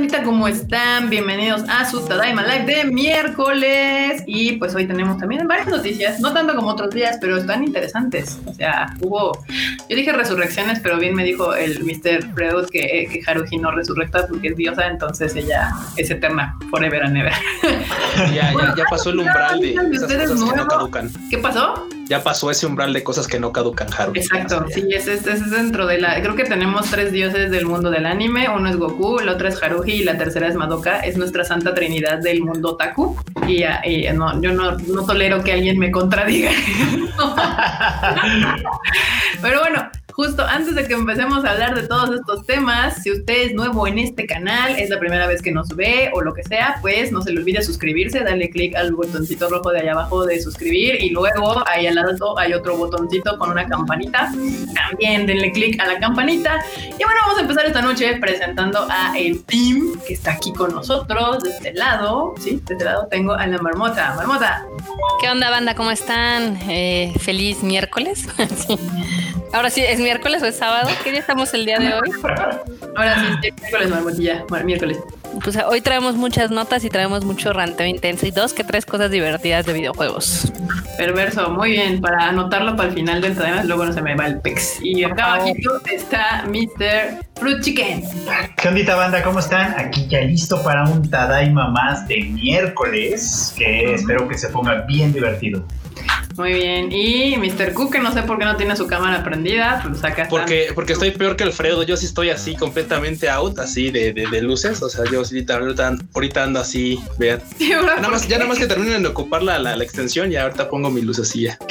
bandita? ¿Cómo están? Bienvenidos a su Tadaima Live de miércoles. Y pues hoy tenemos también varias noticias, no tanto como otros días, pero están interesantes. O sea, hubo. Yo dije resurrecciones, pero bien me dijo el Mr. Freud que, que Haruhi no resurrecta porque es diosa, entonces ella es eterna, forever and ever. Ya, ya, ya pasó el umbral de esas cosas que no caducan. ¿Qué pasó? Ya pasó ese umbral de cosas que no caducan, Haruhi. Exacto, sí, ese, ese es dentro de la. Creo que tenemos tres dioses del mundo del anime: uno es Goku, el otro es Haruhi y la tercera es Madoka. Es nuestra santa trinidad del mundo otaku. Y, y no, yo no, no tolero que alguien me contradiga. Pero bueno, justo antes de que empecemos a hablar de todos estos temas, si usted es nuevo en este canal, es la primera vez que nos ve o lo que sea, pues no se le olvide suscribirse, darle clic al botoncito rojo de allá abajo de suscribir y luego ahí al lado hay otro botoncito con una campanita. También denle clic a la campanita. Y bueno, vamos a empezar esta noche presentando a el team que está aquí con nosotros. De este lado, sí, de este lado tengo a la marmota. Marmota. ¿Qué onda, banda? ¿Cómo están? Eh, feliz miércoles. sí. Ahora sí, ¿es miércoles o es sábado? ¿Qué día estamos el día de hoy? Ahora sí, es miércoles, marmotilla. Miércoles. Pues hoy traemos muchas notas y traemos mucho ranteo intenso y dos que tres cosas divertidas de videojuegos. Perverso, muy bien, para anotarlo para el final del tema, luego no se me va el pex. Y acá abajito está Mr. Fruit Chicken. ¿Qué ondita banda? ¿Cómo están? Aquí ya listo para un Tadaima más de miércoles, que espero que se ponga bien divertido. Muy bien. Y Mr. Cook, que no sé por qué no tiene su cámara prendida, pues acá. Porque, porque estoy peor que Alfredo. Yo sí estoy así completamente out, así de, de, de luces. O sea, yo sí ahorita, ahorita ando así, vean. Sí, Ya nada, más, ya nada más que terminen de ocupar la, la, la extensión y ahorita pongo mi lucecilla.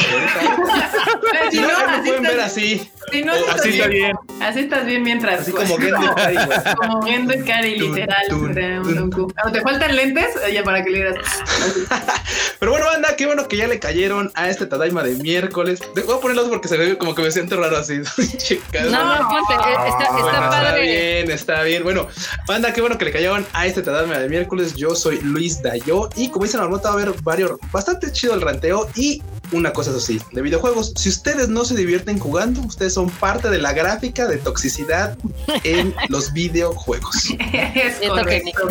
Si no, no, me así pueden ver así. si no, Oh, estás así está bien. Así estás bien mientras. Así como Gendo Cari. Como Gendo Cari, Tun, literal. tun, tun. Ah, ¿Te faltan lentes? Oye, para que le digas. Pero bueno, banda, qué bueno que ya le cayeron a este Tadaima de miércoles. Voy a ponerlos porque se ve como que me siento raro así. Chicas. No, no, ponte, eh, está, está Está padre. bien, está bien. Bueno, banda, qué bueno que le cayeron a este Tadaima de miércoles. Yo soy Luis Dayo y como dice la va a haber varios, bastante chido el ranteo y una cosa eso sí, de videojuegos. Si ustedes no se divierten jugando, ustedes son parte de la gráfica de toxicidad en los videojuegos. Es correcto.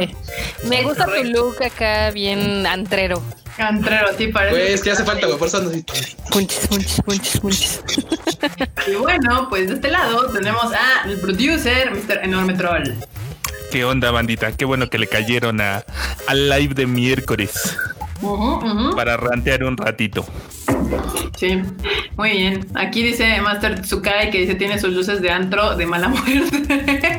Me gusta tu look acá bien antrero. Cantrero, sí parece. Pues que hace falta, güey, por eso ando así. Punches, punches, punches, punches. Y bueno, pues de este lado tenemos a el producer, Mr. Enorme Troll. ¿Qué onda, bandita? Qué bueno que le cayeron a, al live de miércoles para rantear un ratito. Sí, muy bien. Aquí dice Master Tsukai que dice tiene sus luces de antro de mala muerte.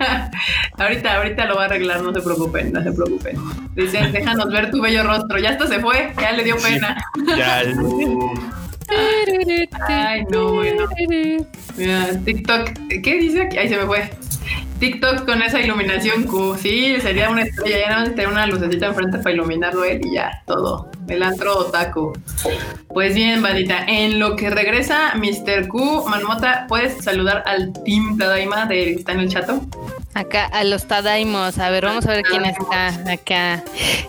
ahorita, ahorita lo va a arreglar, no se preocupen, no se preocupen. Dice, déjanos ver tu bello rostro. Ya hasta se fue, ya le dio pena. Ya, Ay, no, bueno. Mira, TikTok, ¿qué dice aquí? Ahí se me fue. TikTok con esa iluminación Q, sí, sería una estrella, ya no tener una lucecita enfrente para iluminarlo él y ya, todo. El antro otaku. Pues bien, bandita, en lo que regresa Mr. Q, Manmota, ¿puedes saludar al Team Tadaima de que está en el chato? Acá a los Tadaimos. A ver, vamos a ver quién está acá.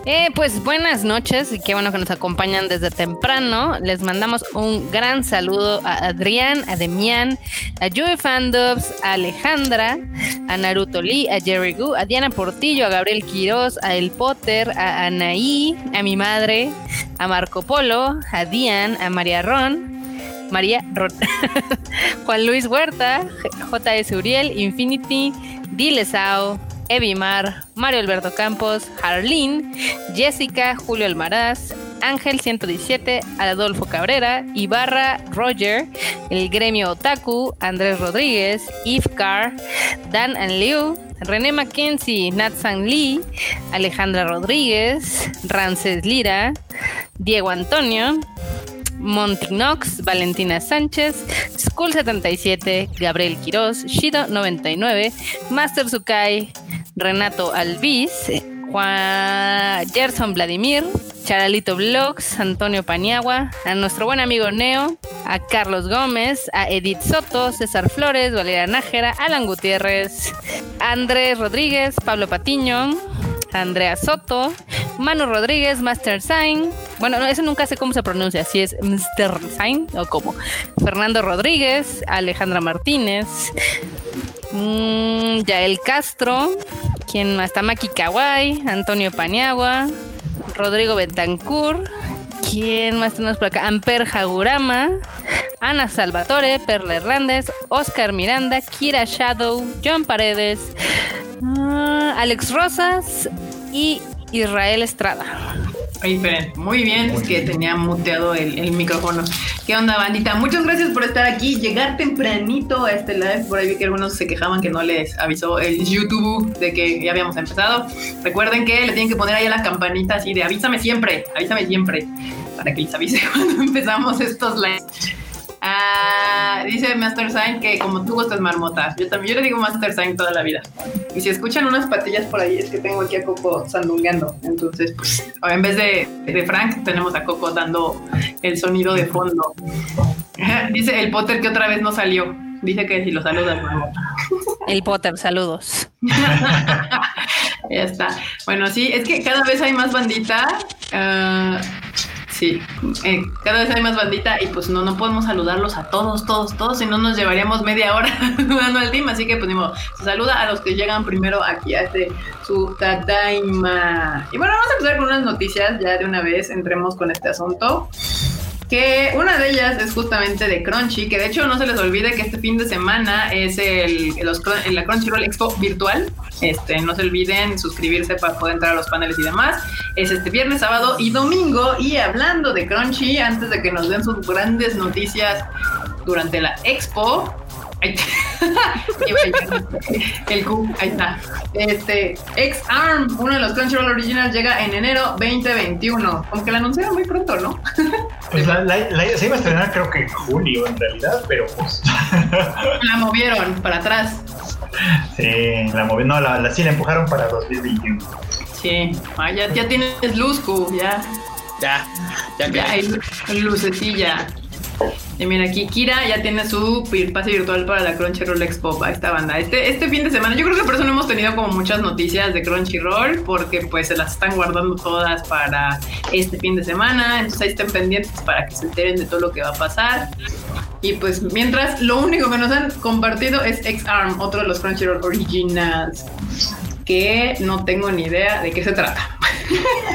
Eh, pues buenas noches y qué bueno que nos acompañan desde temprano. Les mandamos un gran saludo a Adrián, a Demian, a Joey Fandubs, a Alejandra, a Naruto Lee, a Jerry Gu, a Diana Portillo, a Gabriel Quiroz, a El Potter, a Anaí, a mi madre, a Marco Polo, a Dian, a María Ron. María Ron. Juan Luis Huerta, JS Uriel, Infinity, Dilesao, Evimar, Mario Alberto Campos, Harleen, Jessica, Julio Almaraz, Ángel 117, Adolfo Cabrera, Ibarra, Roger, el gremio Otaku, Andrés Rodríguez, Ifcar, Dan and Liu, René Mackenzie, Natsan Lee, Alejandra Rodríguez, Rances Lira, Diego Antonio, Montinox, Valentina Sánchez, School 77, Gabriel Quiroz, Shido 99, Master Sukai, Renato Albiz, Juan Gerson Vladimir, Charalito Vlogs, Antonio Paniagua, a nuestro buen amigo Neo, a Carlos Gómez, a Edith Soto, César Flores, Valeria Nájera, Alan Gutiérrez, Andrés Rodríguez, Pablo Patiño, Andrea Soto, Manu Rodríguez, Master Sign. Bueno, no, eso nunca sé cómo se pronuncia, si es Mr. Sign o cómo. Fernando Rodríguez, Alejandra Martínez, mm, Yael Castro, ¿Quién más? Tamaki Kawai, Antonio Paniagua, Rodrigo Bentancur. ¿Quién más tenemos por acá? Amper Hagurama, Ana Salvatore, Perla Hernández, Oscar Miranda, Kira Shadow, John Paredes, ah, Alex Rosas y Israel Estrada. Muy bien, muy bien, es que tenía muteado el, el micrófono. ¿Qué onda, bandita? Muchas gracias por estar aquí, llegar tempranito a este live. Por ahí vi que algunos se quejaban que no les avisó el YouTube de que ya habíamos empezado. Recuerden que le tienen que poner ahí a la campanita así de avísame siempre, avísame siempre, para que les avise cuando empezamos estos lives. Ah, dice Master Sign que como tú gustas marmota. Yo también, yo le digo Master Sign toda la vida. Y si escuchan unas patillas por ahí, es que tengo aquí a Coco sandungueando. Entonces, pues, en vez de, de Frank, tenemos a Coco dando el sonido de fondo. dice el Potter que otra vez no salió. Dice que si lo saludas, marmota. El Potter, saludos. ya está. Bueno, sí, es que cada vez hay más bandita. ah, sí, eh, cada vez hay más bandita y pues no, no podemos saludarlos a todos, todos, todos, si no nos llevaríamos media hora jugando al team. Así que pues modo, se saluda a los que llegan primero aquí a este su Tadaima. Y bueno, vamos a empezar con unas noticias ya de una vez, entremos con este asunto que una de ellas es justamente de Crunchy, que de hecho no se les olvide que este fin de semana es el, los, la Crunchyroll Expo virtual. Este, no se olviden suscribirse para poder entrar a los paneles y demás. Es este viernes, sábado y domingo. Y hablando de Crunchy, antes de que nos den sus grandes noticias durante la expo. Ahí- el Q, ahí está. Este, X-Arm, uno de los Crunchyroll Originals, llega en enero 2021. Como que la anunciaron muy pronto, ¿no? Pues la, la- la- se iba a estrenar creo que en julio en realidad, pero pues La movieron para atrás. sí, la moví, no, la, la- sí la empujaron para 2021. Sí. Ah, ya, ya tienes luz, Q, ya. Ya, ya que. Ya hay lu- lucecilla. Y mira, aquí Kira ya tiene su pase virtual para la Crunchyroll Expo a esta banda. Este, este fin de semana, yo creo que por eso no hemos tenido como muchas noticias de Crunchyroll, porque pues se las están guardando todas para este fin de semana. Entonces ahí estén pendientes para que se enteren de todo lo que va a pasar. Y pues mientras, lo único que nos han compartido es X-Arm, otro de los Crunchyroll Originals, que no tengo ni idea de qué se trata.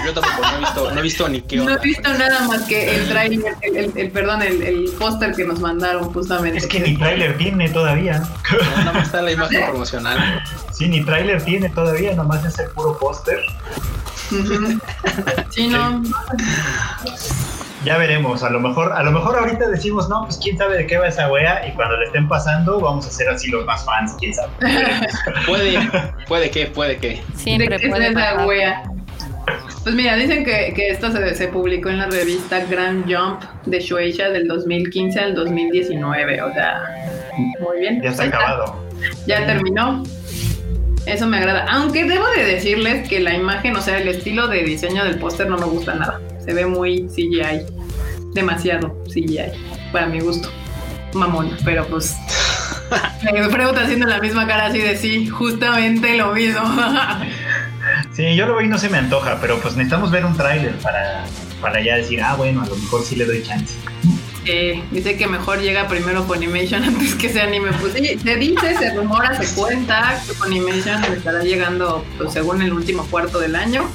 Yo tampoco no he visto, no he visto ni qué No onda. he visto nada más que el trailer, el, el- el- perdón, el, el póster que nos mandaron justamente. Es que ni tráiler tiene todavía. No, nada más está la imagen promocional. Sí, ni tráiler tiene todavía, nomás es el puro póster. Sí, no. Ya veremos, a lo mejor, a lo mejor ahorita decimos, no, pues quién sabe de qué va esa wea, y cuando le estén pasando, vamos a ser así los más fans, quién sabe. Puede, puede que, puede que. ¿De Siempre qué es puede esa pasar. wea? Pues mira, dicen que, que esto se, se publicó en la revista Grand Jump de Shueisha del 2015 al 2019. O sea, muy bien. Ya está acabado. Ya terminó. Eso me agrada. Aunque debo de decirles que la imagen, o sea, el estilo de diseño del póster no me gusta nada. Se ve muy CGI. Demasiado CGI. Para mi gusto. Mamón. Pero pues. Me pregunta haciendo la misma cara así de sí, justamente lo mismo. Sí, yo lo veo y no se me antoja, pero pues necesitamos ver un tráiler para, para ya decir, ah, bueno, a lo mejor sí le doy chance. Eh, dice que mejor llega primero Funimation antes que ese anime. Pues sí, se dice, se rumora, se cuenta que Funimation estará llegando, pues, según el último cuarto del año.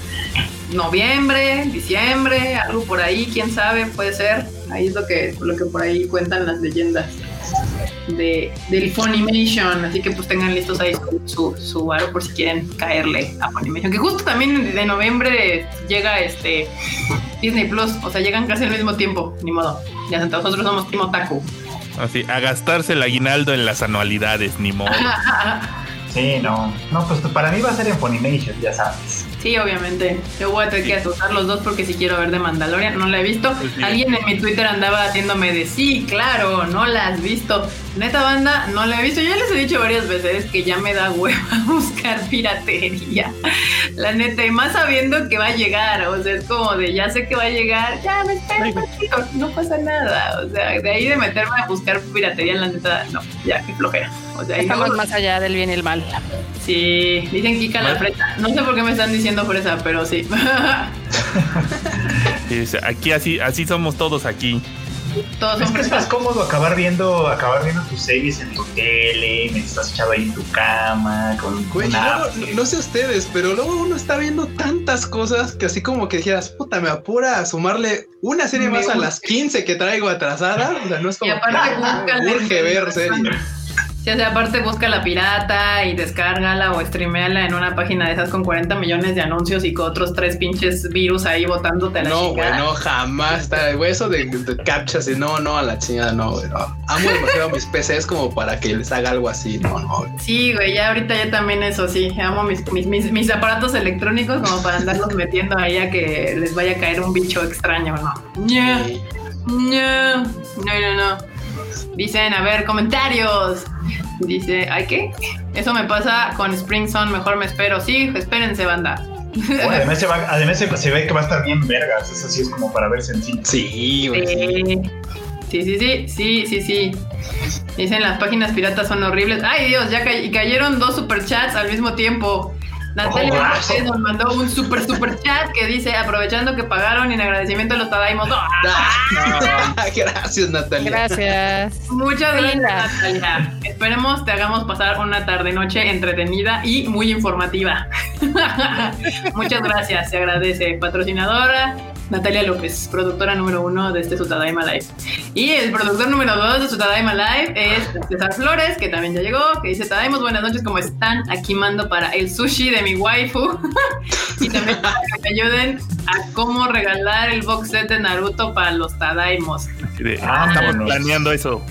Noviembre, diciembre, algo por ahí, quién sabe, puede ser. Ahí es lo que, lo que por ahí cuentan las leyendas de, del Funimation. Así que pues tengan listos ahí su, su, su aro por si quieren caerle a Funimation. Que justo también de noviembre llega este Disney Plus. O sea, llegan casi al mismo tiempo, ni modo. Ya nosotros somos Timo Taku. Así, a gastarse el aguinaldo en las anualidades, ni modo. Sí, no. No, pues para mí va a ser en Funimation, ya sabes. Sí, obviamente. Yo voy a tener que asustar los dos porque si quiero ver de Mandalorian, no la he visto. Pues. Alguien en mi Twitter andaba haciéndome de sí, claro, no la has visto. Neta banda, no la he visto. Ya les he dicho varias veces que ya me da hueva buscar piratería. La neta, y más sabiendo que va a llegar. O sea, es como de ya sé que va a llegar, ya me espero un ratito, no pasa nada. O sea, de ahí de meterme a buscar piratería, la neta, no, ya, qué flojera. O sea, Estamos más allá del bien y el mal. Sí, dicen Kika la fresa. No sé por qué me están diciendo fresa, pero sí. Aquí así, así somos todos aquí. Todos Es que es más cómodo acabar viendo, acabar viendo tus series en tu tele, mientras estás echado ahí en tu cama, con Güey, luego, no sé ustedes, pero luego uno está viendo tantas cosas que así como que dijeras, puta, me apura a sumarle una serie Me más a las 15 que traigo atrasada. O sea, no es Y como aparte busca me urge ver serie. Sí, o sea, aparte busca la pirata y descárgala o streameala en una página de esas con 40 millones de anuncios y con otros tres pinches virus ahí botándote a la No, güey, no, jamás güey, eso de, de captchas y no, no, a la chingada, no, güey, no. Amo demasiado mis PCs como para que les haga algo así, no, no. güey. Sí, güey, ya ahorita yo también eso sí. Amo mis, mis, mis, mis aparatos electrónicos como para andarlos metiendo ahí a que les vaya a caer un bicho extraño, ¿no? No, Y- no, no, no, no. Dicen, a ver, comentarios. Dice, ¿ay qué? Eso me pasa con Spring Sun, mejor me espero. Sí, espérense, banda. Bueno, además se, va, además se, se ve que va a estar bien vergas. Eso sí es como para verse en cine. Sí, güey. sí. Sí, sí, sí, sí, sí, sí. Dicen las páginas piratas son horribles. Ay Dios, ya ca- y cayeron dos superchats al mismo tiempo. Natalia. Cortés nos mandó un super super chat que dice aprovechando que pagaron y en agradecimiento a los Tadaimos. ¡Ah! Gracias, Natalia. Gracias. Muchas gracias, Linda. Natalia. Esperemos te hagamos pasar una tarde noche entretenida y muy informativa. Muchas gracias, se agradece. Patrocinadora Natalia López, productora número uno de este Sutadaima Live. Y el productor número dos de Sutadaima Live es César Flores, que también ya llegó, que dice Tadaimos, buenas noches, ¿cómo están? Aquí mando para el sushi de mi waifu. y también para que me ayuden a cómo regalar el box set de Naruto para los Tadaimos. Vámonos. estamos planeando eso.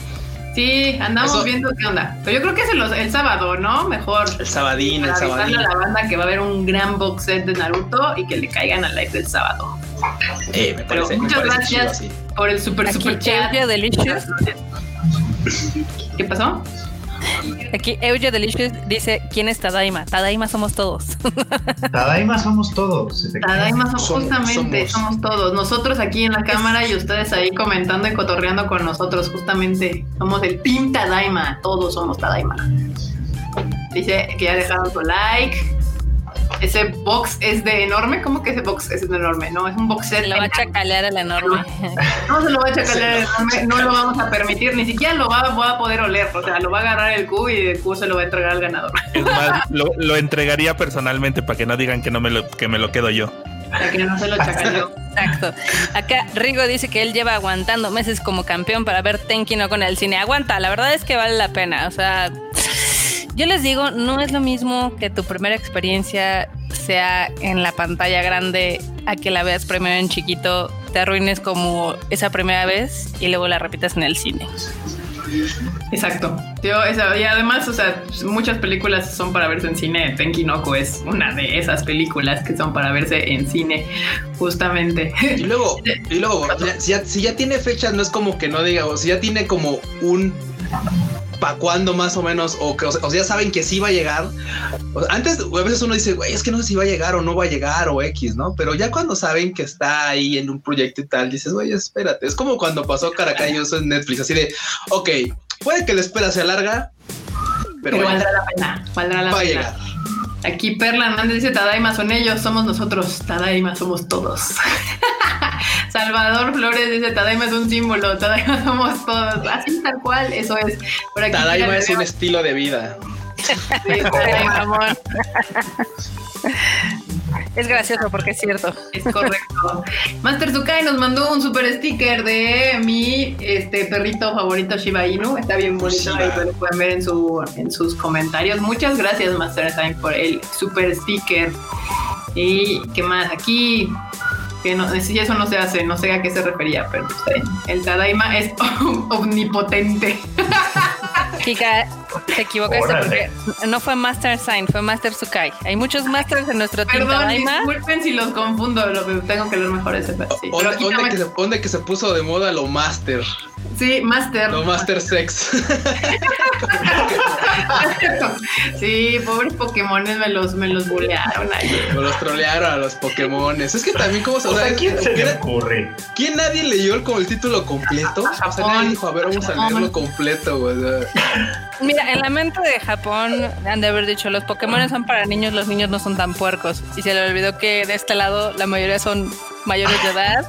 Sí, andamos Eso- viendo qué onda. Pero yo creo que es el, el sábado, ¿no? Mejor. El sabadín, el Para sabadín. a la banda que va a haber un gran box set de Naruto y que le caigan al live del sábado. Eh, me Pero parece, me muchas parece gracias chido por el super Aquí super chat. Delicious, ¿Qué pasó? aquí Euge Delicious dice, ¿quién es Tadaima? Tadaima somos todos. Tadaima somos todos. Tadaima somos, Somos- justamente, somos. somos todos. Nosotros aquí en la cámara y ustedes ahí comentando y cotorreando con nosotros, justamente. Somos el Team Tadaima. Todos somos Tadaima. Dice que ya dejaron su like. Ese box es de enorme. ¿Cómo que ese box es de enorme? No, es un box set. Se lo va a chacalear el enorme. No se lo va a chacalar el enorme, no lo vamos a permitir, ni siquiera lo va, va a poder oler. O sea, lo va a agarrar el Q y el Q se lo va a entregar al ganador. Es más, lo, lo entregaría personalmente para que no digan que no me lo, que me lo quedo yo. Para que no se lo chacaleó. Exacto. Acá Rigo dice que él lleva aguantando meses como campeón para ver Tenki no con el cine. Aguanta, la verdad es que vale la pena. O sea, yo les digo, no es lo mismo que tu primera experiencia sea en la pantalla grande a que la veas primero en chiquito, te arruines como esa primera vez y luego la repitas en el cine. Exacto. Yo, esa- y además, o sea, muchas películas son para verse en cine. Tenki Noko es una de esas películas que son para verse en cine, justamente. Y luego, y luego, si, ya, si ya tiene fechas, no es como que no diga, o si ya tiene como un pa' cuándo más o menos, o que o sea, o sea, ya saben que sí va a llegar. O sea, antes, a veces uno dice, güey, es que no sé si va a llegar o no va a llegar o X, ¿no? Pero ya cuando saben que está ahí en un proyecto y tal, dices, güey, espérate. Es como cuando pasó Caracayoso en Netflix, así de, ok, puede que la espera se alarga, pero, Pero va, valdrá la pena. Valdrá la va a llegar. Aquí Perla Hernández dice Tadaima son ellos, somos nosotros. Tadaima somos todos. Salvador Flores dice Tadaima es un símbolo, Tadaima somos todos. Así tal cual, eso es. Por aquí Tadaima es un estilo de vida. sí, Tadaima, mamón. Es gracioso porque es cierto. es correcto. Master Tsukai nos mandó un super sticker de mi este perrito favorito Shiba Inu. Está bien bonito, ahí lo pueden ver en, su, en sus comentarios. Muchas gracias, Master Time, por el super sticker. Y qué más, aquí que no, si eso no se hace, no sé a qué se refería, pero no sé. El Tadaima es omnipotente. Kika, te equivocaste Órale. porque no fue Master Sign, fue Master Tsukai. Hay muchos Masters en nuestro team Perdón, Tadaima. disculpen si los confundo, lo que tengo que leer mejor ese. Sí, pero ¿Dónde, aquí dónde también- que se, dónde que se puso de moda lo master? Sí, Master. Lo master sex. Sí, pobres Pokémones me los, me los bulearon ahí. O los trolearon a los Pokémones. Es que también, como se O sea, ¿quién se le ¿quién, ocurre? quién nadie leyó el, como el título completo? O sea, nadie dijo, a ver, vamos a leerlo completo, güey. O Mira, en la mente de Japón han de haber dicho, los Pokémon son para niños, los niños no son tan puercos. Y se le olvidó que de este lado la mayoría son mayores de edad,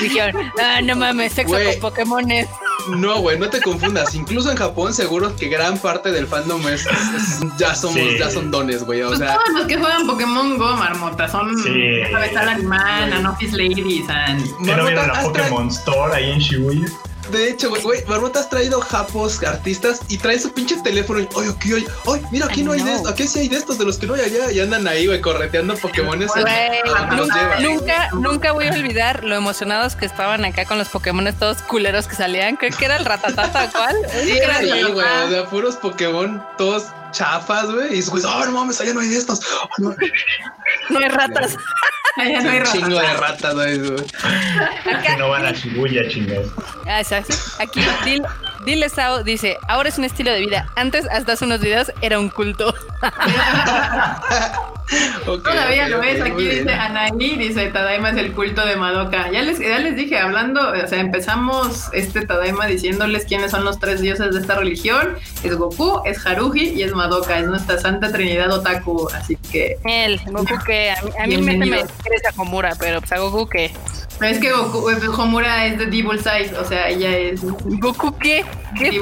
dijeron, ah, no mames, sexo con Pokémones. No, güey, no te confundas. Incluso en Japón, seguro que gran parte del fandom es, es- ya somos, Sí. ya son dones, güey. O Pues sea, todos los que juegan Pokémon Go, Marmota, son Sí. ¿sabes? Alan Man, Anofis Ladies, and... ¿Que no vieron Pokémon Store ahí en Shibuya? De hecho, güey, güey, Marmota has traído japos artistas y trae su pinche teléfono y, oye, aquí hay, ay, mira, aquí no hay de estos, aquí sí hay de estos, de los que no hay allá, y andan ahí, güey, correteando Pokémones. Ah, nunca, nunca, nunca voy a olvidar lo emocionados que estaban acá con los Pokémones todos culeros que salían. Creo que era el Ratatata, ¿cuál? Sí, güey, o sea, puros Pokémon, todos chafas, güey, y su güey, oh, no mames, allá no hay de estos. Oh, no, No hay ratas. No hay un chingo de ratas. güey. güey. Que no van a Shibuya, chingados. Ah, exacto. Aquí, Dile Sao dice, ahora es un estilo de vida. Antes, hasta hace unos videos, era un culto. Todavía lo ves, aquí bien. dice Anaí, dice Tadaima es el culto de Madoka. Ya les, ya les dije, hablando, o sea, empezamos este Tadaima diciéndoles quiénes son los tres dioses de esta religión. Es Goku, es Haruhi y es Madoka, es nuestra santa trinidad otaku. Así que Él, Goku que a mí, a mí me interesa Homura, pero pues a Goku que... es que Goku, eh, Homura es de Devil Size, o sea, ella es ¿Goku qué? ¿Qué Sí,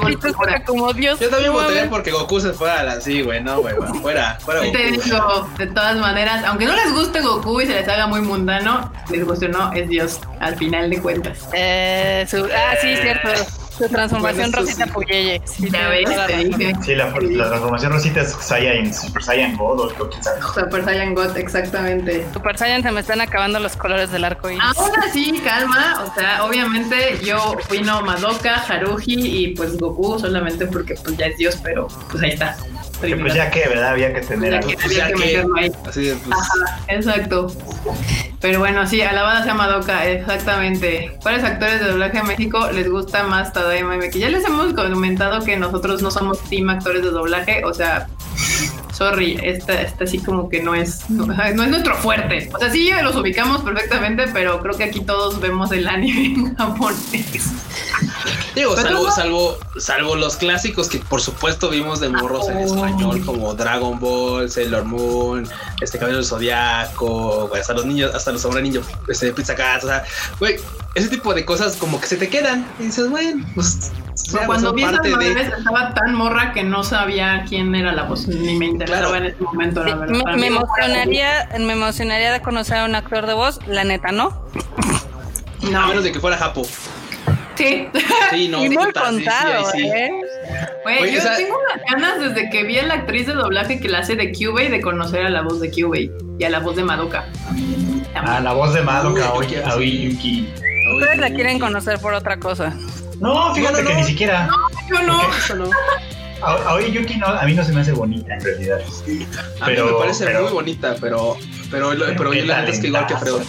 como Dios? Yo también mames. porque Goku se fuera a la sí, güey. No, güey, güey, fuera, fuera Yo te Goku. digo, de todas maneras, aunque no les guste Goku y se les haga muy mundano, les guste o no, es Dios, al final de cuentas. Eh, su- ah, sí, cierto. Su transformación Bueno, Rosita sí. Puyeye. Sí, Ya ves, la te razón. dije. Sí, la, la transformación rosita es Saiyan, Super Saiyan God o lo que sabe. Super Saiyan God, exactamente. Super Saiyan se me están acabando los colores del arco iris. Aún así, calma, o sea, obviamente yo opino Madoka, Haruhi y pues Goku solamente porque pues ya es Dios, pero pues ahí está. Que pues ya que, ¿verdad? Había que tener algo. Pues había ya que meterlo ahí. Así de, pues, Ajá, exacto. Pero bueno, sí, alabada sea Madoka, exactamente. ¿Cuáles actores de doblaje en México les gusta más Tadaima y Meki? Ya les hemos comentado que nosotros no somos team actores de doblaje, o sea, sorry, esta, esta sí como que no es, no, no es nuestro fuerte. O sea, sí los ubicamos perfectamente, pero creo que aquí todos vemos el anime en japonés. Digo, salvo, salvo, salvo los clásicos que por supuesto vimos de morros en español, como Dragon Ball, Sailor Moon, este Cabello del Zodiaco, güey, hasta los niños, hasta los Samurai Ninja, este Pizza Cat, o sea, güey, ese tipo de cosas como que se te quedan y dices, bueno, pues Pero ya, cuando vi esas de. novelas estaba tan morra que no sabía quién era la voz, ni me interesaba Claro. en ese momento, la verdad. Me, emocionaría, me emocionaría de conocer a un actor de voz, la neta, ¿no? A No, menos de que fuera Japo. sí. Sí, no, y muy puta, sí, sí, contado, sí. ¿eh? Güey, Oye, yo o sea- tengo unas ganas desde que vi a la actriz de doblaje que la hace de Cubey de conocer a la voz de Cubey y a la voz de Madoka. Ah, la voz de Madoka, Yuki. Aoi Yuki. Ustedes la quieren conocer por otra cosa. No, fíjate No, no, que no. ni siquiera. Yo no. Eso no. A- Yuki no, a mí no se me hace bonita en realidad. A Pero- mí me parece pero- muy bonita, pero, pero, pero, yo la neta es que igual que. Fredo.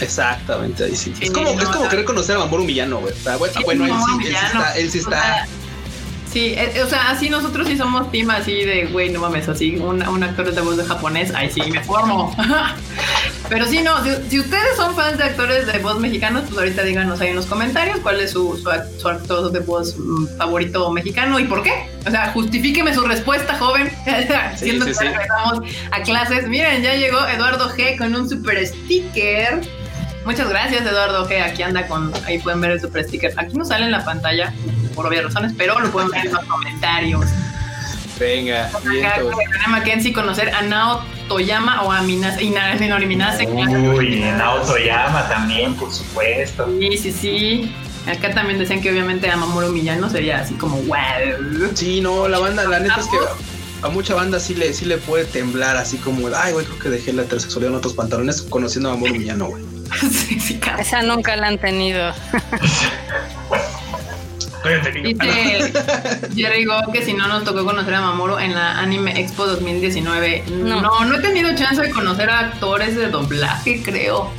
Exactamente, ahí sí. Sí, es como, no, es como no. querer conocer a Mamoru Millano, güey. O sea, bueno, Sí, bueno, él sí, él sí está, él sí O está. sea, Sí, eh, o sea, así nosotros sí somos team así de, güey, no mames, así, un, un actor de voz de japonés, ahí sí me formo. Pero sí, no, si, si ustedes son fans de actores de voz mexicanos, pues ahorita díganos ahí en los comentarios cuál es su, su, su actor de voz mm, favorito mexicano y por qué. O sea, justifíqueme su respuesta, joven. Siendo sí, que sí. regresamos a clases. Miren, ya llegó Eduardo G con un super sticker. Muchas gracias, Eduardo G. Aquí anda con, ahí pueden ver el super sticker. Aquí no sale en la pantalla, por obvias razones, pero lo pueden ver en los comentarios. Venga, a Mackenzie conocer a Nao Toyama o a Minas, y na- no, ni Minase, claro. Uy, Naoto Yama también, por supuesto. Sí, sí, sí. Acá también decían que obviamente a Mamoru Millano sería así como wow. Sí, no, la banda, la neta es que a mucha banda sí le, sí le puede temblar así como, ay, güey, creo que dejé la heterosexualidad en otros pantalones conociendo a Mamoru Millano, güey. sí, sí. Esa nunca la han tenido. Cállate, niño. Dice Jerry Go que si no nos tocó conocer a Mamoru en la Anime Expo 2019. No. No, no, he tenido chance de conocer a actores de doblaje, creo.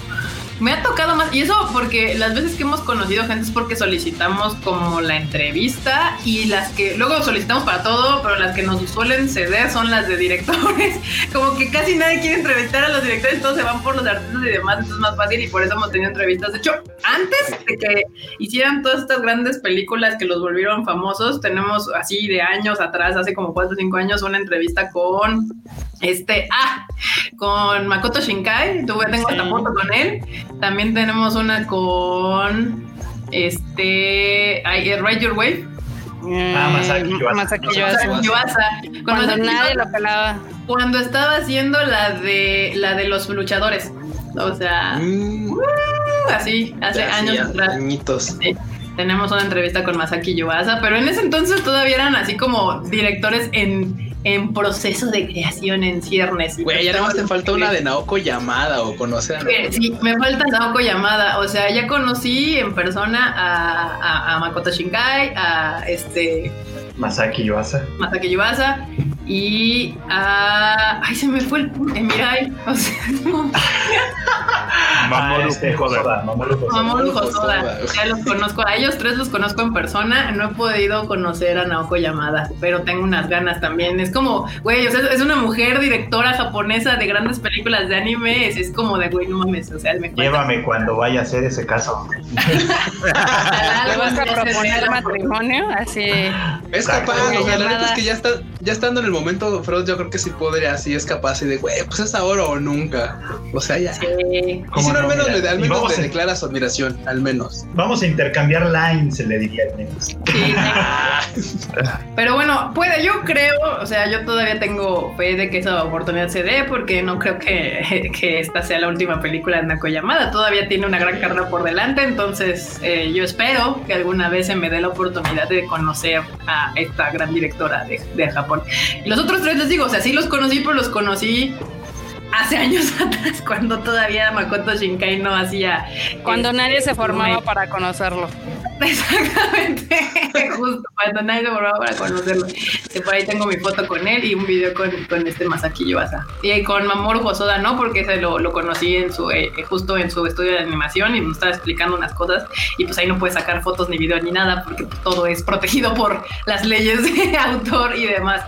Me ha tocado más, y eso porque las veces que hemos conocido gente es porque solicitamos como la entrevista y las que luego solicitamos para todo, pero las que nos suelen ceder son las de directores. Como que casi nadie quiere entrevistar a los directores, todos se van por los artistas y demás, entonces es más fácil y por eso hemos tenido entrevistas. De hecho, antes de que hicieran todas estas grandes películas que los volvieron famosos, tenemos así de años atrás, hace como cuatro o cinco años, una entrevista con este, ah, con Makoto Shinkai, tuve, tengo foto con él. También tenemos una con este, ay, Ride Your Wave. Ah, Masaki Yuasa. Masaki Masaki Yuasa. Cuando nadie lo pelaba. cuando estaba haciendo la de la de los luchadores. O sea, Mm, así, hace años atrás. añitos. Sí, tenemos una entrevista con Masaki Yuasa, pero en ese entonces todavía eran así como directores en, en proceso de creación en ciernes. Güey, ya nada más te falta una de Naoko llamada o conocer a Naoko. Sí, me falta Naoko Yamada. O sea, ya conocí en persona a, a- a Makoto Shinkai, a este Masaki Yuasa. Masaki Yuasa y a. Ay, se me fue el eh, Mirai. O sea, no, Mamoru Ah, este, Hosoda. Mamoru Hosoda. Ya los conozco. A ellos tres los conozco en persona. No he podido conocer a Naoko Yamada, pero tengo unas ganas también. Es como, güey, o sea, es una mujer directora japonesa de grandes películas de anime. Es, es como de, güey, no mames. O sea, me Llévame cuando vaya a hacer ese caso. ¿Le vas a proponer matrimonio? Así. Es capaz, o sea, la neta es que ya está, ya estando en el momento, Freud, yo creo que sí podría, sí es capaz y de, güey, pues es ahora o nunca. O sea, ya. Sí. Y ¿Cómo si no, al no? menos, Mira, le, al y menos vamos le a- declara su admiración, al menos. Vamos a intercambiar lines, se le diría al menos. Sí. Pero bueno, puede, yo creo, o sea, yo todavía tengo fe de que esa oportunidad se dé porque no creo que, que esta sea la última película de Nako Yamada. Todavía tiene una gran carrera por delante, entonces eh, yo espero que alguna vez se me dé la oportunidad de conocer a esta gran directora de, de Japón. Los otros tres les digo, o sea, sí los conocí, pero los conocí hace años atrás, cuando todavía Makoto Shinkai no hacía... Cuando este, nadie se formaba para conocerlo. Exactamente, justo cuando nadie se formaba para conocerlo. Que por ahí tengo mi foto con él y un video con, con este Masaki Yuasa. Y con Mamoru Hosoda no, porque se lo, conocí en su eh, justo en su estudio de animación y me estaba explicando unas cosas y pues ahí no puede sacar fotos ni video ni nada porque pues, todo es protegido por las leyes de autor y demás.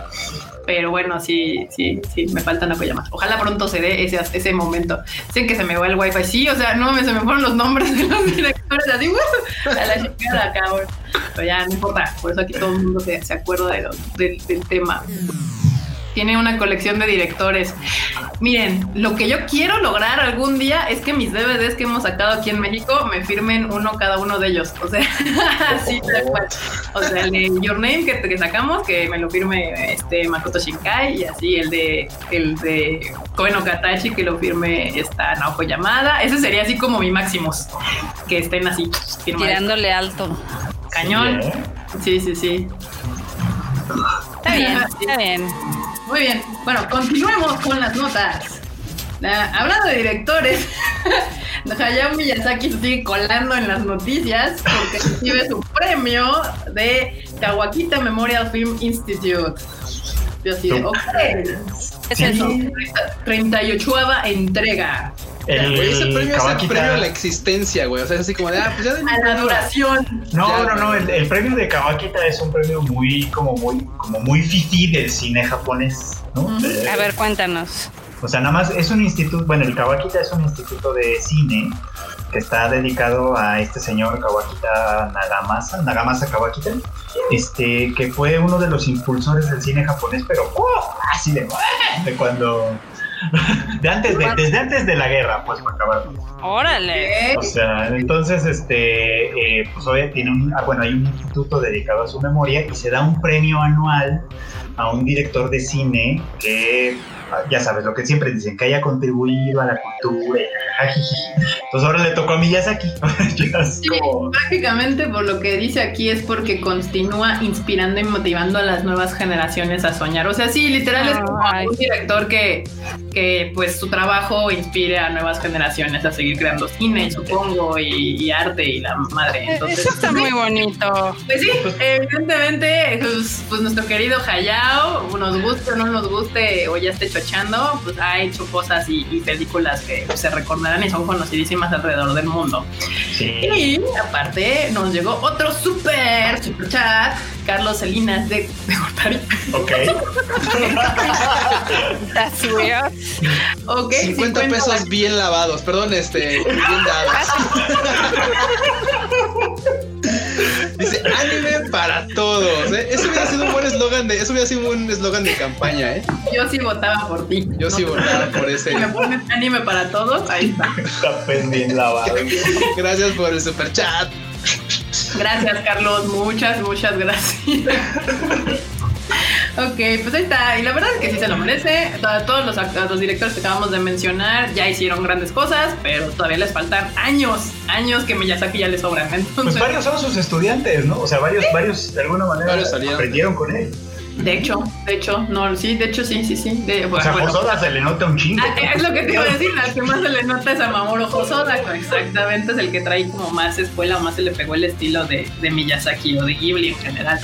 Pero bueno, sí, sí, sí, me faltan apoyamas. Ojalá pronto se dé ese, ese momento. Dicen que se me va el wifi. Sí, o sea, no me se me fueron los nombres de los directores así, ¡uh! a la chingada, cabrón. Pero ya no importa, por eso aquí todo el mundo se, se acuerda de del, del tema. Tiene una colección de directores. Miren, lo que yo quiero lograr algún día es que mis DVDs que hemos sacado aquí en México me firmen uno cada uno de ellos. O sea, así tal cual. O sea, el de Your Name que, que sacamos, que me lo firme este Makoto Shinkai, y así el de el de Koen no Katachi, que lo firme esta Naoko Yamada. Ese sería así como mi máximos. Que estén así, firmados. Tirándole alto. Cañón. Sí, ¿eh? Sí, sí, sí. Está bien, está bien. Muy bien. Bueno, continuemos con las notas. Ah, hablando de directores, Hayao Miyazaki se sigue colando en las noticias porque recibe su premio de Kawakita Memorial Film Institute. Yo así de, ok. Es Sí. eso. 38 entrega El Güey, ese premio es el premio a la existencia, güey. O sea, es así como de, ah, pues ya de a la duración. No, Ya, no, no, el, el premio de Kawakita es un premio muy, como muy, como muy fifi del cine japonés, ¿no? Eh, A ver, cuéntanos. O sea, nada más es un instituto, bueno, el Kawakita es un instituto de cine que está dedicado a este señor Kawakita Nagamasa, Nagamasa Kawakita, este, que fue uno de los impulsores del cine japonés, pero ¡oh! así de, de cuando, de antes de, desde antes de la guerra, pues para acabar. Órale. O sea, entonces, este, eh, pues obviamente tiene un, ah, bueno, hay un instituto dedicado a su memoria y se da un premio anual a un director de cine que, ya sabes, lo que siempre dicen, que haya contribuido a la cultura. Entonces ahora le tocó a Miyazaki. Ya es Sí, prácticamente por lo que dice aquí es porque continúa inspirando y motivando a las nuevas generaciones a soñar. O sea, sí, literal es como un director que, que pues su trabajo inspire a nuevas generaciones a seguir creando cine, supongo, y, y arte y la madre. Entonces, Eso está muy bonito. pues sí, evidentemente, pues, pues nuestro querido Hayao, nos guste o no nos guste o ya esté chochando, pues ha hecho cosas y, y películas que pues, se recordarán y son conocidísimas alrededor del mundo. Sí. Y aparte nos llegó otro super super chat, Carlos Salinas de, de Gortari. Ok. That's weird. Ok, 50 pesos bien lavados, perdón, este, bien dados. Dice anime para todos. ¿eh? Eso hubiera sido un buen eslogan de, eso hubiera sido un eslogan de campaña, ¿eh? Yo sí votaba por ti. Yo sí votaba por ese. Si me pones anime para todos, ahí está. Está bien lavado. Gracias por el super chat. Gracias, Carlos. Muchas, muchas gracias. Ok, pues ahí está. Y la verdad es que sí se lo merece. To- Todos los, directores que acabamos de mencionar ya hicieron grandes cosas, pero todavía les faltan años, años que Miyazaki ya les sobran. Pues Entonces, varios son sus estudiantes, ¿no? O sea, varios, varios de alguna manera Varios aprendieron con él. De hecho, de hecho, no, sí, de hecho, sí, sí, sí. De, O sea, bueno, Hosoda se le nota un chingo. Ah, Es lo que te iba a decir, al que más se le nota es a Mamoru Hosoda, exactamente, es el que trae como más escuela o más se le pegó el estilo de, de Miyazaki o de Ghibli en general.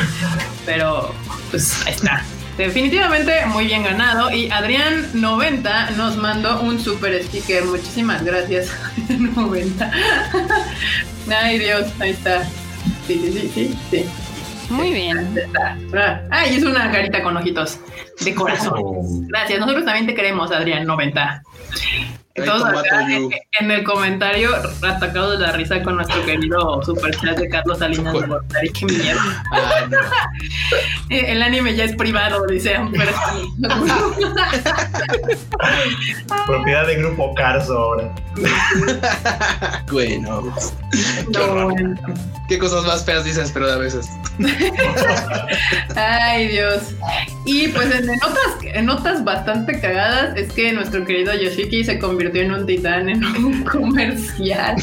Pero, pues ahí está. Definitivamente muy bien ganado. Y Adrián90 nos mandó un super sticker. Muchísimas gracias, 90. Ay, Dios, ahí está. Sí, sí, sí, sí, sí. Muy bien. Está. Ah, es una carita con ojitos de corazón. Gracias, nosotros también te queremos, Adrián 90. Todos acá en, en el comentario atacados de la risa con nuestro querido super chat de Carlos Salinas de Gortari. Qué mierda. Ah, no. El anime ya es privado, dice Amper. Propiedad de Grupo Carso ahora. Bueno, No, bueno. qué cosas más feas dices, pero a veces. Ay, Dios. Y pues en, otras, en notas bastante cagadas es que nuestro querido Yoshiki se convirtió en un titán en un comercial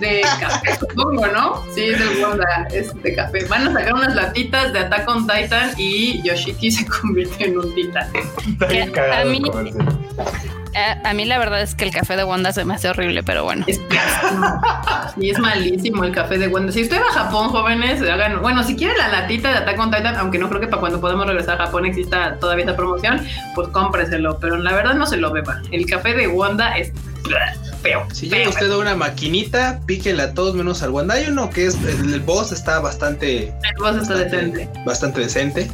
de café, supongo, ¿no? Sí, es el Wanda, es de café. Van a sacar unas latitas de Attack on Titan y Yoshiki se convirtió en un titán. Está bien cagado a el mí- comercial. A, a mí la verdad es que el café de Wanda se me hace horrible, pero bueno. Es pésimo. Es malísimo el café de Wanda. Si usted va a Japón, jóvenes, hagan. Bueno, si quiere la latita de Attack on Titan, aunque no creo que para cuando podamos regresar a Japón exista todavía esa promoción, pues cómpreselo. Pero la verdad no se lo beba. El café de Wanda es feo. Si llega usted a una maquinita, píquele a todos menos al Wanda. Hay uno que es el, el boss está bastante, El voz está decente. bastante decente.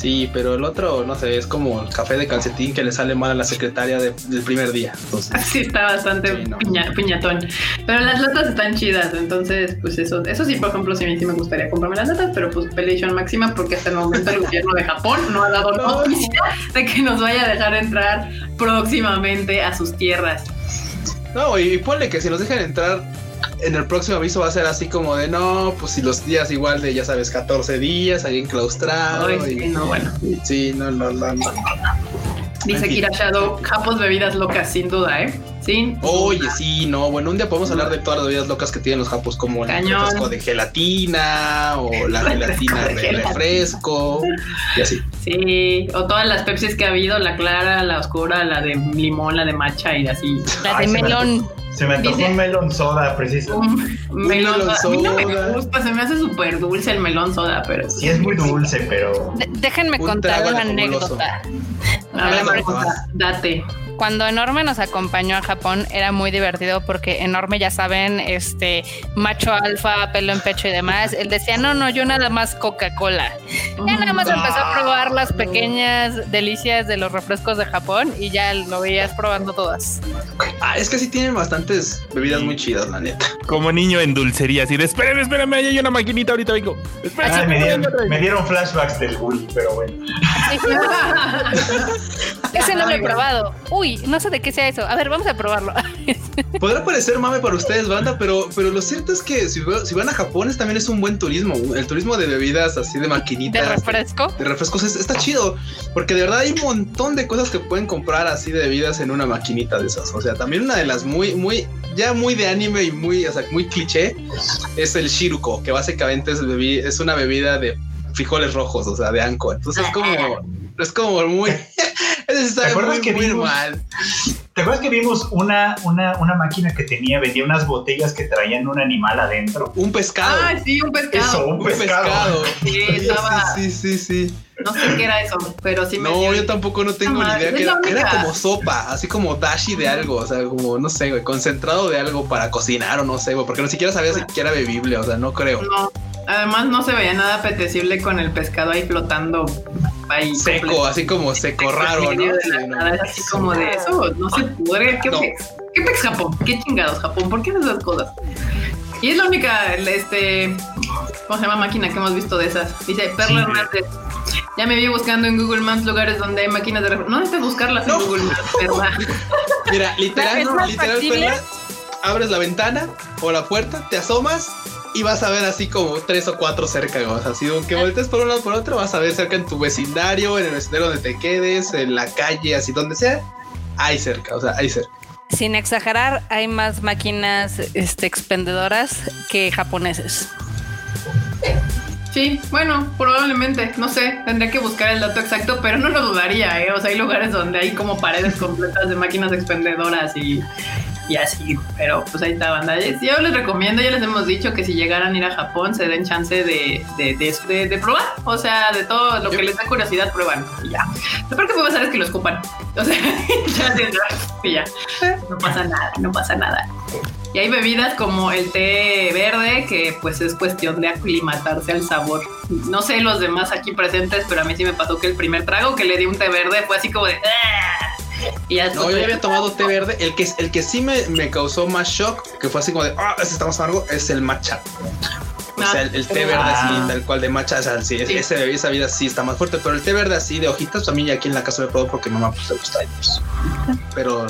Sí, pero el otro, no sé, es como el café de calcetín que le sale mal a la secretaria de- del primer día. Entonces, Sí, está bastante Sí, no. piña- piñatón. Pero las latas están chidas. Entonces, pues eso, eso sí, por ejemplo, sí, a mí sí me gustaría comprarme las latas, pero pues Pelation máxima, porque hasta el momento el gobierno de Japón no ha dado No. noticia de que nos vaya a dejar entrar próximamente a sus tierras. no, y, y ponle que si nos dejan entrar en el próximo aviso va a ser así como de no, pues si los días igual de ya sabes, 14 días ahí enclaustrado. Ay, y- sí, no, bueno. Sí, no, no, no, no. Dice. Kira Shadow, Japos bebidas locas, sin duda, ¿eh? Sí. Oye, sí, no, bueno, un día podemos hablar de todas las bebidas locas que tienen los japos, como el refresco de gelatina o la gelatina de refresco y así. Sí, o todas las Pepsis que ha habido, la clara, la oscura, la de limón, la de matcha y así. La de melón. Se me antojó un melon soda, precisamente. Un melón melón soda. A mí no me gusta, se me hace súper dulce el melón soda, pero... Sí, es muy dulce, pero. De- déjenme Un contar una anécdota. A ver, date. Cuando Enorme nos acompañó a Japón era muy divertido porque Enorme, ya saben, este macho alfa, pelo en pecho y demás, él decía, no, no, yo nada más Coca-Cola. Ya nada más empezó a probar las pequeñas delicias de los refrescos de Japón y ya lo veías probando todas. Ah, es que sí tienen bastantes bebidas muy chidas, la neta. Como niño en dulcería, así de espérame, espérame, ahí hay una maquinita, ahorita vengo. Ay, me, dieron, vengo". me dieron flashbacks del bully, pero bueno. Ese no lo he probado. Uy, no sé de qué sea eso. A ver, vamos a probarlo. Podrá parecer mame para ustedes, banda, pero, pero lo cierto es que si, va- si van a Japón es- también es un buen turismo. El turismo de bebidas así de De maquinitas. refresco. de refrescos es- está chido porque de verdad hay un montón de cosas que pueden comprar así de bebidas en una maquinita de esas. O sea, también una de las muy, muy, ya muy de anime y muy, o sea, muy cliché es el shiruko, que básicamente es, bebi- es una bebida de frijoles rojos, o sea, de anco. Entonces es como, es como muy, es está ¿Te acuerdas muy, que muy vimos- mal. ¿Te acuerdas que vimos una, una, una máquina que tenía, vendía unas botellas que traían un animal adentro? Un pescado. Ah, sí, un pescado. Eso, un un pescado. pescado. Sí, estaba- sí, sí, sí, sí. No sé qué era eso, pero sí me No, dio- yo tampoco no tengo ni idea. Que era, como sopa, así como dashi de algo, o sea, como, no sé, güey, concentrado de algo para cocinar o no sé, güey, porque ni siquiera sabía si era bebible, o sea, no creo. No, además no se veía nada apetecible con el pescado ahí flotando ahí. Seco, completo. así como seco raro, ¿no? medio de Sí, la no. nada, es así como de eso, no se pudre. ¿Qué No. pex? ¿Qué pex Japón? ¿Qué chingados Japón? ¿Por qué haces esas cosas? Y es la única, este, ¿cómo se llama máquina que hemos visto de esas? Dice Perla Sí. Hernández. Ya me vi buscando en Google Maps lugares donde hay máquinas de... No necesitas buscarlas en. Google Maps, Perla. Mira, literal, ¿Es más literal? Perla, abres la ventana o la puerta, te asomas y vas a ver así como tres o cuatro cerca. O sea, así aunque voltees por un lado por otro, vas a ver cerca en tu vecindario, en el vecindario donde te quedes, en la calle, así donde sea. Hay cerca, o sea, hay cerca. Sin exagerar, hay más máquinas este, expendedoras que japoneses. Sí, bueno, probablemente, no sé, tendría que buscar el dato exacto, pero no lo dudaría, ¿eh? O sea, hay lugares donde hay como paredes completas de máquinas expendedoras y, y así, pero pues ahí está, banda. Yo les recomiendo, ya les hemos dicho que si llegaran a ir a Japón se den chance de, de, de, probar, o sea, de todo lo que les da curiosidad, prueban y ya. Lo peor que puede pasar es que lo escupan, o sea, ya y ya, no pasa nada, no pasa nada. Y hay bebidas como el té verde, que pues es cuestión de aclimatarse al sabor. No sé los demás aquí presentes, pero a mí sí me pasó que el primer trago que le di un té verde fue así como de... "Ah". Y ya No, yo ya había tomado té verde. El que, el que sí me, me causó más shock, que fue así como de, ah, ese está más amargo, es el matcha. O sea, el, el té verde así, Ah. tal cual de matcha, o sea, sí, Sí. ese- esa vida sí está más fuerte, pero el té verde así de hojitas, pues, a mí ya aquí en la casa me probó porque mamá pues le gusta. pues. Pero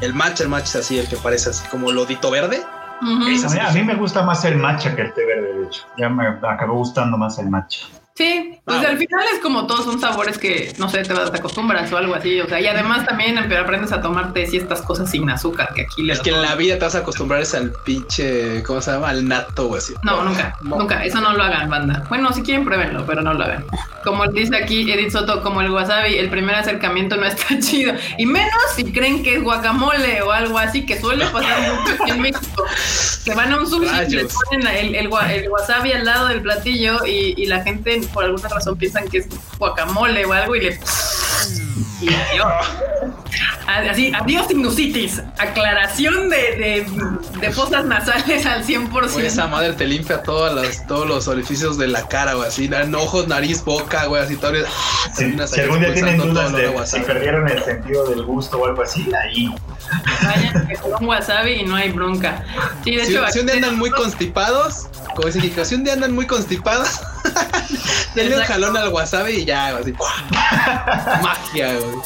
el matcha, el matcha es así, el que parece así como lodito verde. Ujú. Esa A mí, a mí me gusta más el matcha que el té verde, de hecho. Ya me acabó gustando más el matcha. Sí, pues Ah, al final es como todos son sabores que, no sé, te, te acostumbras o algo así. O sea, y además también aprendes a tomarte sí estas cosas sin azúcar, que aquí le Es que en la vida te vas a acostumbrar es al pinche, ¿cómo se llama? Al nato o así. No, nunca, No. nunca. Eso no lo hagan, banda. Bueno, si quieren, pruébenlo, pero no lo hagan. Como dice aquí Edith Soto, como el wasabi, el primer acercamiento no está chido. Y menos si creen que es guacamole o algo así, que suele pasar mucho aquí en México. Que van a un sushi y le ponen el, el gua- el wasabi al lado del platillo y, y la gente por alguna razón piensan que es guacamole o algo y le... Y adiós. Así, adiós sinusitis. Aclaración de, de, de fosas nasales al 100%. Güey, esa madre te limpia todas las, todos los orificios de la cara, güey, así, en ojos, nariz, boca, güey, así todo. Si, terminas si algún día tienen dudas de de si perdieron el sentido del gusto o algo así, ahí. Vayan con un wasabi y no hay bronca. Sí, de Si, hecho, si un día andan muy constipados, como dice Kika, si un día andan muy constipados, denle un jalón al wasabi y ya, así. Magia, güey.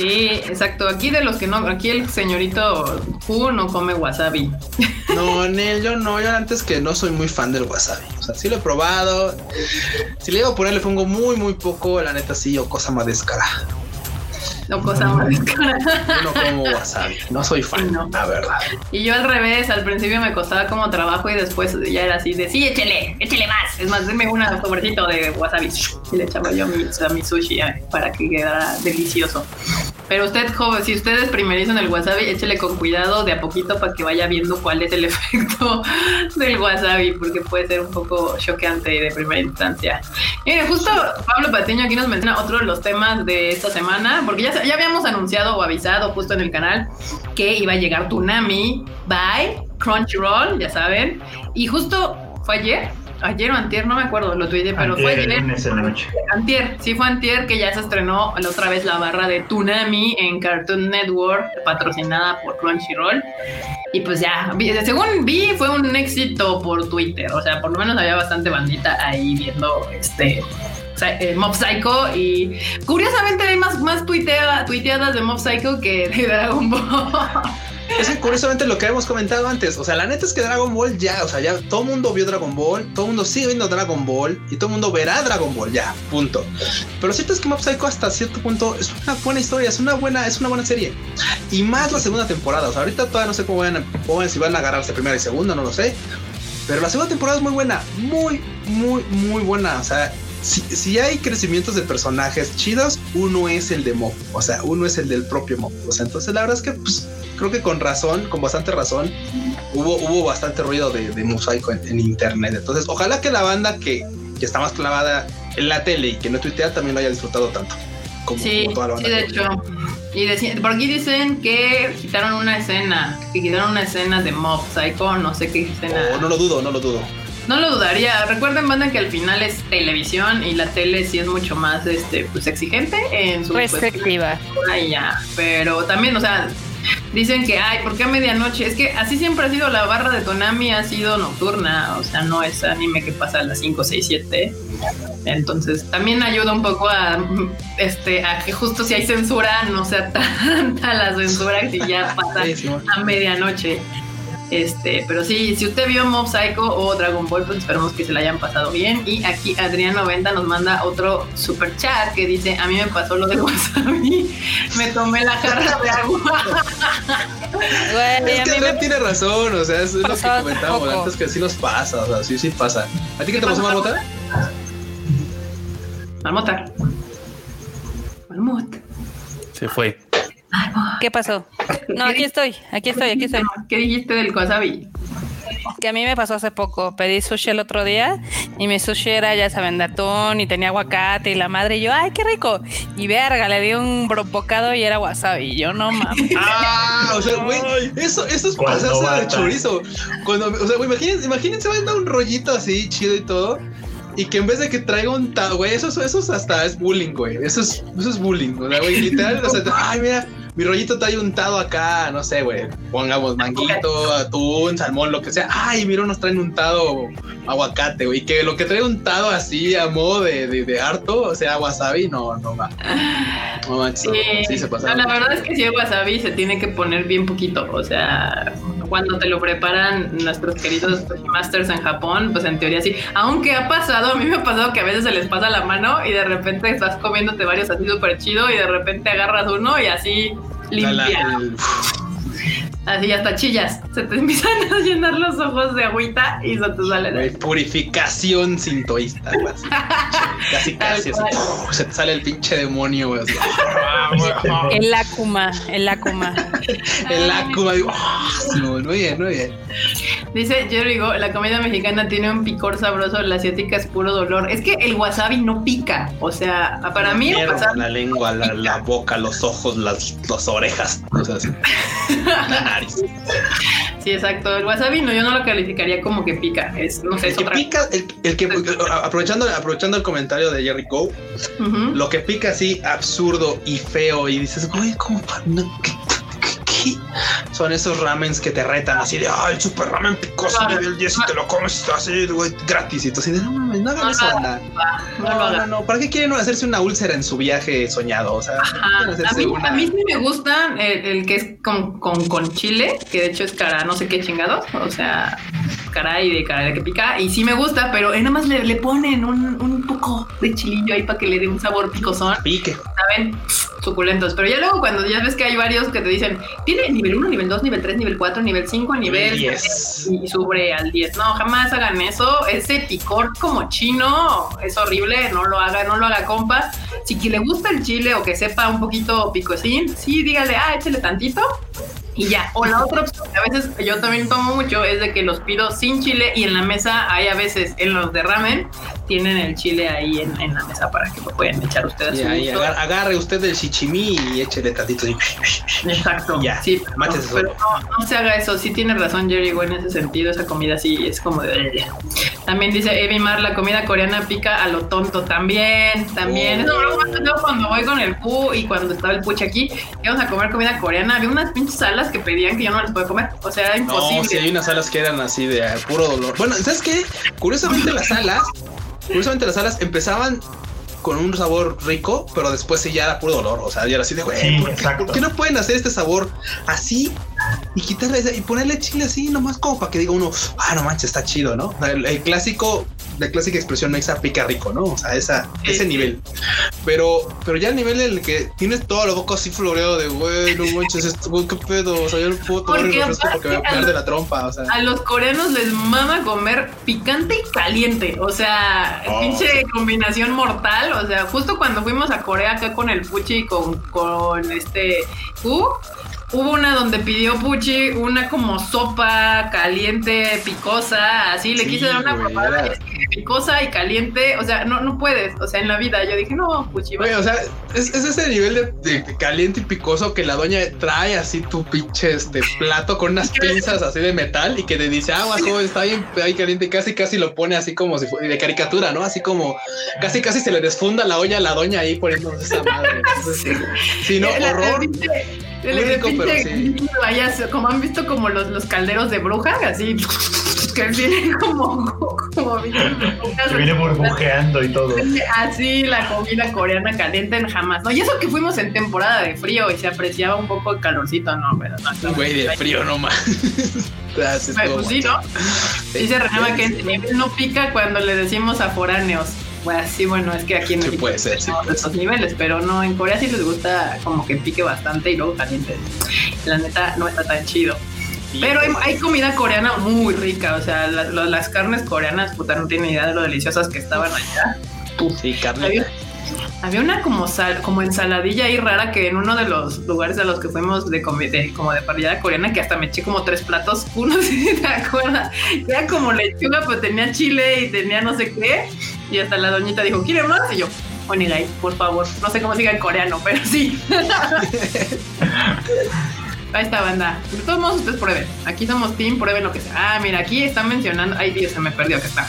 Sí, exacto. Aquí de los que no, aquí el señorito Q no come wasabi. No, Nel, yo no, yo antes que no soy muy fan del wasabi. O sea, sí lo he probado. Si le iba a poner, le pongo muy, muy poco, la neta sí, o cosa más descarada. No cosa más. Yo no como wasabi, no soy fan, No. la verdad. Y yo al revés, al principio me costaba como trabajo y después ya era así de sí, échele, échele más. Es más, denme un sobrecito de wasabi. Y le echaba yo a mi, mi sushi eh, para que quedara delicioso. Pero usted, joven, si usted es primerizo en el wasabi, échele con cuidado de a poquito para que vaya viendo cuál es el efecto del wasabi, porque puede ser un poco choqueante de primera instancia. Mire, justo Pablo Patiño aquí nos menciona otro de los temas de esta semana, porque ya, ya habíamos anunciado o avisado justo en el canal que iba a llegar Tunami by Crunchyroll, ya saben. Y justo fue ayer, ayer o antier, no me acuerdo, lo tuiteé, pero fue Antier, ayer. la noche. Antier, sí fue Antier que ya se estrenó la otra vez la barra de Tunami en Cartoon Network, patrocinada por Crunchyroll. Y pues ya, según vi, fue un éxito por Twitter. O sea, por lo menos había bastante bandita ahí viendo este. eh, Mob Psycho y curiosamente hay más, más tuitea- tuiteadas de Mob Psycho que de Dragon Ball. Es curiosamente lo que hemos comentado antes, o sea, la neta es que Dragon Ball ya, o sea, ya todo el mundo vio Dragon Ball, todo el mundo sigue viendo Dragon Ball y todo el mundo verá Dragon Ball, ya, punto. Pero siento es que Mob Psycho hasta cierto punto es una buena historia, es una buena, es una buena serie. Y más la segunda temporada, o sea, ahorita todavía no sé cómo van, cómo si van a agarrarse primera y segunda, no lo sé. Pero la segunda temporada es muy buena, muy, muy, muy buena. O sea, si, si hay crecimientos de personajes chidos, uno es el de Mob, o sea, uno es el del propio Mob. O sea, entonces la verdad es que pues, creo que con razón, con bastante razón, hubo, hubo bastante ruido de, de mosaico en, en internet. Entonces, ojalá que la banda que, que está más clavada en la tele y que no tuitea también lo haya disfrutado tanto. Como, Sí, como toda la sí, banda. de que- hecho. Y deci- por aquí dicen que quitaron una escena, que quitaron una escena de Mob Psycho, no sé qué escena. Oh, no lo dudo, no lo dudo. No lo dudaría. Recuerden, banda, que al final es televisión y la tele sí es mucho más este, pues, exigente en su ya. Pero también, o sea, dicen que, ay, ¿por qué a medianoche? Es que así siempre ha sido la barra de Konami, ha sido nocturna. O sea, no es anime que pasa a las 5, 6, 7. Entonces, también ayuda un poco a, este, a que justo si hay censura, no sea tanta la censura que ya pasa a medianoche. Este, pero sí, si usted vio Mob Psycho o Dragon Ball, pues esperemos que se la hayan pasado bien. Y aquí Adrián 90 nos manda otro super chat que dice: A mí me pasó lo del wasabi, me tomé la jarra de agua. Güey, Es que Adrián me tiene razón, o sea, es lo que comentábamos antes que sí nos pasa, o sea, sí, sí pasa. ¿A ti qué te ¿Qué pasó, pasó? Marmota? Marmota. Marmota. Se fue. ¿Qué pasó? No, aquí estoy, aquí estoy, aquí estoy. ¿Qué dijiste del wasabi? Que a mí me pasó hace poco. Pedí sushi el otro día y mi sushi era, ya saben, de atún y tenía aguacate y la madre y yo, ¡ay, qué rico! Y verga, le di un bocado y era wasabi. Y yo, no mames. Ah, o sea, güey, eso, eso es Cuando pasarse de chorizo. Cuando, o sea, güey, imagínense, imagínense, va a dar un rollito así, chido y todo. Y que en vez de que traiga un ta, güey, eso, eso, es hasta es bullying, güey. Eso es, eso es bullying. O sea, güey, literal, o sea, ay, mira, mi rollito trae untado acá, no sé, güey. Pongamos manguito, atún, salmón, lo que sea. Ay, mira, nos traen untado aguacate, güey. Que lo que trae untado así a modo de, de, de harto, o sea, wasabi, no, no va. No manches, sí se no, pasa. la verdad es que si el wasabi se tiene que poner bien poquito. O sea, cuando te lo preparan nuestros queridos masters en Japón, pues en teoría sí. Aunque ha pasado, a mí me ha pasado que a veces se les pasa la mano y de repente estás comiéndote varios así súper chido y de repente agarras uno y así La- la- limpia. el- Así hasta chillas. Se te empiezan a llenar los ojos de agüita y se te sale de purificación sintoísta, así. Casi, casi, así, Tal ¡puf! se te sale el pinche demonio, güey. así. El Akuma, el Akuma. El Akuma, digo, ¡ah! Sí, güey, muy bien, muy bien. Dice Jerry Go, la comida mexicana tiene un picor sabroso, la asiática es puro dolor. Es que el wasabi no pica. O sea, para mí el Mierda, wasabi la lengua, la, la boca, los ojos, las, las orejas, cosas así. La nariz. Sí, exacto. El wasabi no, yo no lo calificaría como que pica. Es, no sé, El es que otra. pica, el, el que aprovechando, aprovechando el comentario de Jerry Go, lo que pica así absurdo y feo y dices, güey, ¿cómo pa- no, ¿qué, qué- qué? Son esos ramens que te retan así de, ah, el super ramen picoso Ah. nivel 10 y te lo comes así, güey, gratis. Y tú así de, no mames, no hagan No eso, banda. No No, no, no, ¿para qué quieren hacerse una úlcera en su viaje soñado? O sea, ¿para qué Ajá. quieren A mí, una- a mí sí me gusta el, el que es con, con, con chile, que de hecho es cara, no sé qué chingados, o sea, cara y de cara de que pica, y sí me gusta, pero nada más le, le ponen un, un poco de chilillo ahí para que le dé un sabor picosón, pique. ¿saben? Suculentos. Pero ya luego cuando ya ves que hay varios que te dicen, tiene nivel 1, nivel 2, nivel 3, nivel 4, nivel 5, nivel 10. y sube al 10. No, jamás hagan eso. Ese picor como chino es horrible. No lo haga, no lo haga, compa. Si que le gusta el chile o que sepa un poquito picosín, sí, dígale, ah, échale tantito. Y ya, o la otra opción, que a veces yo también tomo mucho, es de que los pido sin chile y en la mesa hay a veces, en los de ramen, tienen el chile ahí en, en la mesa para que lo puedan echar ustedes. Y agar- agarre usted el shichimi y échele tantito así. Exacto. Ya, sí, pero solo. no, no se haga eso. Sí tiene razón Jerry en ese sentido. Esa comida sí es como de... También dice Evi Mar, la comida coreana pica a lo tonto. También, también. Oh. Eso lo yo cuando voy con el Pu y cuando estaba el Puch aquí. Íbamos a comer comida coreana. Había unas pinches salas que pedían que yo no les podía comer. O sea, era imposible. No, sí, hay unas salas que eran así de ah, puro dolor. Bueno, ¿sabes qué? Curiosamente las salas, curiosamente las salas empezaban con un sabor rico, pero después sí ya era puro dolor. O sea, ya era así de, güey, Sí, ¿por, qué, exacto. por qué no pueden hacer este sabor así y quitarle y ponerle chile así nomás como para que diga uno, ah, no manches, está chido, ¿no? El clásico la clásica expresión mexa pica rico, ¿no? O sea, esa, ese nivel. Pero, pero ya el nivel en el que tienes toda la boca así floreado de, güey, no manches, esto, güey, qué pedo. O sea, yo no puedo tomar el refresco porque me va a pegar de la trompa. O sea, A los coreanos les mama comer picante y caliente. O sea, Oh, pinche combinación mortal. O sea, justo cuando fuimos a Corea acá con el Puchi y con, con este Q, hubo una donde pidió Puchi una como sopa caliente, picosa, así. Le Sí, quise dar una probada. y Picosa y caliente, o sea, no, no puedes, o sea, en la vida. Yo dije, no, Puchi, va. Güey, o sea, es, es ese nivel de, de caliente y picoso que la doña trae así tu pinche este plato con unas pinzas así de metal y que te dice, ah, joven, está bien ahí caliente y casi casi lo pone así como si fuera de caricatura, ¿no? Así como casi casi se le desfunda la olla a la doña ahí poniéndose esa madre. Entonces, sí, no, La- la horror. Pero sí. así, como han visto como los, los calderos de bruja, así que vienen como, como Que viene burbujeando y todo. Así la comida coreana caliente jamás. No, y eso que fuimos en temporada de frío y se apreciaba un poco el calorcito, no, pero no. Güey, de frío, no más. Pues, pues sí, ¿no? Dice Renama que el nivel no pica cuando le decimos a foráneos. Bueno, sí, bueno, es que aquí en Sí, México puede ser, sí, tenemos puede estos niveles, pero no, en Corea sí les gusta como que pique bastante y luego caliente. La neta no está tan chido. Pero hay, hay comida coreana muy rica, o sea, la- las carnes coreanas, puta, no tienen idea de lo deliciosas que estaban allá. Sí, carne. Había, había una como sal, como ensaladilla ahí rara que en uno de los lugares a los que fuimos de, de- como de parrillada coreana que hasta me eché como tres platos, uno si te acuerdas, era como lechuga, pues tenía chile y tenía no sé qué, y hasta la doñita dijo, ¿quiere más? Y yo, Onigai, por favor, no sé cómo siga en coreano, pero sí. Ahí está, banda. De todos modos, ustedes prueben. Aquí somos team, prueben lo que sea. Ah, mira, aquí están mencionando. Ay, Dios, se me perdió. Acá está.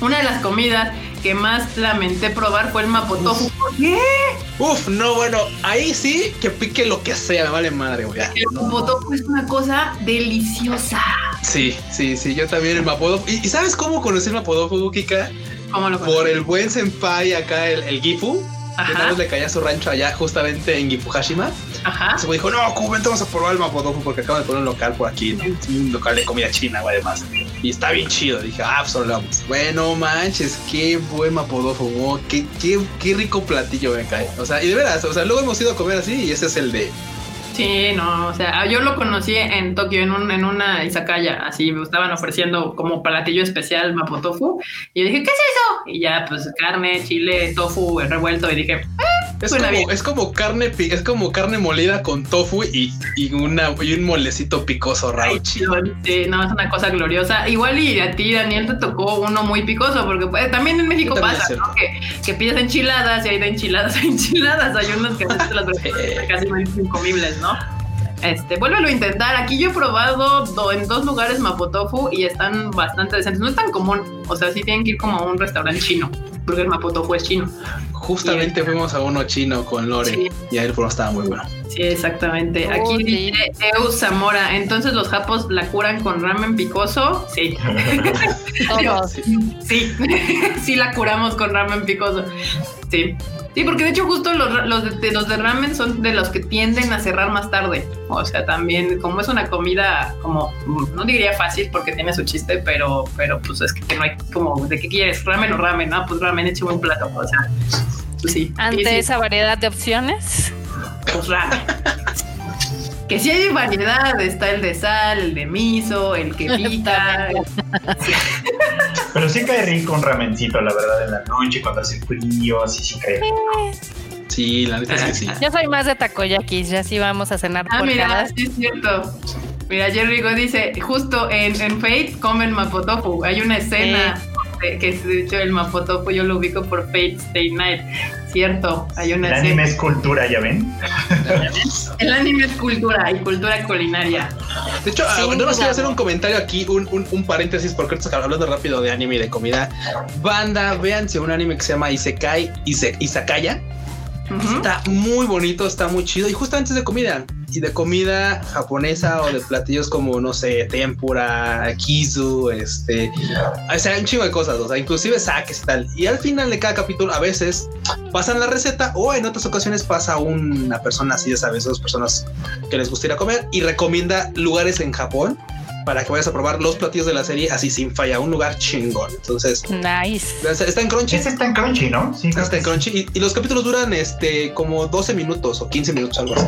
Una de las comidas que más lamenté probar fue el mapotofu. ¿Por qué? Uf, no, bueno, ahí sí que pique lo que sea, me vale madre, güey. El mapotofu es una cosa deliciosa. Sí, sí, sí, yo también el Mapodofu. ¿Y, sabes cómo conocí el Mapodofu, Kika? ¿Cómo lo Por el buen senpai acá, el, el Gifu. Que una Ajá, vez le caía a su rancho allá, justamente en Gifuhashima. ajá. Ese güey dijo, no, ¿cómo ven? Vamos a probar el Mapodofu porque acaban de poner un local por aquí, ¿no? un local de comida china, güey, además. Y está bien chido. Dije, ah, pues vamos. Bueno, manches, qué buen Mapodofu, oh, qué, qué, qué rico platillo me cae. O sea, y de veras, o sea, luego hemos ido a comer así y ese es el de... Sí, no, o sea, yo lo conocí en Tokio, en, un, en una izakaya, así me estaban ofreciendo como platillo especial mapotofu, y yo dije, ¿qué es eso? Y ya, pues carne, chile, tofu, revuelto, y dije, Es Suena como, bien. es como carne es como carne molida con tofu y, y una y un molecito picoso sí, no, es una cosa gloriosa. Igual y a ti, Daniel, te tocó uno muy picoso, porque pues, también en México también pasa, ¿no? Que, que pides enchiladas y hay de enchiladas a enchiladas. Hay unas que a veces las casi incomibles, ¿no? Este, vuélvelo a intentar. Aquí yo he probado do- en dos lugares mapotofu y están bastante decentes. No es tan común. O sea, sí tienen que ir como a un restaurante chino, porque el mapotofu es chino. Justamente fuimos a uno chino con Lore Sí. y ahí el foro estaba muy bueno. Sí, exactamente. Oh, Aquí sí. dice Eu Zamora. Entonces los japos la curan con ramen picoso. Sí. Todos. Sí, sí la curamos con ramen picoso. Sí. Sí, porque de hecho justo los, ra- los, de, los de ramen son de los que tienden a cerrar más tarde. O sea, también como es una comida como, no diría fácil porque tiene su chiste, pero, pero pues es que no hay como, ¿de qué quieres? ¿Ramen o ramen? Ah, pues ramen, eche un plato. O sea, pues sí. Ante Sí, sí, esa variedad de opciones, pues ramen. Que sí hay variedad, está el de sal, el de miso, el que pica, Pero sí cae rico un ramencito, la verdad, en la noche cuando hace frío, así sí cae rico. Sí, la neta es que sí. yo soy más de takoyakis, ya sí vamos a cenar Ah, por mira, cada- sí es cierto. Mira, Jerry Go dice, justo en, en Fate comen mapotofu. Hay una escena de- que es de hecho el mapotofu, yo lo ubico por Fate Stay Night. Cierto, hay una El anime es cultura, ¿ya ven? El anime es cultura y cultura culinaria. De hecho, Sí, ah, no nos quiero hacer un comentario aquí, un, un, un paréntesis, porque hablando rápido de anime y de comida. Banda, véanse un anime que se llama Isekai, Ise, Isakaya. Está muy bonito, está muy chido. Y justamente es de comida. Y de comida japonesa o de platillos como, no sé, tempura, kizu, este. O sea, un chingo de cosas. O sea, inclusive saques y tal. Y al final de cada capítulo, a veces pasan la receta o en otras ocasiones pasa una persona así, ya sabes, dos personas que les gusta ir a comer y recomienda lugares en Japón para que vayas a probar los platillos de la serie así sin falla, un lugar chingón. Entonces, Nice. está en Crunchy. Ese está en Crunchy, ¿no? Sí, Está en Crunchy y, y los capítulos duran este como 12 minutos o 15 minutos, algo así.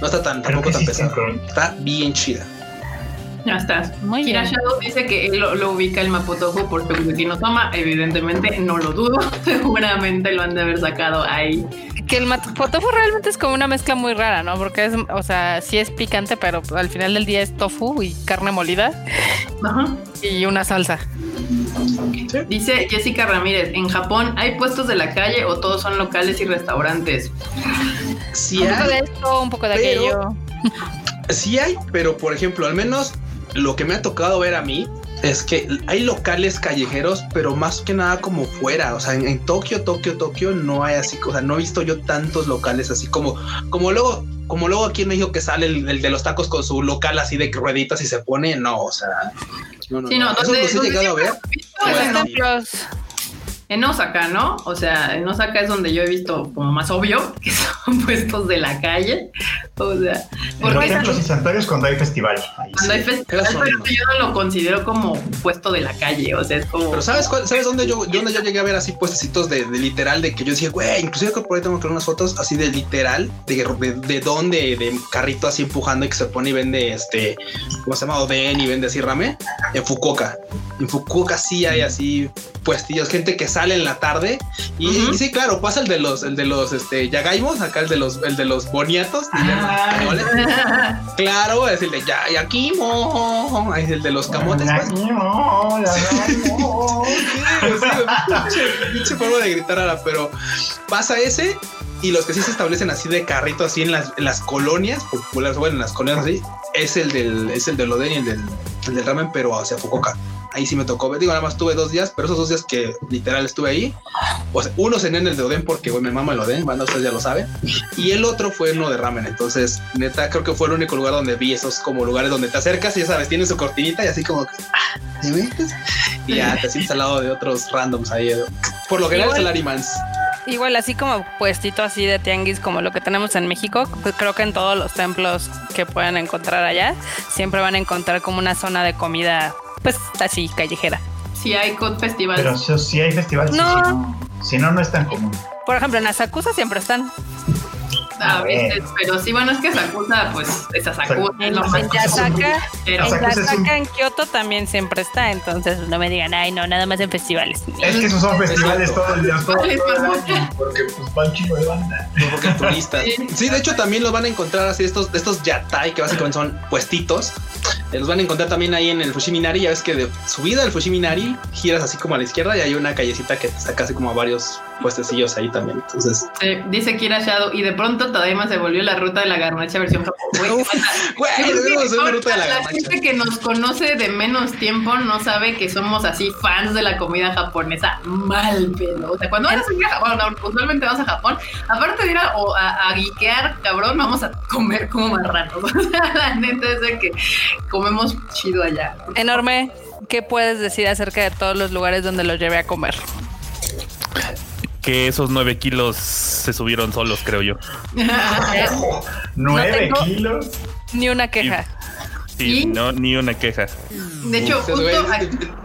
No está tan, Creo tampoco tan pesado. Está bien chida. Ya está. Muy Kira bien. Shadow dice que él lo, lo ubica el Mapotofu por su no toma. Evidentemente, no lo dudo. Seguramente lo han de haber sacado ahí. Que el tofu realmente es como una mezcla muy rara, ¿no? Porque es, o sea, sí es picante, pero al final del día es tofu y carne molida Ajá. y una salsa. Dice Jessica Ramírez, en Japón hay puestos de la calle o todos son locales y restaurantes. Sí un poco hay, de esto, un poco de pero- aquello. sí hay, pero por ejemplo, al menos lo que me ha tocado ver a mí es que hay locales callejeros, pero más que nada como fuera. O sea, en, en Tokio, Tokio, Tokio no hay así, o sea, no he visto yo tantos locales así como, como luego, como luego aquí en México que sale el, el de los tacos con su local así de rueditas y se pone, no, o sea, no, no, Sí, no, Eso los he donde llegado a ver. Los en-. En Osaka, ¿no? O sea, en Osaka es donde yo he visto como más obvio que son puestos de la calle. O sea, En porque los es templos y santuarios cuando hay festival. Ahí Cuando hay festival, Eso pero no. yo no lo considero como puesto de la calle, o sea, es como... Pero ¿sabes cuál- ¿Sabes dónde yo, dónde yo llegué a ver así puestecitos de, de literal? De que yo decía, güey, inclusive que por ahí tengo que ver unas fotos así de literal, de, de, de dónde, de carrito así empujando y que se pone y vende este, ¿cómo se llama? Oden y vende así rame. En Fukuoka. En Fukuoka sí hay así puestillos, gente que sale en la tarde y, Ujú. y sí, claro, pasa el de los, el de los, este, yagaimos, acá el de los, el de los boniatos. los Ah, españoles. Claro, es el de ya, yakimo, es el de los camotes. La- pues. Sí, pinche forma de gritar ahora, pero pasa ese y los que sí se establecen así de carrito, así en las, en las colonias populares, bueno, en las colonias así, es el del, es el del Oden y el del, el del ramen, pero hacia Fukuoka. Ahí sí me tocó ver, digo, nada más tuve dos días, pero esos dos días que literal estuve ahí, sea, uno cené en el de Oden porque güey, me mama el Oden, banda, ustedes ya lo saben, y el otro fue uno de ramen, entonces, neta, creo que fue el único lugar donde vi esos como lugares donde te acercas y ya sabes, tienen su cortinita y así como que, ah, ¿te metes? Y ya te sientes al lado de otros randoms ahí. Por lo general, Salarimans. Igual, así como puestito así de tianguis como lo que tenemos en México, pues creo que en todos los templos que puedan encontrar allá, siempre van a encontrar como una zona de comida, pues así, callejera. Si hay COD Festival. Pero si, si hay festivales, sí, No. si no, si no, no es tan común. Por ejemplo, en Asakusa siempre están. A a veces, pero sí, bueno, es que Sakusa, pues, es Sakusa, es lo En más en Yasaka, pero en Kioto también siempre está, entonces no me digan, ay, no, nada más en festivales. Es que esos son festivales todo el día, todo, todo el Festivales, año, porque pues va un chingo de banda. no porque turistas. Sí. De hecho, también los van a encontrar así, estos, estos yatai, que básicamente son puestitos. eh, Los van a encontrar también ahí en el Fushiminari. Ya ves que de subida al Fushiminari giras así como a la izquierda y hay una callecita que te saca así como a varios puestecillos ahí también. Entonces, Eh, dice Kira Shadow, y de pronto Tadaima se volvió la ruta de la garnacha versión Japón. Güey, ruta de la la garnacha. gente que nos conoce de menos tiempo no sabe que somos así fans de la comida japonesa mal pedo. O sea, cuando vas a Japón, usualmente vas a Japón, aparte de ir a, o a, a guiquear, cabrón, vamos a comer como marranos. O sea, la neta es de que comemos chido allá. Enorme, ¿qué puedes decir acerca de todos los lugares donde los llevé a comer? Que esos nueve kilos se subieron solos, creo yo. Nueve kilos. Ni una queja. Sí, ¿Y? no, ni una queja. De hecho, justo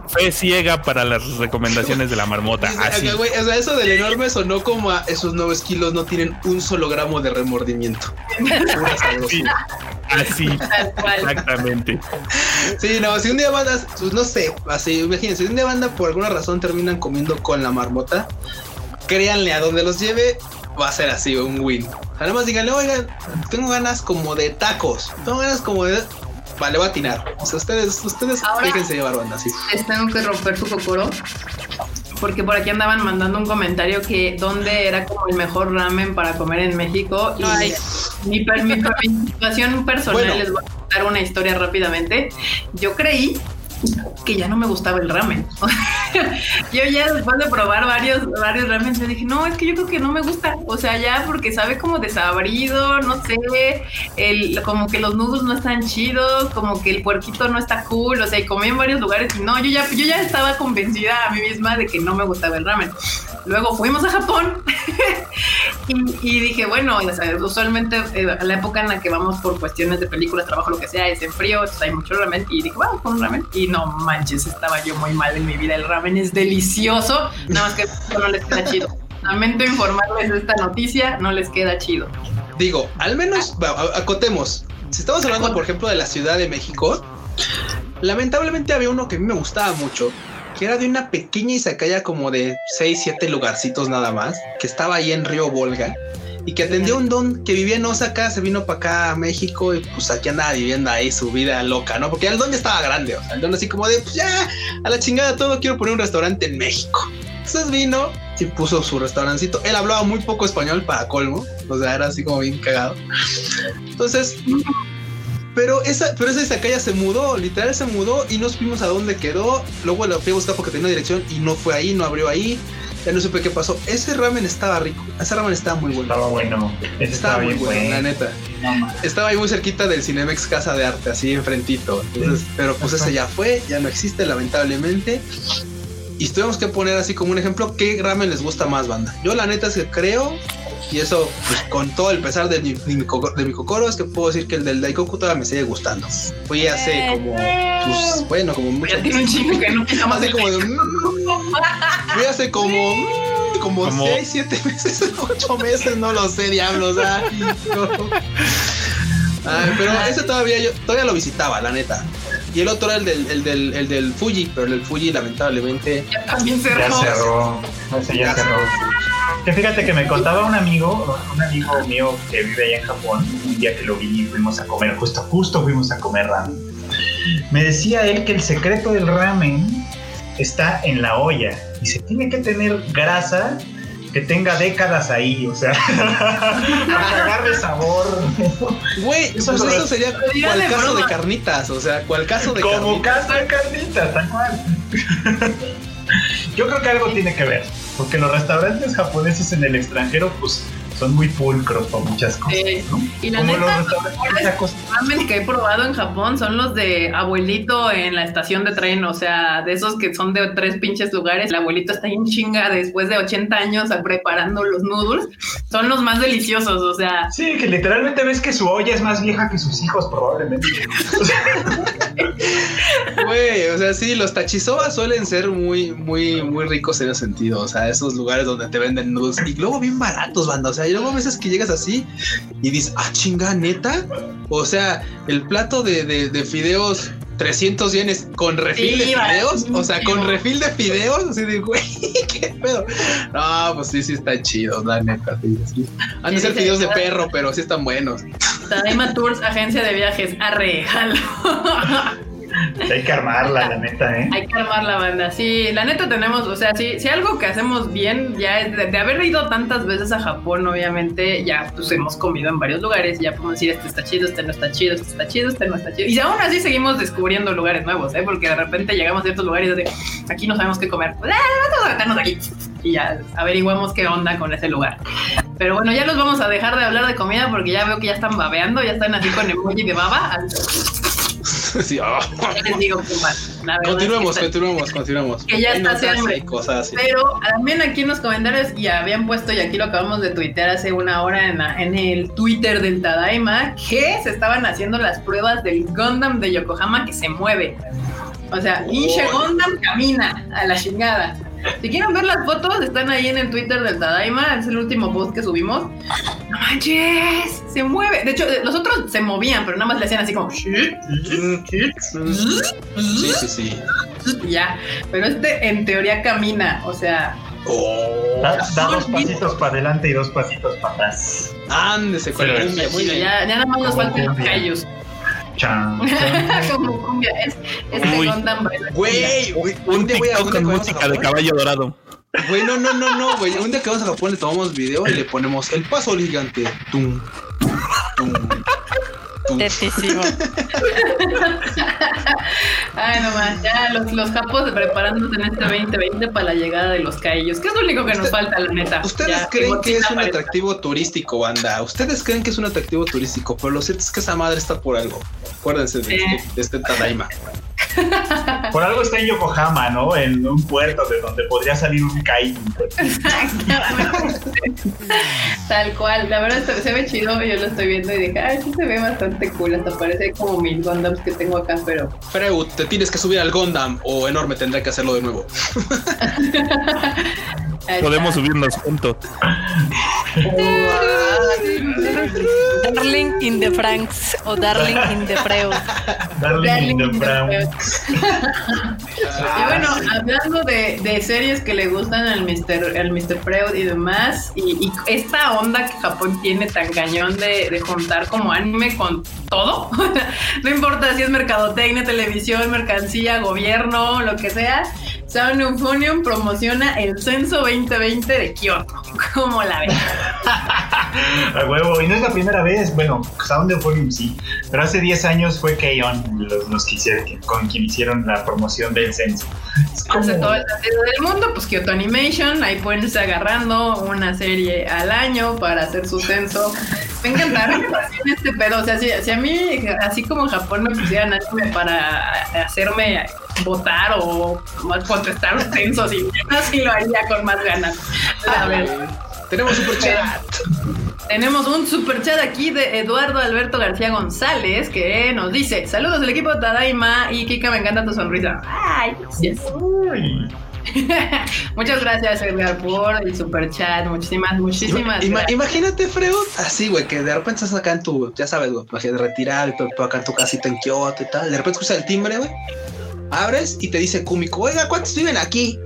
Fue ciega para las recomendaciones de la marmota. Así. O sea, eso del enorme sonó como a esos nueve kilos no tienen un solo gramo de remordimiento. Sabrosura. Así. Exactamente. Sí, no, si un día bandas, pues no sé, así, imagínense, si un día banda por alguna razón terminan comiendo con la marmota, créanle a donde los lleve, va a ser así, un win. O sea, nada más díganle, oigan, tengo ganas como de tacos, tengo ganas como de... Vale, va a atinar. O sea, ustedes, ustedes Ahora- déjense llevar banda, sí. les tengo que romper su cocoro. Porque por aquí andaban mandando un comentario que dónde era como el mejor ramen para comer en México. Y Ay. mi, mi, situación personal, Bueno. les voy a contar una historia rápidamente. Yo creí que ya no me gustaba el ramen. yo ya después de probar varios, varios ramen, yo dije, no, es que yo creo que no me gusta. O sea, ya porque sabe como desabrido, no sé, el, como que los nudos no están chidos, como que el puerquito no está cool. O sea, y comí en varios lugares y no, yo ya, yo ya estaba convencida a mí misma de que no me gustaba el ramen. Luego fuimos a Japón Y, y dije, bueno, usualmente eh, a la época en la que vamos por cuestiones de películas, trabajo, lo que sea, es en frío, entonces hay mucho ramen. Y dije, vamos con un ramen. Y no manches, estaba yo muy mal en mi vida. El ramen es delicioso, nada más que no les queda chido. Lamento informarles de esta noticia, no les queda chido. Digo, al menos va, a- acotemos. Si estamos hablando, por ejemplo, de la Ciudad de México, lamentablemente había uno que a mí me gustaba mucho, que era de una pequeña izakaya como de 6, 7 lugarcitos nada más, que estaba ahí en Río Volga y que atendió un don que vivía en Osaka, se vino para acá a México y pues aquí andaba viviendo ahí su vida loca, ¿no? Porque el don ya estaba grande, o sea, el don así como de, pues ya, a la chingada todo, quiero poner un restaurante en México. Entonces vino y puso su restaurancito. Él hablaba muy poco español para colmo, o sea, era así como bien cagado. Entonces, pero esa, pero esa izakaya se mudó, literal se mudó y no supimos a dónde quedó. Luego lo fui a buscar porque tenía dirección y no fue ahí, no abrió ahí. Ya no supe qué pasó. Ese ramen estaba rico, ese ramen estaba muy bueno. Estaba bueno. Estaba muy bueno, la neta. No. Estaba ahí muy cerquita del Cinemex Casa de Arte, así enfrentito. Entonces, pero pues ese ya fue, ya no existe lamentablemente. Y tuvimos que poner así como un ejemplo qué ramen les gusta más, banda. Yo la neta es que creo, y eso pues, con todo el pesar de mi, de mi de mi cocoro, es que puedo decir que el del Daikoku todavía me sigue gustando. Fui hace como, pues, bueno, como mucho Ya tiene un chingo que no como de, mm, fui hace como mm, como Como- 6, 7 meses, 8 meses, no lo sé, diablos. Ay, no. Ay, pero ese todavía yo todavía lo visitaba, la neta. Y el otro era el del, el del, el del Fuji, pero el del Fuji lamentablemente. Ya también Ya cerró. cerró. Ese ya cerró. Que fíjate que me contaba un amigo, un amigo mío que vive allá en Japón, un día que lo vi y fuimos a comer, justo, justo fuimos a comer ramen. Me decía él que el secreto del ramen está en la olla y se tiene que tener grasa que tenga décadas ahí, o sea, para agarre sabor. Güey, Eso pues eso es- sería cual caso de carnitas, o sea, cual caso de Como carnitas. casa de carnitas, tal cual. Yo creo que algo tiene que ver, porque los restaurantes japoneses en el extranjero, pues, son muy pulcros para muchas cosas. ¿no? Y la Como neta, los ramen que he probado en Japón son los de abuelito en la estación de tren, o sea, de esos que son de tres pinches lugares. El abuelito está ahí en chinga después de 80 años preparando los noodles. Son los más deliciosos, o sea, Sí, que literalmente ves que su olla es más vieja que sus hijos, probablemente. O sea, Güey, o sea, sí, los tachisobas suelen ser muy, muy, muy ricos en ese sentido. O sea, esos lugares donde te venden noodles y luego bien baratos, banda. O sea, y luego a veces que llegas así y dices, ah, chinga, neta. O sea, el plato de, de, de fideos 300 yenes con refil Sí, de fideos. O sea, con refil de fideos. Así de, güey, qué pedo. No, pues sí, sí están chidos, la neta. Sí, sí. Han de ser fideos de perro, pero sí están buenos. Tadaima Tours, agencia de viajes, arre, jalo. hay que armarla, la neta, ¿eh? Hay que armar la banda. Sí, la neta tenemos, o sea, si, si algo que hacemos bien ya es de, haber ido tantas veces a Japón, obviamente, ya pues hemos comido en varios lugares, ya podemos decir, este está chido, este no está chido, este está chido, este no está chido. Y aún así seguimos descubriendo lugares nuevos, ¿eh? Porque de repente llegamos a ciertos lugares de, aquí no sabemos qué comer. Pues, ah, vamos a meternos aquí. Y ya averiguamos qué onda con ese lugar. Pero bueno, ya los vamos a dejar de hablar de comida porque ya veo que ya están babeando, ya están así con emoji de baba. Sí. Ya les digo. La es que Continuemos, está- continuemos, continuemos. Que ya está cosas así. Pero también aquí en los comentarios ya habían puesto, y aquí lo acabamos de tuitear hace una hora en, la- en el Twitter del Tadaima, que se estaban haciendo las pruebas del Gundam de Yokohama que se mueve. O sea, pinche Oh. Gundam camina a la chingada. Si quieren ver las fotos, están ahí en el Twitter del Tadaima, es el último post que subimos. ¡No manches! Se mueve. De hecho, eh, los otros se movían, pero nada más le hacían así como... Sí, sí, sí. Ya. Pero este en teoría camina, o sea... Oh, Da, da dos pasitos para adelante y dos pasitos para atrás. ándese bien. Ya, ya nada más nos faltan los callos. Chan, chan. Como cumbia. Es, este Uy. Güey, güey, Un día voy a- TikTok un día con que vamos a música de caballo dorado. Güey, no, no, no, no, güey. Un día que vamos a Japón le tomamos video y le ponemos el paso al gigante. Tum, tum. Tetísimo. Ay, no más. Ya los, los japos preparándose en este 2020 para la llegada de los caillos. Que es lo único que nos falta, la neta. ¿Ustedes Ya, creen que es un atractivo turístico, banda? ¿Ustedes creen que es un atractivo turístico? Pero lo cierto es que esa madre está por algo. Acuérdense de, Sí. este, de este Tadaima. Por algo está en Yokohama, ¿no? En un puerto de donde podría salir un kaiju. Tal cual, la verdad se ve chido, yo lo estoy viendo y dije, ay, sí se ve bastante cool, hasta parece como mil Gundams que tengo acá, pero... Freud, te tienes que subir al Gundam o enorme tendré que hacerlo de nuevo. Podemos subirnos juntos. Darling in the Franks o Darling in the Freud. Darling in the Brown. Y bueno, hablando de, de series que le gustan al Mr. al Mr. Freud y demás, y, y esta onda que Japón tiene tan cañón de, de juntar como anime con todo, no importa si es mercadotecnia, televisión, mercancía, gobierno, lo que sea, Sound Euphonium promociona el censo 2020 de Kioto. ¿Cómo la ven? A huevo, y no es la primera vez, bueno, Sound Euphonium sí, pero hace 10 años fue K-On! los, los que hicieron, con quien hicieron la promoción del censo. Es como- Hace todo el sentido del mundo, pues Kyoto Animation, ahí pueden irse agarrando una serie al año para hacer su censo. Me encanta, me encanta este pedo. O sea, si, si a mí, así como en Japón me pusieran anime para hacerme votar o contestar un censo, sí, así lo haría con más ganas. A ver. Tenemos super chat. Tenemos un super chat aquí de Eduardo Alberto García González que nos dice: Saludos del equipo Tadaima y Kika, me encanta tu sonrisa. Ay, gracias. Muchas gracias, Edgar, por el super chat. Muchísimas, muchísimas Ima- gracias. imagínate, Freud, así, güey, que de repente estás acá en tu, ya sabes, güey, imagínate retirado, y acá en tu casita en Kioto y tal. De repente escuchas el timbre, güey. Abres y te dice Kumiko, oiga, ¿cuántos viven aquí?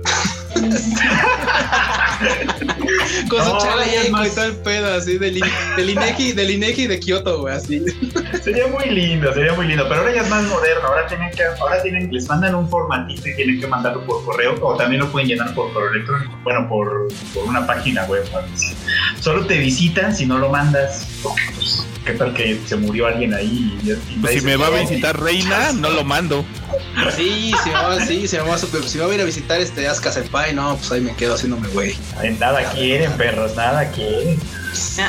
Con su No, chaleco es más- y todo el pedo, así, del, del Inegi, del Inegi de Kioto, güey, así. Sería muy lindo, sería muy lindo, pero ahora ya es más moderno, ahora tienen que, ahora tienen, les mandan un formatito y tienen que mandarlo por correo, o también lo pueden llenar por correo electrónico, bueno, por, por una página web. así. Solo te visitan si no lo mandas, porque, pues, qué tal que se murió alguien ahí y, y Pues si me va a visitar Reina, no lo mando. Sí, si me va, sí, si me va, a, si me va a ir a visitar este Asuka Senpai, no, pues ahí me quedo haciéndome güey. Ay, Nada quieren, perros, nada quieren.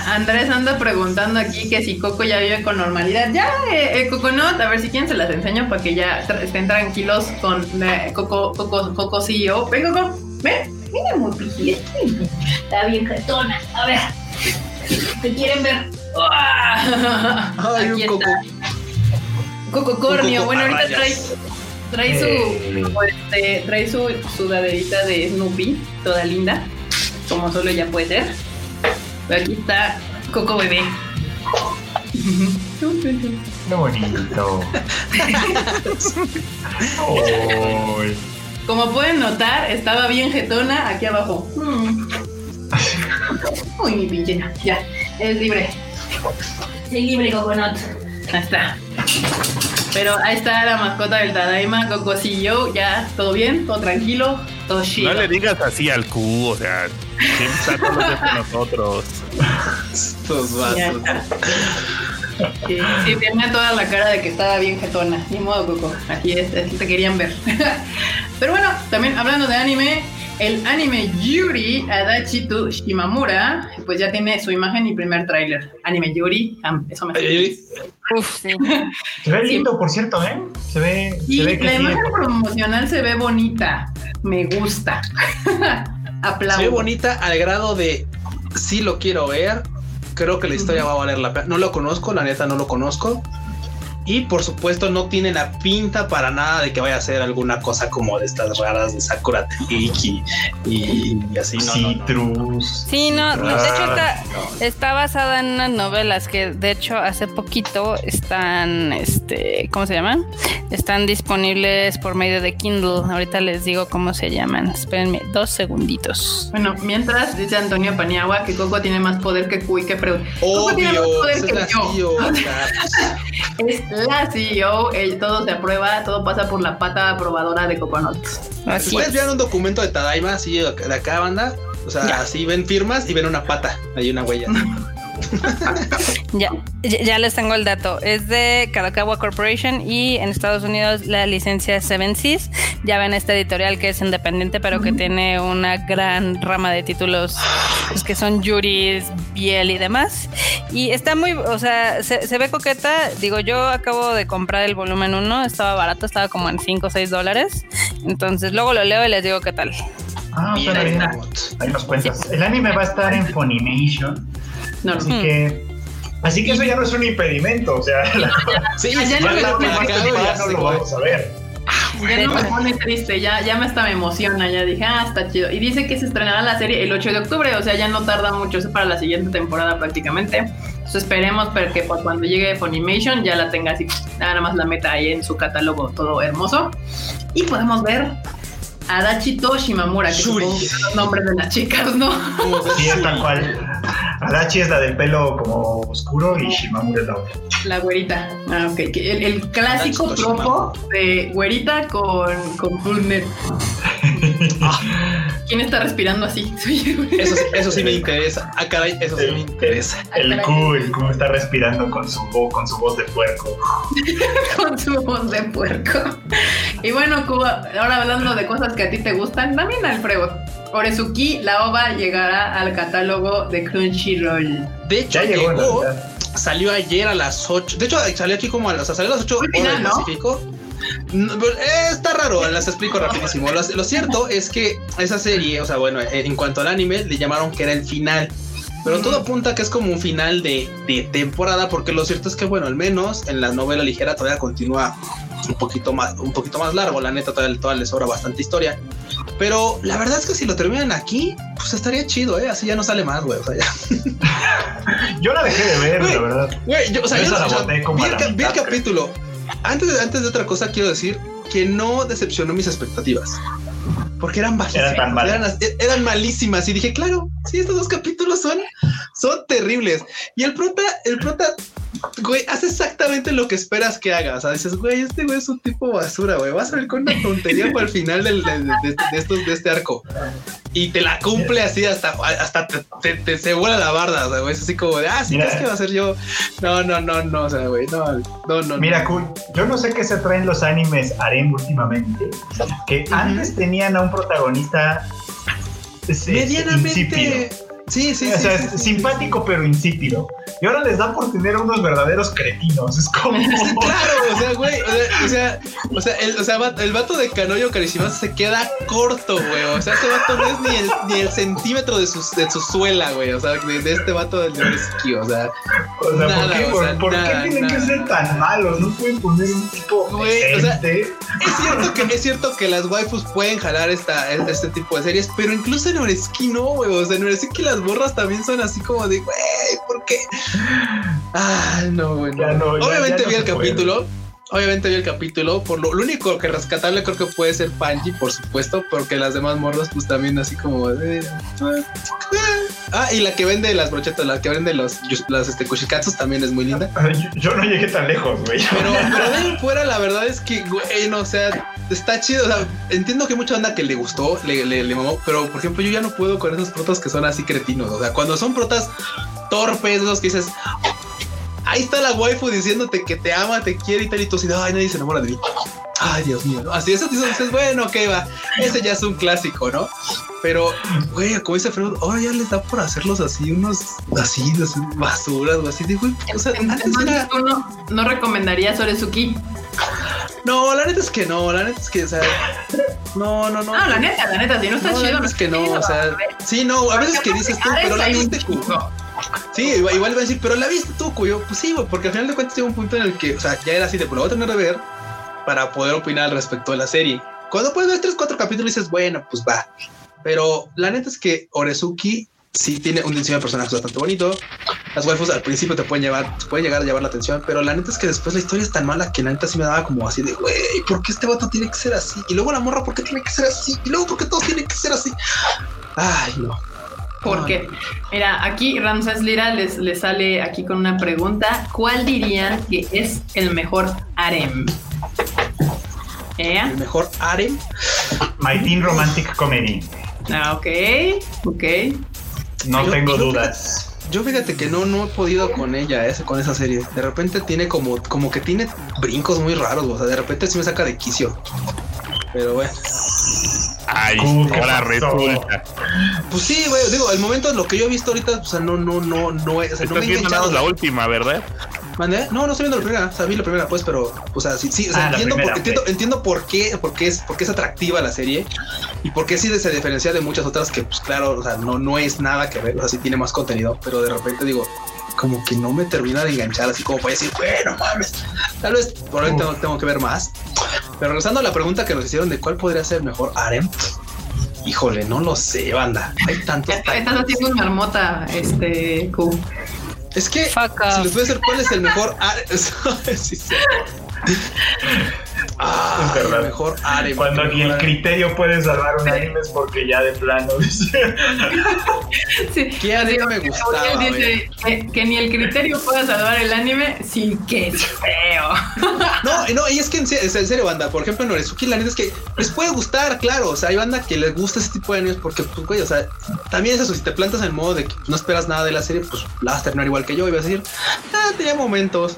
Andrés anda preguntando aquí que si Coco ya vive con normalidad. Ya, eh, eh, Coconut, a ver si quieren se las enseño para que ya tra- estén tranquilos con eh, Coco, Coco, Coco CEO. Ven, Coco, ven. Mira, muy pijile. Está bien jetona. A ver. ¿Te quieren ver? Ay, Aquí un coco. está. Coco Cornio. coco Bueno, a ahorita trae, trae su Eh. este, trae su sudaderita de Snoopy, toda linda, como solo ella puede ser. Pero aquí está Coco Bebé. Qué bonito. Como pueden notar, estaba bien jetona aquí abajo. Mm. Uy, mi pinche. Ya, es libre. Es libre, Coconut. Ahí está. Pero ahí está la mascota del Tadaima, Cococillo. Ya, todo bien, todo tranquilo, todo chido. No le digas así al Q, o sea, siempre está con los de nosotros. Estos está. Sí, sí, tenía toda la cara de que estaba bien jetona. Ni modo, Coco. Aquí es, así te querían ver. Pero bueno, también hablando de anime, el anime Yuri Adachi to Shimamura, pues ya tiene su imagen y primer tráiler. Anime Yuri, eso me hace Ay, feliz. Uf, sí. Se ve lindo, por cierto, ¿eh? Se ve, Y se ve que la tiene- imagen promocional se ve bonita. Me gusta. Aplaudo. Se ve bonita al grado de sí lo quiero ver. Creo que la historia va a valer la pena. No lo conozco, la neta no lo conozco. Y por supuesto no tiene la pinta para nada de que vaya a ser alguna cosa como de estas raras de Sakura Tiki y, y así. No, no, no. Citrus. Sí, no, no, de hecho está, está basada en unas novelas que de hecho hace poquito están, este, ¿cómo se llaman? Están disponibles por medio de Kindle. Ahorita les digo cómo se llaman. Espérenme dos segunditos. Bueno, mientras dice Antonio Paniagua que Coco tiene más poder que Cuy que Freud. Coco tiene más poder que yo. CEO, o sea, Es la CEO, eh, todo se aprueba, todo pasa por la pata aprobadora de Coconut. Así Ustedes es. vieron un documento de Tadaima así de acá, banda. O sea, Ya. así ven firmas y ven una pata. Hay una huella. Ya, ya, ya les tengo el dato. Es de Kadokawa Corporation y en Estados Unidos la licencia es Seven Seas. Ya ven esta editorial que es independiente, pero que tiene una gran rama de títulos pues, que son Juris, Biel y demás. Y está muy, o sea, se, se ve coqueta. Digo, yo acabo de comprar el volumen 1, estaba barato, estaba como en 5 o 6 dólares. Entonces luego lo leo y les digo qué tal. Ah, Bien, suena ahí. Ahí nos cuentas. El anime va a estar en Funimation, No, así que. Así que eso ya no es un impedimento, o sea, la, Sí, Ya no ya la lo ya vamos a ver. Ya no me pone triste, ya, ya me hasta me emociona, ya dije, ah, está chido. Y dice que se estrenará la serie el 8 de octubre, o sea, ya no tarda mucho, es para la siguiente temporada prácticamente. Entonces esperemos que por cuando llegue Funimation ya la tenga así, nada más la meta ahí en su catálogo todo hermoso. Y podemos ver a Dachito Shimamura, que son los nombres de las chicas, ¿no? Sí, es tal cual. Adachi es la del pelo como oscuro y Shimamura es la otra. La güerita. Ah, ok. El, el clásico tropo de güerita con, con full net. ¿Quién está respirando así? Soy yo. Eso, sí- eso sí me interesa. Ah, caray, eso sí me interesa. El Q, el Q está respirando con su, con su voz de puerco. con su voz de puerco. Y bueno, Cuba, ahora hablando de cosas que a ti te gustan, también Alfredo. Orezuki, la OVA llegará al catálogo de Crunchyroll. De hecho, Ya llegó salió ayer a las 8. De hecho, salió aquí como a las, o sea, salió a las 8 Muy horas del ¿no? Pacífico. Pero, eh, está raro, las explico rapidísimo. Lo, lo cierto es que esa serie, o sea, bueno, eh, en cuanto al anime, le llamaron que era el final. Pero todo apunta a que es como un final de, de temporada, porque lo cierto es que, bueno, al menos en la novela ligera todavía continúa un poquito más, un poquito más largo. La neta, todavía, todavía le sobra bastante historia. Pero la verdad es que si lo terminan aquí, pues estaría chido, ¿eh? Así ya no sale más, güey. O sea, ya. Yo la dejé de ver, Güey. la verdad. Güey, yo, o sea, Yo yo, vi, a el, vi el capítulo. Antes de, antes de otra cosa, quiero decir que no decepcionó mis expectativas. Porque eran bajísimas. Eran. Eran, eran malísimas. Y dije, claro, sí, estos dos capítulos son, son terribles. Y el prota, el prota, güey, hace exactamente lo que esperas que haga. O sea, dices, güey, este güey es un tipo basura, güey. Va a salir con una tontería para el final del- de, de- de- de estos, de este arco. Y te la cumple así hasta, hasta te, te- te- se vuela la barda, o sea, güey. Es así como de, ah, sí. ¿crees que va a ser yo? No, no, no, no, o sea, güey, no, no, no. Mira. Q, yo no sé qué se traen los animes harem últimamente, que antes tenían a un protagonista este, medianamente. insípido. Sí, sí, o sí. sea, sí, es simpático pero insípido. Y ahora les da por tener unos verdaderos cretinos. Es como. Sí, claro, o sea, güey, o sea, o sea, o sea, el, o sea, el vato de Canoyo Carishimasu se queda corto, güey. O sea, ese vato no es ni el, ni el centímetro de su, de su suela, güey. O sea, de, de este vato del o sea, O sea, ¿por Nada, qué, o sea, por qué tienen nada. que ser tan malos? No pueden poner un tipo Güey, o sea, es cierto que es cierto que las waifus pueden jalar esta, este tipo de series, pero incluso en Oresuki no, güey. O sea, en Oresuki las borras también son así como de, güey, ¿por qué? Ah, no, güey. no. Ya no, ya- Obviamente ya no vi el puede. capítulo. Obviamente vi el capítulo. Por lo, lo único que rescatable creo que puede ser Panji, por supuesto, porque las demás morras, pues también así como de. Ah, y la que vende las brochetas, la que vende los, las este, kushikatsus también es muy linda. Yo, no llegué tan lejos, güey. Pero, pero de ahí fuera, la verdad es que, güey, no, o sea, está chido. O sea, entiendo que hay mucha banda que le gustó, le, le, le mamó, pero por ejemplo, yo ya no puedo con esos protas que son así cretinos. O sea, cuando son protas torpes, esos que dices, ahí está la waifu diciéndote que te ama, te quiere y tal, y tú así, ay, nadie se enamora de mí. Ay, Dios mío. ¿no? Así eso dices, bueno, ok, va. Ese ya es un clásico, ¿no? Pero, güey, como dice Freud, ahora ya les da por hacerlos así, unos así, así, basuras o así. de, güey, o sea, antes era. ¿tú no, no recomendarías Orezuki? No, la neta es que no, la neta es que, o sea, no, no, no. Ah, la neta, la neta, si no está No, la chido. neta es que no, o sea, sí, no, a veces que dices tú, pero la viste, chingo. Sí, igual, igual iba a decir, pero la viste tú, cuyo, pues sí, porque al final de cuentas llega un punto en el que, o sea, ya era así de, pues lo voy a tener que ver para poder opinar al respecto de la serie. Cuando puedes ver tres, cuatro capítulos dices, bueno, pues va. Pero la neta es que Orezuki sí tiene un diseño de personajes bastante bonito. Las waifus al principio te pueden llevar, te pueden llegar a llamar la atención, pero la neta es que después la historia es tan mala que la neta sí me daba como así de, güey, ¿por qué este vato tiene que ser así? Y luego la morra, ¿por qué tiene que ser así? Y luego, ¿por qué todos tienen que ser así? Ay, no. Porque, mira, aquí Ramses Lira les, les sale aquí con una pregunta. ¿Cuál dirían que es el mejor harem? ¿Eh? El mejor harem. My Teen Romantic Comedy. Ah, ok, ok. No Yo- tengo yo- dudas. Yo fíjate que no, no he podido con ella, ese, con esa serie. De repente tiene como, como que tiene brincos muy raros, o sea, de repente sí me saca de quicio. Pero bueno. Ay, Uh, ¿qué ahora resulta. Pues sí, güey, digo, el momento lo que yo he visto ahorita, o sea, no, no, no, no, es- o sea, no Estás me he viendo nada enganchado. más la última, ¿verdad? ¿Mandé? No, no estoy viendo la primera, o sea, vi la primera, pues, pero, o sea, sí, sí, o sea, Ah, entiendo, primera, por, entiendo, entiendo por qué, por qué es, por qué es atractiva la serie y por qué sí se diferencia de muchas otras que, pues, claro, o sea, no, no es nada que ver, o sea, sí tiene más contenido, pero de repente digo, como que no me termina de enganchar, así como para decir, bueno, mames, tal vez por ahí tengo, tengo que ver más. Pero regresando a la pregunta que nos hicieron de cuál podría ser el mejor harem, híjole, no lo sé, banda, hay tantos. Estás haciendo una marmota, este, Q. Es que si les voy a decir cuál es el mejor harem, sí, sí. Ah, Es verdad. el mejor. Cuando ni el criterio puede salvar un anime es porque ya de plano dice. Sí. ¿Qué anime me gustaba, dice que, que ni el criterio pueda salvar el anime, sí que es feo. No, no, y es que en serio, en serio, banda, por ejemplo, en Orezuki, la neta es que les puede gustar, claro. O sea, hay banda que les gusta ese tipo de animes porque, pues, güey, o sea, también es eso. Si te plantas en el modo de que no esperas nada de la serie, pues la vas a terminar igual que yo y vas a decir, ah, tenía momentos,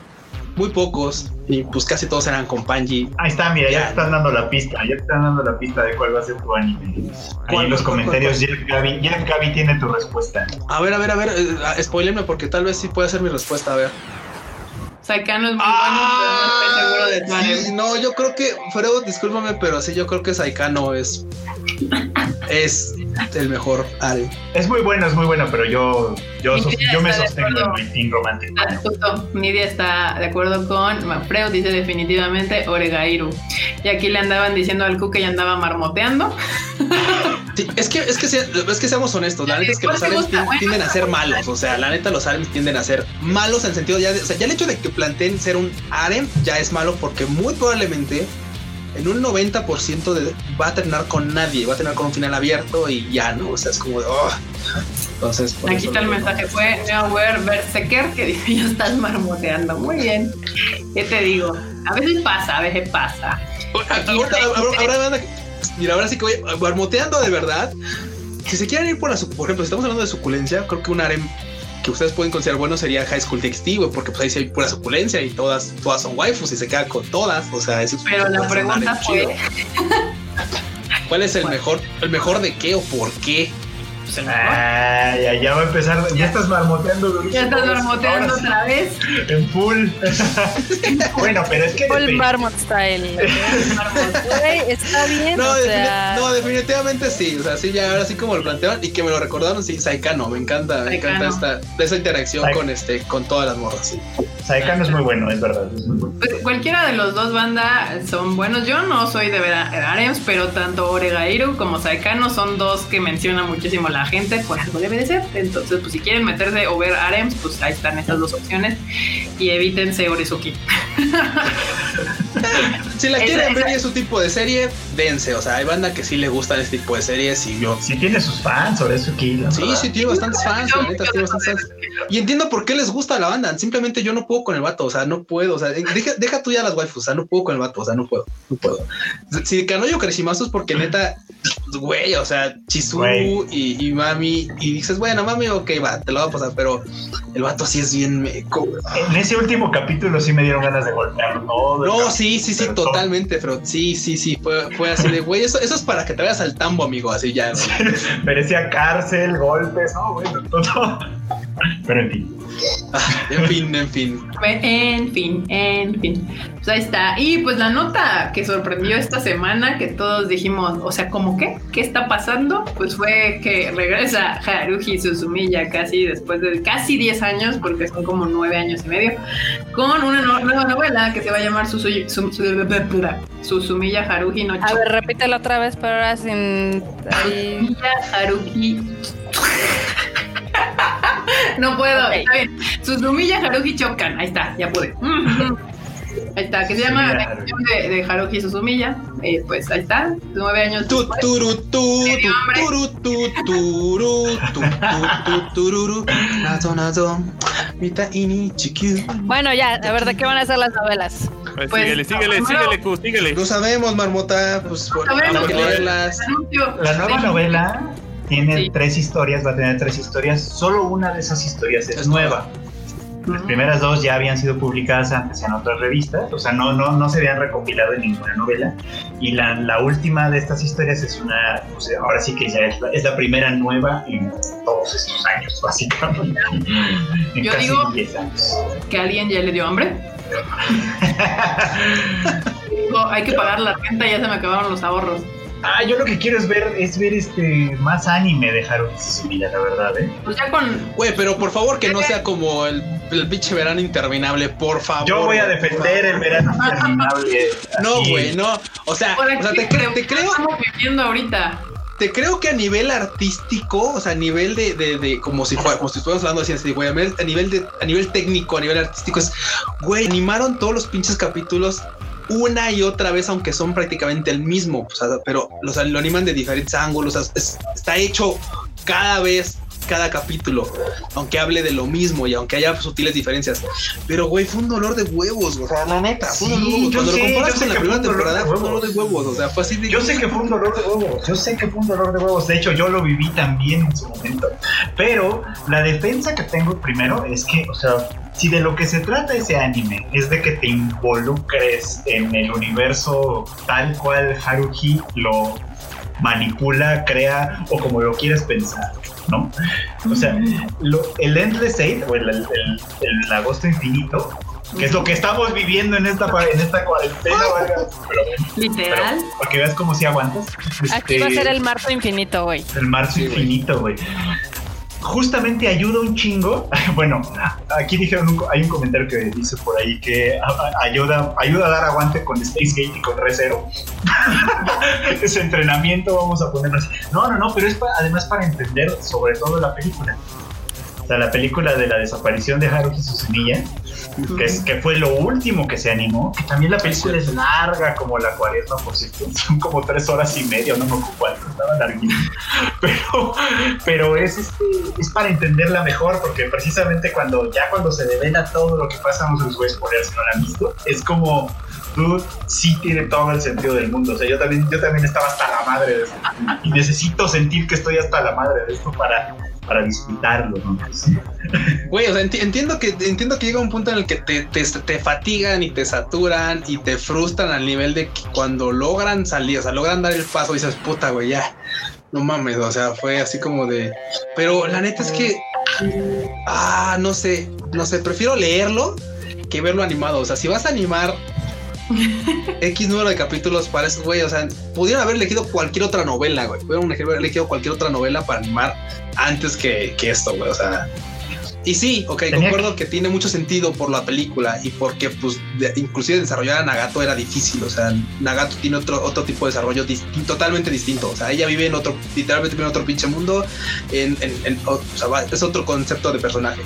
muy pocos, y pues casi todos eran con Panji. Ahí está, mira, ya Ya. te están dando la pista, ya te están dando la pista de cuál va a ser tu anime. Ahí ¿Cuál, en los comentarios, Jeff Gaby, Jeff Gaby tiene tu respuesta. A ver, a ver, a ver, eh, ah, spoilerme porque tal vez sí puede ser mi respuesta. A ver. Saikano es muy bueno, pero no estoy seguro de tu Ah, sí, anime. no, yo creo que, Fredo, discúlpame, pero sí, yo creo que Saikano es, es el mejor harem. Es muy bueno, es muy bueno, pero yo, yo, sos- me sostengo en romántico. Ah, Justo, Nidia está de acuerdo con Manfredo, dice definitivamente Oregairu. Y aquí le andaban diciendo al Q que ya andaba marmoteando. Sí, es que, es que, se- es que seamos honestos, la neta es que ¿Cuál los Bueno, tienden a ser malos, o sea, la neta los harems tienden a ser malos en el sentido ya, de- o sea, ya el hecho de que planteen ser un harem ya es malo porque muy probablemente en un 90% de, va a terminar con nadie, va a terminar con un final abierto y ya, ¿no? O sea, es como de, oh. Entonces, por Aquí está el mensaje, fue Neoware Berserker que dice ya estás marmoteando. Muy bien. ¿Qué te digo? A veces pasa, a veces pasa. Mira, ahora sí que voy barmoteando de verdad. Si se quieren ir por la, su- por ejemplo, si estamos hablando de suculencia, creo que un harem que ustedes pueden considerar bueno sería High School TXT, güey, porque pues ahí sí hay pura suculencia y todas, todas son waifus y se queda con todas. O sea, eso es Pero la pregunta fue. ¿Cuál es el mejor, el mejor de qué o por qué? Pues, el mejor. Ah, ya, ya va a empezar. Ya estás marmoteando durísimo. ya estás marmoteando Ahora sí, otra vez. En full. bueno, pero es que. Full depende. Marmot style. Güey, está bien. No, o defini- sea, no, definitivamente sí. O sea, sí, ya ahora sí como lo plantearon y que me lo recordaron, sí, Saikano, me encanta, me encanta Saikano. esta, esa interacción Saik- con este, con todas las morras, sí. Saikano es muy bueno, es verdad. Es muy bueno. Pues cualquiera de los dos bandas son buenos. Yo no soy de Arems, pero tanto Oregairu como Saikano son dos que menciona muchísimo la gente, por algo debe de ser. Entonces, pues si quieren meterse o ver Arems, pues ahí están esas dos opciones. Y evítense Orizuki. Si la Esa- quieren ver esa- y es su tipo de serie, dense. O sea, hay banda que sí le gustan este tipo de series y yo. Sí tiene sus fans, sobre eso aquí. la Sí, verdad. sí, tiene bastantes fans, la neta, tiene bastantes fans. Y entiendo por qué les gusta la banda. Simplemente yo no puedo con el vato, o sea, no puedo. O sea, deja, deja tú ya las waifus, o sea, no puedo con el vato, o sea, no puedo, no puedo. Si Kanoyo Creshimazo es porque neta, güey, o sea, Chizuru y, y Mami, y dices, bueno, Mami, ok, va, te lo va a pasar, pero el vato sí es bien meco. En ese último capítulo sí me dieron ganas de golpearlo No, capítulo, sí, sí, sí, totalmente, pero sí, sí, sí, fue, fue así de, güey, eso, eso es para que te vayas al tambo, amigo, así ya. Merecía cárcel, golpes, no, bueno, todo. Pero en fin. En fin, en fin. En fin, en fin. Pues ahí está. Y pues la nota que sorprendió esta semana, que todos dijimos, o sea, ¿cómo qué? ¿Qué está pasando? Pues fue que regresa Haruhi Suzumiya casi después de casi 10 años, porque son como 9 años y medio, con una nueva novela que se va a llamar Suzu- Su- Su- Suzumiya Haruhi no a ver, repítelo otra vez, pero ahora sin. ahí. No puedo, Ok. está bien. Suzumiya Haruhi Chokan, ahí está, ya pude. Ahí está, que se llama Suzumiya La canción de, de Haruhi Suzumiya. Eh, pues ahí está, nueve años Tu, turu, tu, turu, tu, turu, tu, tu, tu, tururu. Nazo, nazo, mita ini chikyu. Bueno, ya, a ver, ¿de qué van a ser las novelas? Pues Pues, síguele, síguele, síguele, Q, síguele. No sabemos, marmota, pues por- sabemos, pero- leerlas. Anuncio. La nueva Sí. novela tiene Sí. tres historias, va a tener tres historias. Solo una de esas historias es, Es nueva. Las primeras dos ya habían sido publicadas antes en otras revistas, o sea, no, no, no se habían recopilado en ninguna novela. Y la, la última de estas historias es una, o sea, ahora sí que ya es la, es la primera nueva en todos estos años, básicamente. En Yo casi digo- 10 años. ¿Que alguien ya le dio hambre? Digo, hay que pagar la renta, ya se me acabaron los ahorros. Ah, yo lo que quiero es ver, es ver este más anime de Haruhi Suzumiya, la verdad, ¿eh? Pues ya con. Güey, pero por favor que no sea como el, el pinche verano interminable, por favor. Yo voy a defender el verano interminable. No, güey, no. O sea, o te, cre- ¿qué te creo, estamos viviendo ahorita? te creo que a nivel artístico, o sea, a nivel de, de, de- como si fuera, como si estuviéramos hablando así, así, güey, a nivel, a nivel de, a nivel técnico, a nivel artístico, es, güey, animaron todos los pinches capítulos una y otra vez, aunque son prácticamente el mismo, pero los, lo animan de diferentes ángulos, está hecho cada vez cada capítulo, aunque hable de lo mismo y aunque haya sutiles diferencias. Pero, güey, fue un dolor de huevos, o sea, la neta, fue un Sí, dolor de huevos. yo Cuando sé, lo comparas con la primera temporada, fue un dolor de huevos. huevos, o sea, fue así de... Yo sé que fue un dolor de huevos, yo sé que fue un dolor de huevos, de hecho yo lo viví también en su momento, pero la defensa que tengo primero es que, o sea, si de lo que se trata ese anime es de que te involucres en el universo tal cual Haruhi lo manipula, crea o como lo quieras pensar, ¿no? O sea, lo- el Endless Eight o el, el- el- el agosto infinito, que es lo que estamos viviendo en esta, en esta cuarentena, Literal. pero para que veas cómo si aguantas. Aquí Este, va a ser el marzo infinito, güey. el marzo Sí, güey. infinito, güey. Justamente ayuda un chingo. Bueno, aquí dijeron, un hay un comentario que dice por ahí que ayuda, ayuda a dar aguante con Space Gate y con Recero. Ese entrenamiento, vamos a ponerlo así. No, no, no, pero es pa- además para entender sobre todo la película. O sea, la película de la desaparición de Haruhi Suzumiya, que, fue lo último que se animó, que también la película es larga como la cuaresma, por cierto, son como tres horas y media, no me ocupo estaba larguísimo. Pero, pero es, este, es para entenderla mejor, porque precisamente cuando ya cuando se devela todo lo que pasa, no los voy a spoiler si no la han es como, dude, sí tiene todo el sentido del mundo. O sea, yo también, yo también estaba hasta la madre de esto. Y necesito sentir que estoy hasta la madre de esto para, para disfrutarlo, ¿no? Güey, o sea, enti- entiendo que entiendo que llega un punto en el que te, te, te fatigan y te saturan y te frustran al nivel de que cuando logran salir, o sea, logran dar el paso dices, puta, güey, ya, no mames, o sea, fue así como de... Pero la neta es que... Ah, no sé, no sé, prefiero leerlo que verlo animado. O sea, si vas a animar X número de capítulos para eso, güey, o sea, pudieron haber elegido cualquier otra novela, güey. Pudieron haber elegido cualquier otra novela para animar antes que, que esto, güey, o sea... Y sí, ok, Tenía concuerdo que... tiene mucho sentido por la película y porque, pues, de- inclusive desarrollar a Nagato era difícil. O sea, Nagato tiene otro, otro tipo de desarrollo totalmente distinto. O sea, ella vive en otro, literalmente vive en otro pinche mundo. En, en- en- o sea, va- es otro concepto de personaje.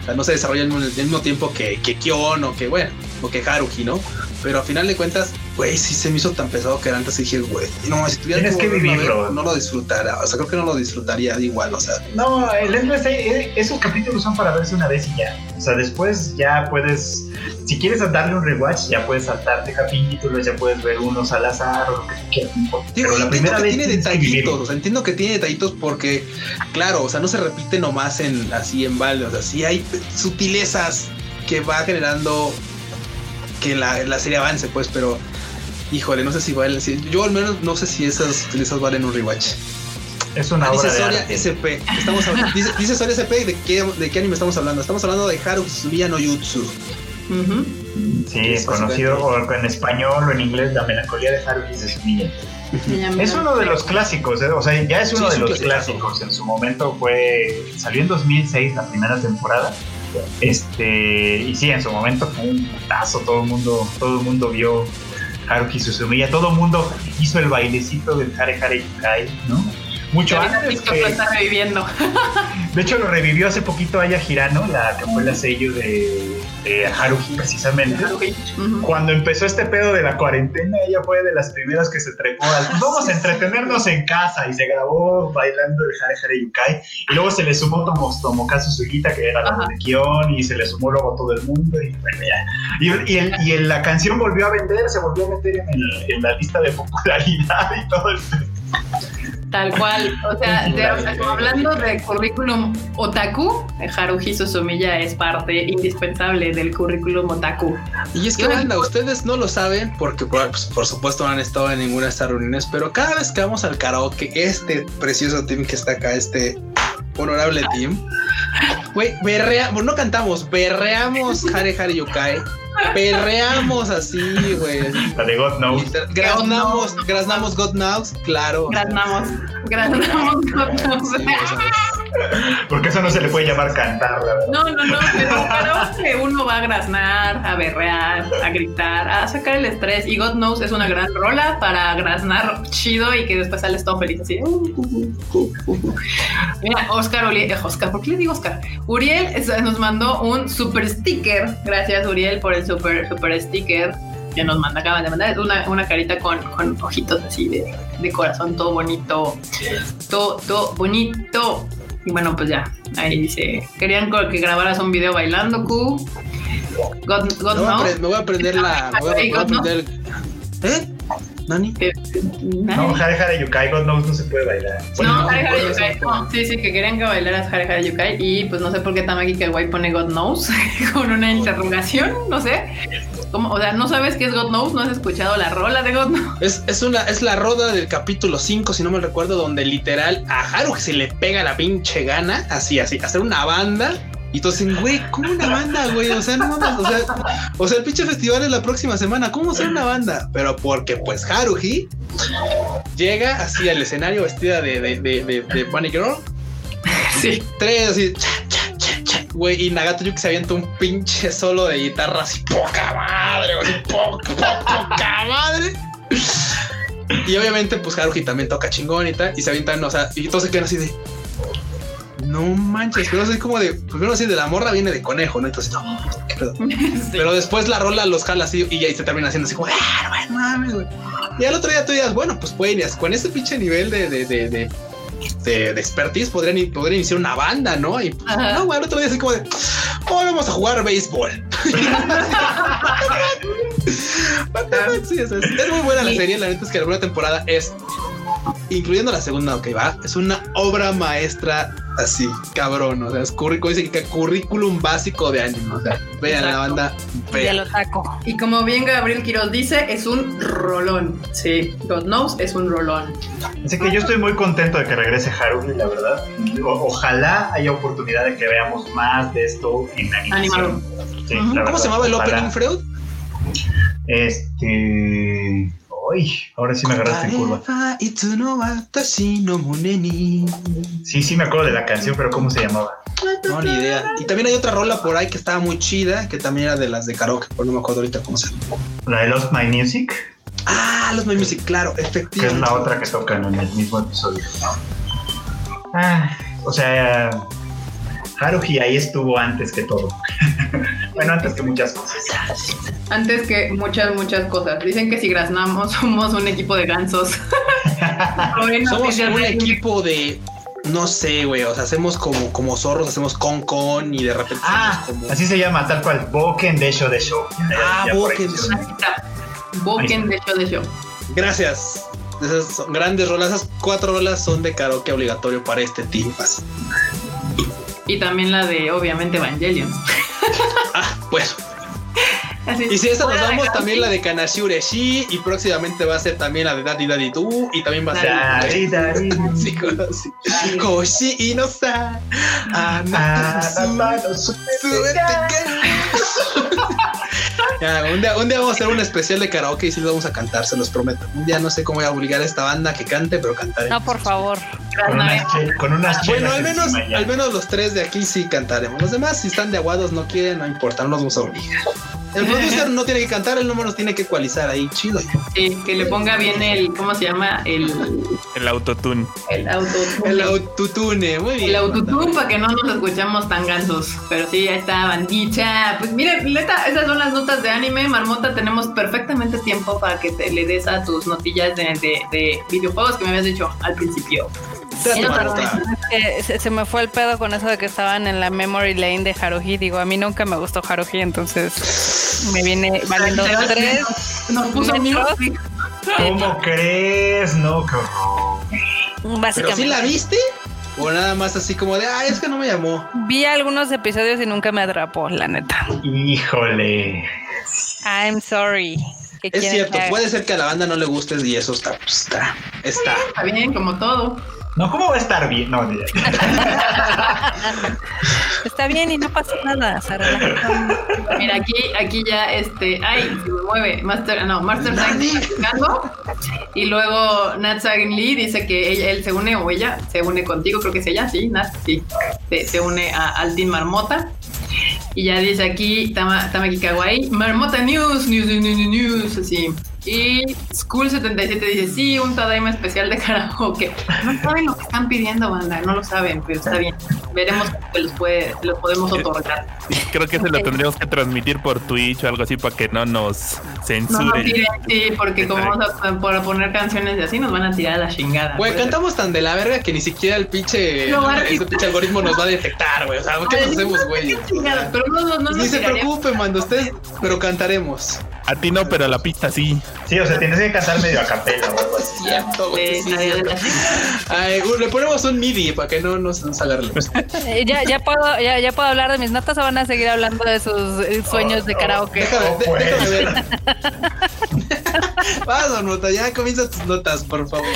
O sea, no se desarrolla al mismo, al mismo tiempo que, que Kion o que, bueno, o que Haruhi, ¿no? Pero a final de cuentas, güey, sí se me hizo tan pesado que antes dije, güey, no, si tuviera Tienes que ver, vivirlo. no lo disfrutara. O sea, creo que no lo disfrutaría igual, o sea. No, el Eight, eh, esos capítulos son para verse una vez y ya. O sea, después ya puedes, si quieres darle un rewatch, ya puedes saltarte capítulos, ya puedes ver unos al azar o lo que tú quieras. Digo, Pero la primera que vez tiene que detallitos, o sea, entiendo que tiene detallitos porque, claro, o sea, no se repite nomás en así en balde, o sea, sí hay sutilezas que va generando que la, la serie avance, pues, pero híjole, no sé si vale, si- yo al menos no sé si esas sutilezas valen un rewatch. Es una Ah, dice obra de Soria arte. SP, estamos hablando, dice, dice Soria SP de qué, de qué anime estamos hablando, estamos hablando de Haruhi Suzumiya no Jutsu. Ujú. Sí, Es conocido o en español o en inglés, La melancolía de Haruhi Suzumiya. Es uno de los clásicos, ¿eh? o sea, ya es uno Sí, es de un los clasicazo. clásicos. En su momento fue. Salió en 2006 la primera temporada. Este. Y sí, en su momento fue un putazo. Todo el mundo, todo el mundo vio Haruhi Suzumiya. Todo el mundo hizo el bailecito del Hare Hare Yukai, ¿no? Mucho antes TikTok que- lo está reviviendo. De hecho, lo revivió hace poquito Aya Hirano, la que fue la sello de, de Haruhi, precisamente. Ujú. Cuando empezó este pedo de la cuarentena, ella fue de las primeras que se trepó al "Pues vamos a entretenernos en casa y se grabó bailando el Hare Hare Yukai y luego se le sumó Tomo, Tomokazu Sugita que era la de Kion y se le sumó luego todo el mundo y bueno ya. Y, y, el- y el- la canción volvió a vender se volvió a meter en, el- en la lista de popularidad y todo el Tal cual. O sea, de- hablando de currículum otaku, Haruhi Suzumiya es parte indispensable del currículum otaku. Y es que banda, ustedes no lo saben porque por, pues, por supuesto no han estado en ninguna de estas reuniones, pero cada vez que vamos al karaoke, este precioso team que está acá, este honorable team, güey, berrea, bueno, no cantamos, berreamos Hare Hare Yukai, berreamos así, güey. La de God Knows. Graznamos, graznamos God Knows, claro. Graznamos. Graznamos. Sí, o sea, Porque eso no se le puede llamar cantar, la verdad. No, no, no, pero que uno va a graznar, a berrear, a gritar, a sacar el estrés. Y God Knows es una gran rola para graznar chido y que después sales todo feliz así. uh, uh, uh. Mira, Oscar, eh, Oscar, ¿por qué le digo Oscar? Uriel nos mandó un super sticker. Gracias, Uriel, por el super, super sticker que nos manda, acaban de mandar. Una, una carita con, con ojitos así de, de corazón, todo bonito. Todo, todo bonito. Y bueno, pues ya, ahí dice, querían que grabaras un video bailando, Q. God, God me, voy a knows. apre- me voy a aprender la. Me voy a, me voy a aprender. ¿Eh? ¿Nani? Que- No, Hare Hare Yukai, God Knows no se puede bailar. Bueno, no, no, Hare Hare Yukai. No, sí, sí, que querían que bailaras Hare Hare Yukai. Y pues no sé por qué Tamaki Kawaii pone God Knows con una interrogación, no sé. ¿Cómo? O sea, ¿no sabes qué es God Knows? ¿No has escuchado la rola de God Knows? Es, es una, es la roda del capítulo 5, si no me recuerdo, donde literal a Haru se le pega la pinche gana, así, así, hacer una banda. Y entonces, güey, ¿cómo una banda, güey? O sea, no mames, o sea, o sea, el pinche festival es la próxima semana. ¿Cómo hacer una banda? Pero porque, pues, Haruhi llega así al escenario vestida de, de, de, de, de Bunny Girl. Sí. Tres, así, güey, y Nagato Yuki se avienta un pinche solo de guitarra así, poca madre, güey, poca, madre. Y obviamente, pues Haruhi también toca chingón y tal, y se avientan, o sea, y todos se quedan así de. No manches, pero así como de. Primero así de la morra viene de conejo, ¿no? Entonces, no. Sí. Pero después la rola los jala así y ahí se termina haciendo así como, ah, no, no mames, güey. Y al otro día tú digas, bueno, pues pueden, con ese pinche nivel de, de, de, de, de- de expertise podrían, podrían iniciar una banda, ¿no? Y pues, Ajá. no, güey, al otro día así como de, hoy vamos a jugar béisbol. Sí, es, es muy buena la serie, la neta es que la primera temporada es, incluyendo la segunda, ok, va, es una obra maestra así, cabrón, o sea, es currículum, dice que currículum básico de anime, o sea, vean la banda, vean. el otaco. Y como bien Gabriel Quiroz dice, es un rolón. Sí, God Knows es un rolón. Así que yo estoy muy contento de que regrese Haruhi, la verdad. O- ojalá haya oportunidad de que veamos más de esto en animación. Sí, ¿Cómo verdad, se llamaba el ojalá. opening, Freud? Este. Uy, ahora sí me agarraste en curva. Sí, sí me acuerdo de la canción, pero ¿cómo se llamaba? No, ni idea. Y también hay otra rola por ahí que estaba muy chida, que también era de las de karaoke, pero no me acuerdo ahorita cómo se llama. La de Lost My Music, Ah, los My Music, claro, que es efectivamente. la otra que tocan en el mismo episodio. Ah, o sea, Haruhi ahí estuvo antes que todo. bueno, antes que muchas cosas. Antes que muchas, muchas cosas. Dicen que si graznamos somos un equipo de gansos. Bueno, Somos un equipo de. No sé, güey. O sea, hacemos como, como zorros, hacemos con con y de repente. Ah, como. así se llama, tal cual. Boken de Show de Show. Ah, Boken de Show. Boken de show de show. Gracias. Esas son grandes rolas. Esas cuatro rolas son de karaoke obligatorio para este team. Así. Y también la de, obviamente, Evangelion. Ah. Así. Y si esa nos damos, también la de Kanashi Ureshi. Y próximamente va a ser también la de Daddy Daddy Do. Y también va a ser. Dari, dari. Sí, sí. Koshi y no sa. Anata no, su- no, suerte que- Ya, un, día, un día vamos a hacer un especial de karaoke y sí lo vamos a cantar, se los prometo. Un día no sé cómo voy a obligar a esta banda a que cante, pero cantaré. No, por favor. Con unas, con unas Bueno, al menos, al menos los tres de aquí sí cantaremos. Los demás, si están de aguados, no quieren, no importa, no los vamos a obligar. El producer no tiene que cantar, él no nos tiene que ecualizar ahí, chido. Sí, que le ponga bien el, ¿cómo se llama? El, El autotune. el autotune. El autotune, muy bien. El autotune para que no nos escuchamos tan gansos. Pero sí, ahí está, bandita. Pues miren, neta, esas son las notas de anime. Marmota, tenemos perfectamente tiempo para que te le des a tus notillas de, de- de videojuegos que me habías dicho al principio. Eh, se, se me fue el pedo con eso de que estaban en la memory lane de Haruhi. Digo, a mí nunca me gustó Haruhi, entonces me viene valiendo tres. Nos puso. ¿Cómo crees? No, horror. ¿Pero sí la viste? O nada más así como de, ah, es que no me llamó. Vi algunos episodios y nunca me atrapó, la neta. Híjole. I'm sorry. ¿Qué Es cierto, puede ser que a la banda no le gustes y eso está, pues, está, está. Está bien, como todo. No, ¿cómo va a estar bien? No, Está bien y no pasa nada. relajan. Mira, aquí, aquí ya, este, ay, se me mueve, Master, no, Master y luego Nat Sagan Lee dice que ella- él se une, o ella se une contigo, creo que es ella, sí, Nat, sí, se, se une a, al Team Marmota. Y ya dice aquí, Tama, Tamaki Kawaii, Marmota News, News, News, News, News, así. Y School77 dice, sí, un Tadaima especial de karaoke. No saben lo que están pidiendo, banda, no lo saben, pero está bien. Veremos que los, puede, los podemos otorgar. Creo que se lo tendríamos que transmitir por Twitch o algo así para que no nos No, no censuren. tiren, sí, porque como vamos a por poner canciones y así nos van a tirar a la chingada. Güey, Pues, cantamos tan de la verga que ni siquiera el pinche, No, ese algoritmo nos va a detectar, güey. O sea, ¿qué Ay, nos hacemos, güey? pero no, no, no Ni se preocupen, mando usted, pero cantaremos. A ti no, pero a la pista sí. Sí, o sea, tienes que cantar medio a capela o algo así. Cierto, sí. Ay, uh, le ponemos un MIDI para que no nos, nos agarre. Eh, ya, ya, puedo, ya, ya puedo hablar de mis notas o van a seguir hablando de sus eh, sueños de karaoke. Déjame, No, de- pues. déjame ver. Vas, nota, ya comienza tus notas, por favor.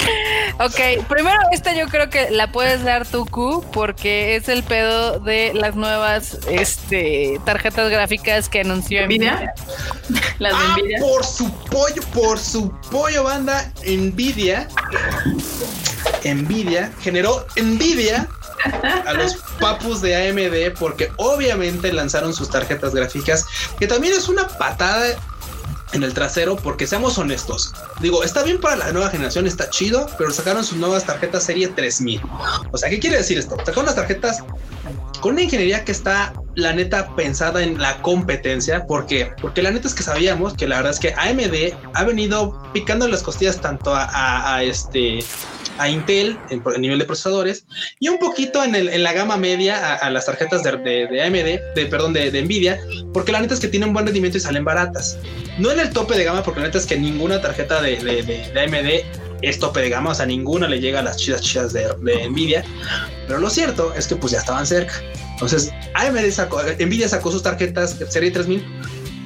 Ok, primero esta yo creo que la puedes dar tú, Q, porque es el pedo de las nuevas este, tarjetas gráficas que anunció Nvidia. Las de Ah, Nvidia. por su pollo, por su pollo, banda, Nvidia. Nvidia generó envidia a los papus de AMD porque obviamente lanzaron sus tarjetas gráficas, que también es una patada en el trasero, porque seamos honestos. Digo, está bien para la nueva generación, está chido, pero sacaron sus nuevas tarjetas serie 3000. O sea, ¿qué quiere decir esto? Sacaron las tarjetas con una ingeniería que está, la neta, pensada en la competencia. ¿Por? Porque la neta es que sabíamos que la verdad es que AMD ha venido picando las costillas tanto a este a Intel en, en nivel de procesadores y un poquito en, el- en la gama media a, las tarjetas de, de- AMD, de, perdón, de, de Nvidia, porque la neta es que tienen buen rendimiento y salen baratas. No en el tope de gama, porque la neta es que ninguna tarjeta de- de AMD es tope de gama, o sea, ninguna le llega a las chidas chidas de, de Nvidia. Pero lo cierto es que pues ya estaban cerca. Entonces, AMD sacó, Nvidia sacó sus tarjetas serie 3000.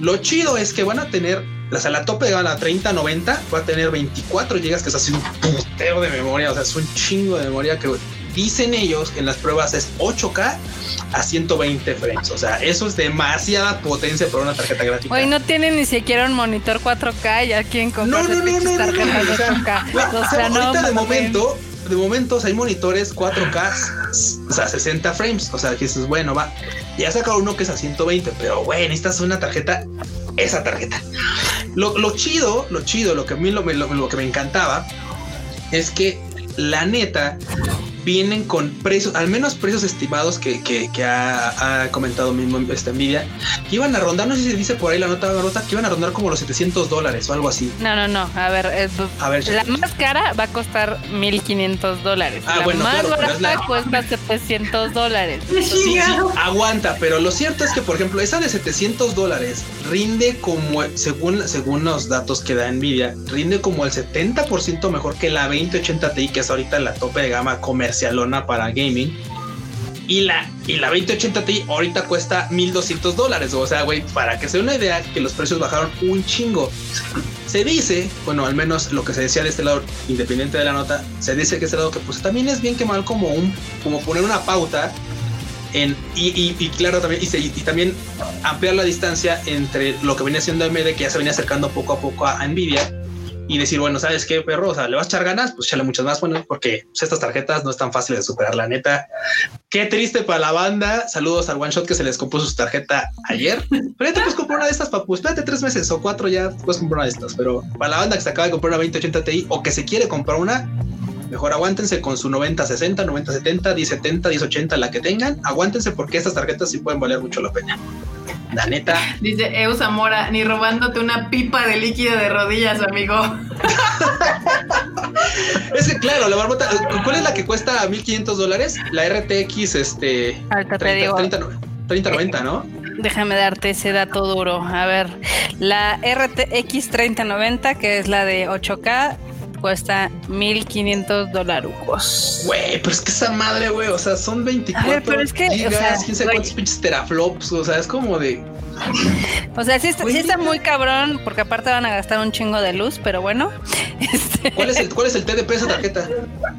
Lo chido es que van a tener, o sea, la tope de gama, la 3090, va a tener 24 GB, que es así un putero de memoria, o sea, es un chingo de memoria que dicen ellos en las pruebas es 8K a 120 frames. O sea, eso es demasiada potencia para una tarjeta gráfica. Hoy no tienen ni siquiera un monitor 4K, ya quieren No, comprarse no, no, no, no, no, tarjetas o sea, 8K. güey, O o sea, sea, no, ahorita de momento, de momento, o sea, hay monitores 4K, o sea, 60 frames, o sea, que dices, bueno, va, ya sacaron uno que es a 120, pero güey, necesitas una tarjeta, esa tarjeta. Lo, lo chido, lo chido, lo que a mí lo- lo que me encantaba es que la neta vienen con precios, al menos precios estimados que, que, que ha, ha comentado mismo esta Nvidia, que iban a rondar, no sé si se dice por ahí la nota, nota que iban a rondar como los 700 dólares o algo así. No, no, no. A ver, eh, A ver, la más cara va a costar 1500 dólares. Ah, la bueno, más claro, barata la- cuesta 700 dólares. ¡Qué Sí, sí, aguanta, pero lo cierto es que, por ejemplo, esa de 700 dólares rinde como, según, según los datos que da Nvidia, rinde como el 70% mejor que la 2080 Ti, que es ahorita la tope de gama comercialona para gaming. Y la, y la 2080 Ti ahorita cuesta 1200 dólares. O sea, güey, para que se dé una idea que los precios bajaron un chingo. Se dice, bueno, al menos lo que se decía de este lado, independiente de la nota, se dice que este lado que pues también es bien que mal como un, como poner una pauta en, y, y- y claro también y, se- y también ampliar la distancia entre lo que venía siendo AMD que ya se venía acercando poco a poco a Nvidia y decir bueno sabes qué perro o sea le vas a echar ganas pues échale muchas más bueno porque pues, estas tarjetas no es tan fácil de superar la neta. Qué triste para la banda. Saludos al one shot que se les compuso su tarjeta ayer. Pero ya te puedes comprar una de estas papu. Espérate tres meses o cuatro ya puedes comprar una de estas. Pero para la banda que se acaba de comprar una 2080 Ti o que se quiere comprar una Mejor aguántense con su 90-60, 90-70, 10-70, 10-80, la que tengan. Aguántense porque estas tarjetas sí pueden valer mucho la pena. La neta, Dice Eu Zamora, ni robándote una pipa de líquido de rodillas, amigo. es que claro, la barbota, ¿cuál es la que cuesta 1500 dólares? La RTX, este, Ahorita te 30, digo. 30, 30, 90, ¿no? Déjame darte ese dato duro. A ver, la RTX 3090, que es la de 8K, cuesta 1500 dolarucos. Güey, pero es que esa madre, güey, o sea, son 24 A ver, pero es que, o gigas, sea, quién sabe güey. cuántos pinches teraflops, o sea, es como de... O sea, sí está, sí muy cabrón, porque aparte van a gastar un chingo de luz, pero bueno. Este, ¿Cuál es el, cuál es el TDP de esa tarjeta?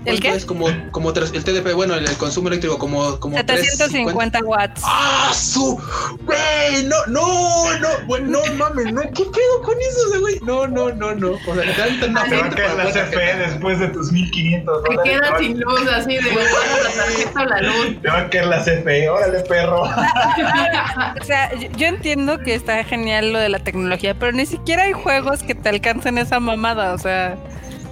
¿El qué? Es como, como tres- el TDP, bueno, el, el consumo eléctrico, como, como 750 watts. ¡Ah, su! ¡Güey! No, no, no, güey, no mames, no, ¿qué pedo con eso, o sea, güey? No, no, no, no. O sea, una Te va a fuente caer para tarjeta. después de tus 1500 Te dólares. quedas sin luz así de "Apaga la tarjeta o la luz. Te va a caer la CFE, órale perro. O sea, yo, yo entiendo que está genial lo de la tecnología, pero ni siquiera hay juegos que te alcancen esa mamada, o sea.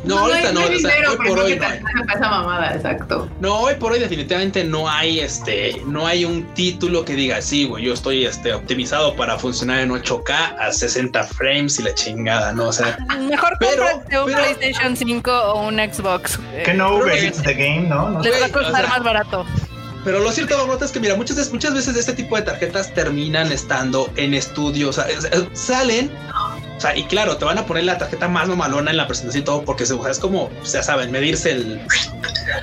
No, ahorita no, hay o sea, dinero, hoy por no hoy no hay. esa mamada, exacto. No, hoy por hoy definitivamente no hay este, no hay un título que diga, sí, güey, yo estoy este optimizado para funcionar en 8K a 60 frames y la chingada, ¿no? O sea, Mejor Pero- cómprate un pero- PlayStation 5 o un Xbox. eh, Que no Eats the game, ¿no? No. Les va a o costar sea- más barato. Pero lo cierto, Marmota, es que mira, muchas veces, muchas veces este tipo de tarjetas terminan estando en estudios, o sea, salen, o sea, y claro, te van a poner la tarjeta más mamalona en la presentación y todo, porque se- o sea, es como, ya saben, medirse el.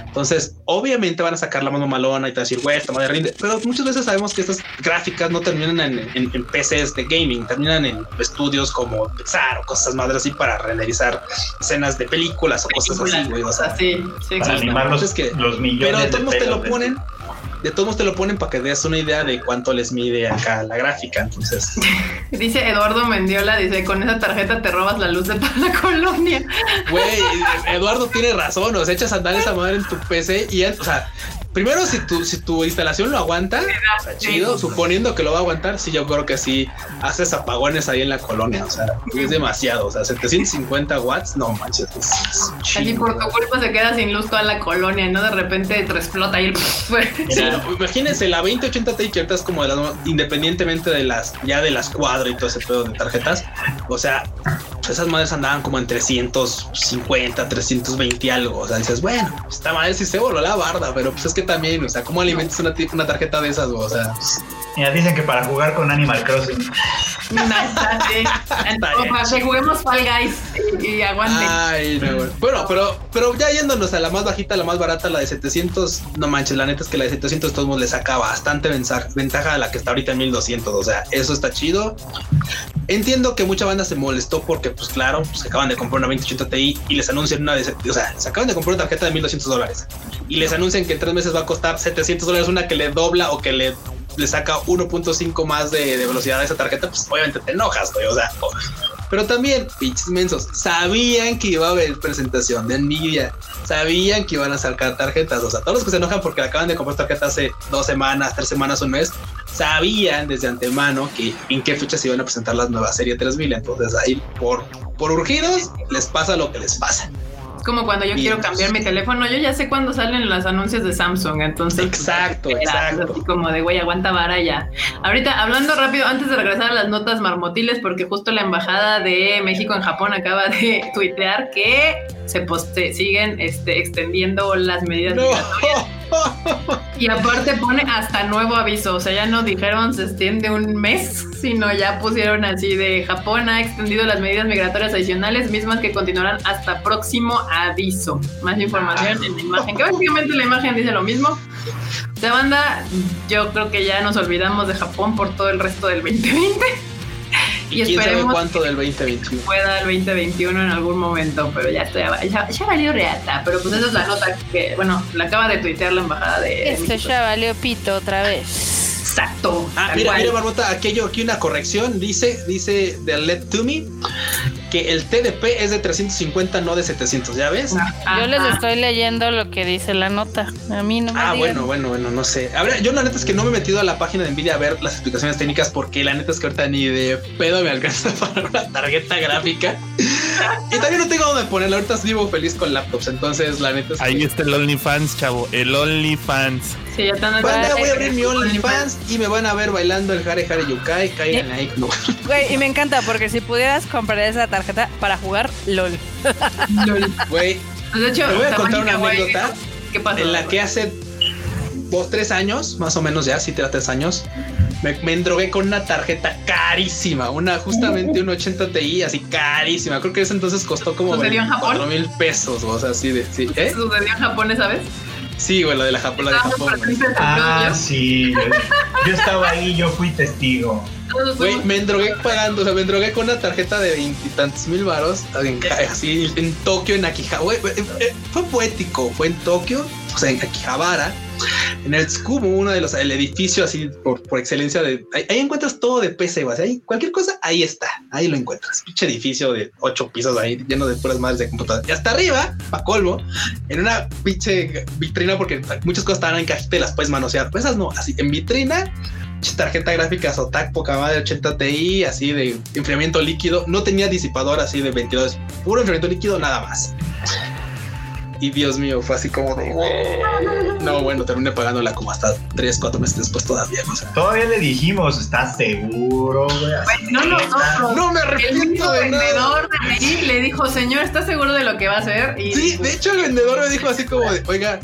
Entonces, obviamente van a sacar la más mamalona y te van a decir, güey, esta madre rinde. Pero muchas veces sabemos que estas gráficas no terminan en, en- en PCs de gaming, terminan en estudios como Pixar o cosas madres así para renderizar escenas de películas o cosas así, güey. O sea, Así, sí, Para animar los, Es que- los millones pero de te lo ponen, de todos modos te lo ponen para que des una idea de cuánto les mide acá la gráfica. Entonces, Dice Eduardo Mendiola, dice, con esa tarjeta te robas la luz de toda la colonia. güey, Eduardo tiene razón, o sea, echas a andar esa madre en tu PC y, o sea, primero si tu, si tu instalación lo aguanta, chido, suponiendo que lo va a aguantar, sí, yo creo que sí, haces apagones ahí en la colonia, o sea, es demasiado, o sea, 750 watts, no manches, es, chingo. por tu culpa se queda sin luz toda la colonia, ¿no? De repente te explota ahí el... No, imagínense la 2080 Ti que ahorita es como de las independientemente de las ya de las cuadro y todo ese pedo de tarjetas. O sea, pues esas madres andaban como en 350, 320 algo. O sea, dices, bueno, esta madre sí se voló la barda, pero pues es que también, o sea, ¿cómo alimentas una, una tarjeta de esas? O sea, pues, Mira, dicen que para jugar con Animal Crossing. Nada, sí. O para que juguemos Fall Guys y, y aguante. ay, no, bueno. Bueno, pero, pero ya yéndonos a la más bajita, la más barata, la de 700, no manches, la neta es que la de 700 de todos modos le saca bastante ventaja a la que está ahorita en 1200. O sea, eso está chido. Entiendo que mucha banda se molestó porque, pues claro, pues acaban de comprar una 2080 Ti y les anuncian una de, o sea, se acaban de comprar una tarjeta de 1200 dólares y les anuncian que en tres meses va a costar 700 dólares una que le dobla o que le, le saca 1.5 más de, velocidad a esa tarjeta, pues obviamente te enojas, güey, o sea, o- pero también, pinches mensos, sabían que iba a haber presentación de Nvidia, sabían que iban a sacar tarjetas, o sea, todos los que se enojan porque acaban de comprar tarjetas hace dos semanas, tres semanas, un mes, sabían desde antemano que en qué fecha se iban a presentar las nuevas serie 3000, entonces ahí por, por urgidos les pasa lo que les pasa. Como cuando yo Bien. quiero cambiar mi teléfono, yo ya sé cuándo salen los anuncios de Samsung, entonces... pues, Exacto, exacto. Así como de, güey, aguanta vara ya. Ahorita, hablando rápido, antes de regresar a las notas marmotiles, porque justo la Embajada de México en Japón acaba de tuitear que se poste siguen este, extendiendo las medidas No. migratorias. Y aparte pone hasta nuevo aviso, o sea, ya no dijeron se extiende un mes, sino ya pusieron así de Japón ha extendido las medidas migratorias adicionales, mismas que continuarán hasta próximo aviso. Más información en la imagen, que básicamente la imagen dice lo mismo. De banda, yo creo que ya nos olvidamos de Japón por todo el resto del 2020. Y, Y quién sabe esperemos cuánto del 2021. Pueda el 2021 en algún momento, pero ya estoy, ya, ya valió reata. Pero pues esa es la nota que, bueno, la acaba de tuitear la embajada de. Esto México. ya valió pito otra vez. Exacto. Ah, tal mira, cual. mira, Barbota, aquello, aquí una corrección. Dice, dice de Let To Me que el TDP es de 350, no de 700, ¿ya ves? Ajá. Yo les estoy leyendo lo que dice la nota. A mí no me Ah, digan. bueno, bueno, bueno, no sé. A ver, yo la neta es que no me he metido a la página de Nvidia a ver las explicaciones técnicas porque la neta es que ahorita ni de pedo me alcanza para una tarjeta gráfica. Y también no tengo dónde ponerla. Ahorita vivo feliz con laptops, entonces la neta es que... Ahí está el OnlyFans, chavo. El OnlyFans. Sí, ya están voy a abrir mi OnlyFans. Y me van a ver bailando el Hare Hare Yukai. Caigan ahí. No. Güey, y me encanta porque si pudieras comprar esa tarjeta para jugar LOL. Güey, Pues, de hecho, Te voy a contar una anécdota ¿Qué pasó? en la que hace dos, tres años, más o menos ya, sí, tres años, me, me endrogué con una tarjeta carísima, una justamente un 80 Ti, así carísima. Creo que ese entonces costó como ¿Sucedió en Japón? 4 mil pesos, o sea, así de, sí, ¿eh? Eso sucedió en Japón, ¿sabes? Sí, güey, la de la Japón, la de Japón. Ah, sí. Yo, estaba ahí, yo fui testigo. Güey, me endrogué pagando, o sea, me endrogué con una tarjeta de veintitantos mil varos, en- así en Tokio, en Akihabara. Güey, eh, eh, fue poético, fue en Tokio, o sea, en Akihabara, en el Tsukumo, uno de los, el edificio así por, por excelencia de, ahí, ahí encuentras todo de PC, sea, ahí, cualquier cosa, ahí está, ahí lo encuentras. Pinche edificio de ocho pisos ahí, lleno de puras madres de computadoras. Y hasta arriba, pa' colmo, en una pinche vitrina, porque muchas cosas estaban en cajita y las puedes manosear, pues esas no, así, en vitrina, tarjeta gráfica Zotac poca madre 80 Ti, así de enfriamiento líquido. No tenía disipador así de 22, puro enfriamiento líquido, nada más. Y Dios mío, fue así como de. "Güey". No, bueno, terminé pagándola como hasta 3, 4 meses después todavía. O sea, Todavía le dijimos, ¿estás seguro, güey? Güey, no nosotros. no me El arrepiento mismo de nada. vendedor de ahí le dijo, señor, ¿está seguro de lo que va a hacer? Y Sí, de hecho, el vendedor me dijo así como de: Oiga,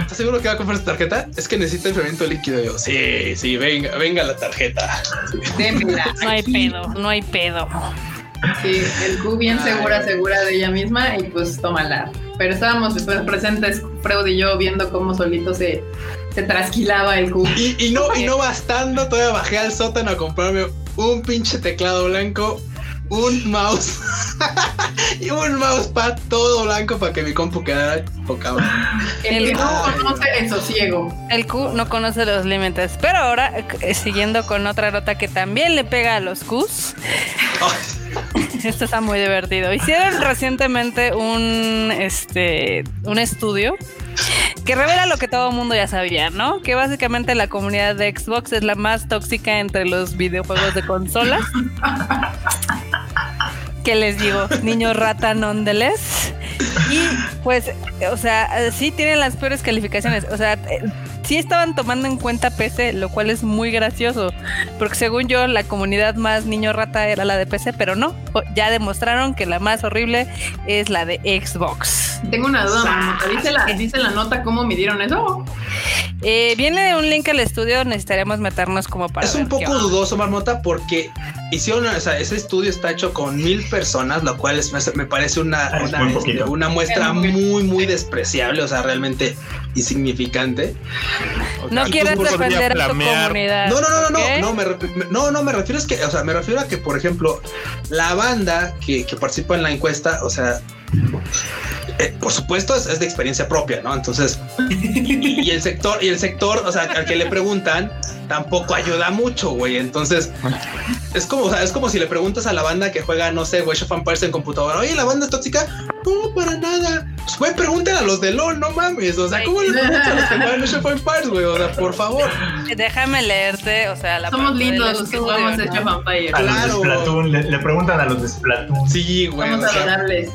¿estás seguro que va a comprar esta tarjeta? Es que necesita enfriamiento líquido. Y yo, sí, sí, venga, venga la tarjeta. démela. No hay aquí". pedo, no hay pedo. Sí, el Q bien segura, segura de ella misma y pues tómala. Pero estábamos pues, presentes, Freud y yo, viendo cómo solito se, se trasquilaba el Q. Y, y no, y no bastando, todavía bajé al sótano a comprarme un pinche teclado blanco, un mouse y un mousepad todo blanco para que mi compu quedara poca madre. El que El- no conoce el sosiego. El Q no conoce los límites. Pero ahora, eh, siguiendo con otra nota que también le pega a los Qs. Esto está muy divertido. Hicieron recientemente un este un estudio que revela lo que todo el mundo ya sabía, ¿no? Que básicamente la comunidad de Xbox es la más tóxica entre los videojuegos de consolas. ¿Qué les digo? Niño rata nonetheless. Y pues, o sea, sí tienen las peores calificaciones. O sea, sí estaban tomando en cuenta PC, lo cual es muy gracioso. Porque según yo, la comunidad más niño rata era la de PC, pero no. O- Ya demostraron que la más horrible es la de Xbox. Tengo una duda, Marmota. ¿Dice la, ¿Dice la nota cómo midieron eso? Eh, viene un link al estudio, necesitaríamos meternos como para. Es un poco dudoso, Marmota, porque hicieron, o sea, ese estudio está hecho con mil personas, lo cual es- me parece una, Ah, es una, muy este, una muestra Es muy muy, muy despreciable, o sea, realmente insignificante. No quieres defender a tu comunidad. No, no, no, no, no, no, me, no, no, me refiero es que, o sea, me refiero a que, por ejemplo, la banda que, que participa en la encuesta, o sea, eh, por supuesto es, es de experiencia propia, ¿no? Entonces, y, y el sector, y el sector, o sea, al que le preguntan, tampoco ayuda mucho, güey. Entonces, es como, o sea, es como si le preguntas a la banda que juega, no sé, Age of Empires en computadora, oye, la banda es tóxica. No, para nada. Pues, güey, pregunten a los de LOL, no mames. O sea, ¿cómo le preguntas a los que juegan Age of Empires, güey? O sea, por favor. Déjame leerte, o sea, la Somos lindos los que jugamos ¿no? hecho Vampire. A los de Splatoon, le, le preguntan a los de Splatoon. Sí, güey. Somos o sea, adorables.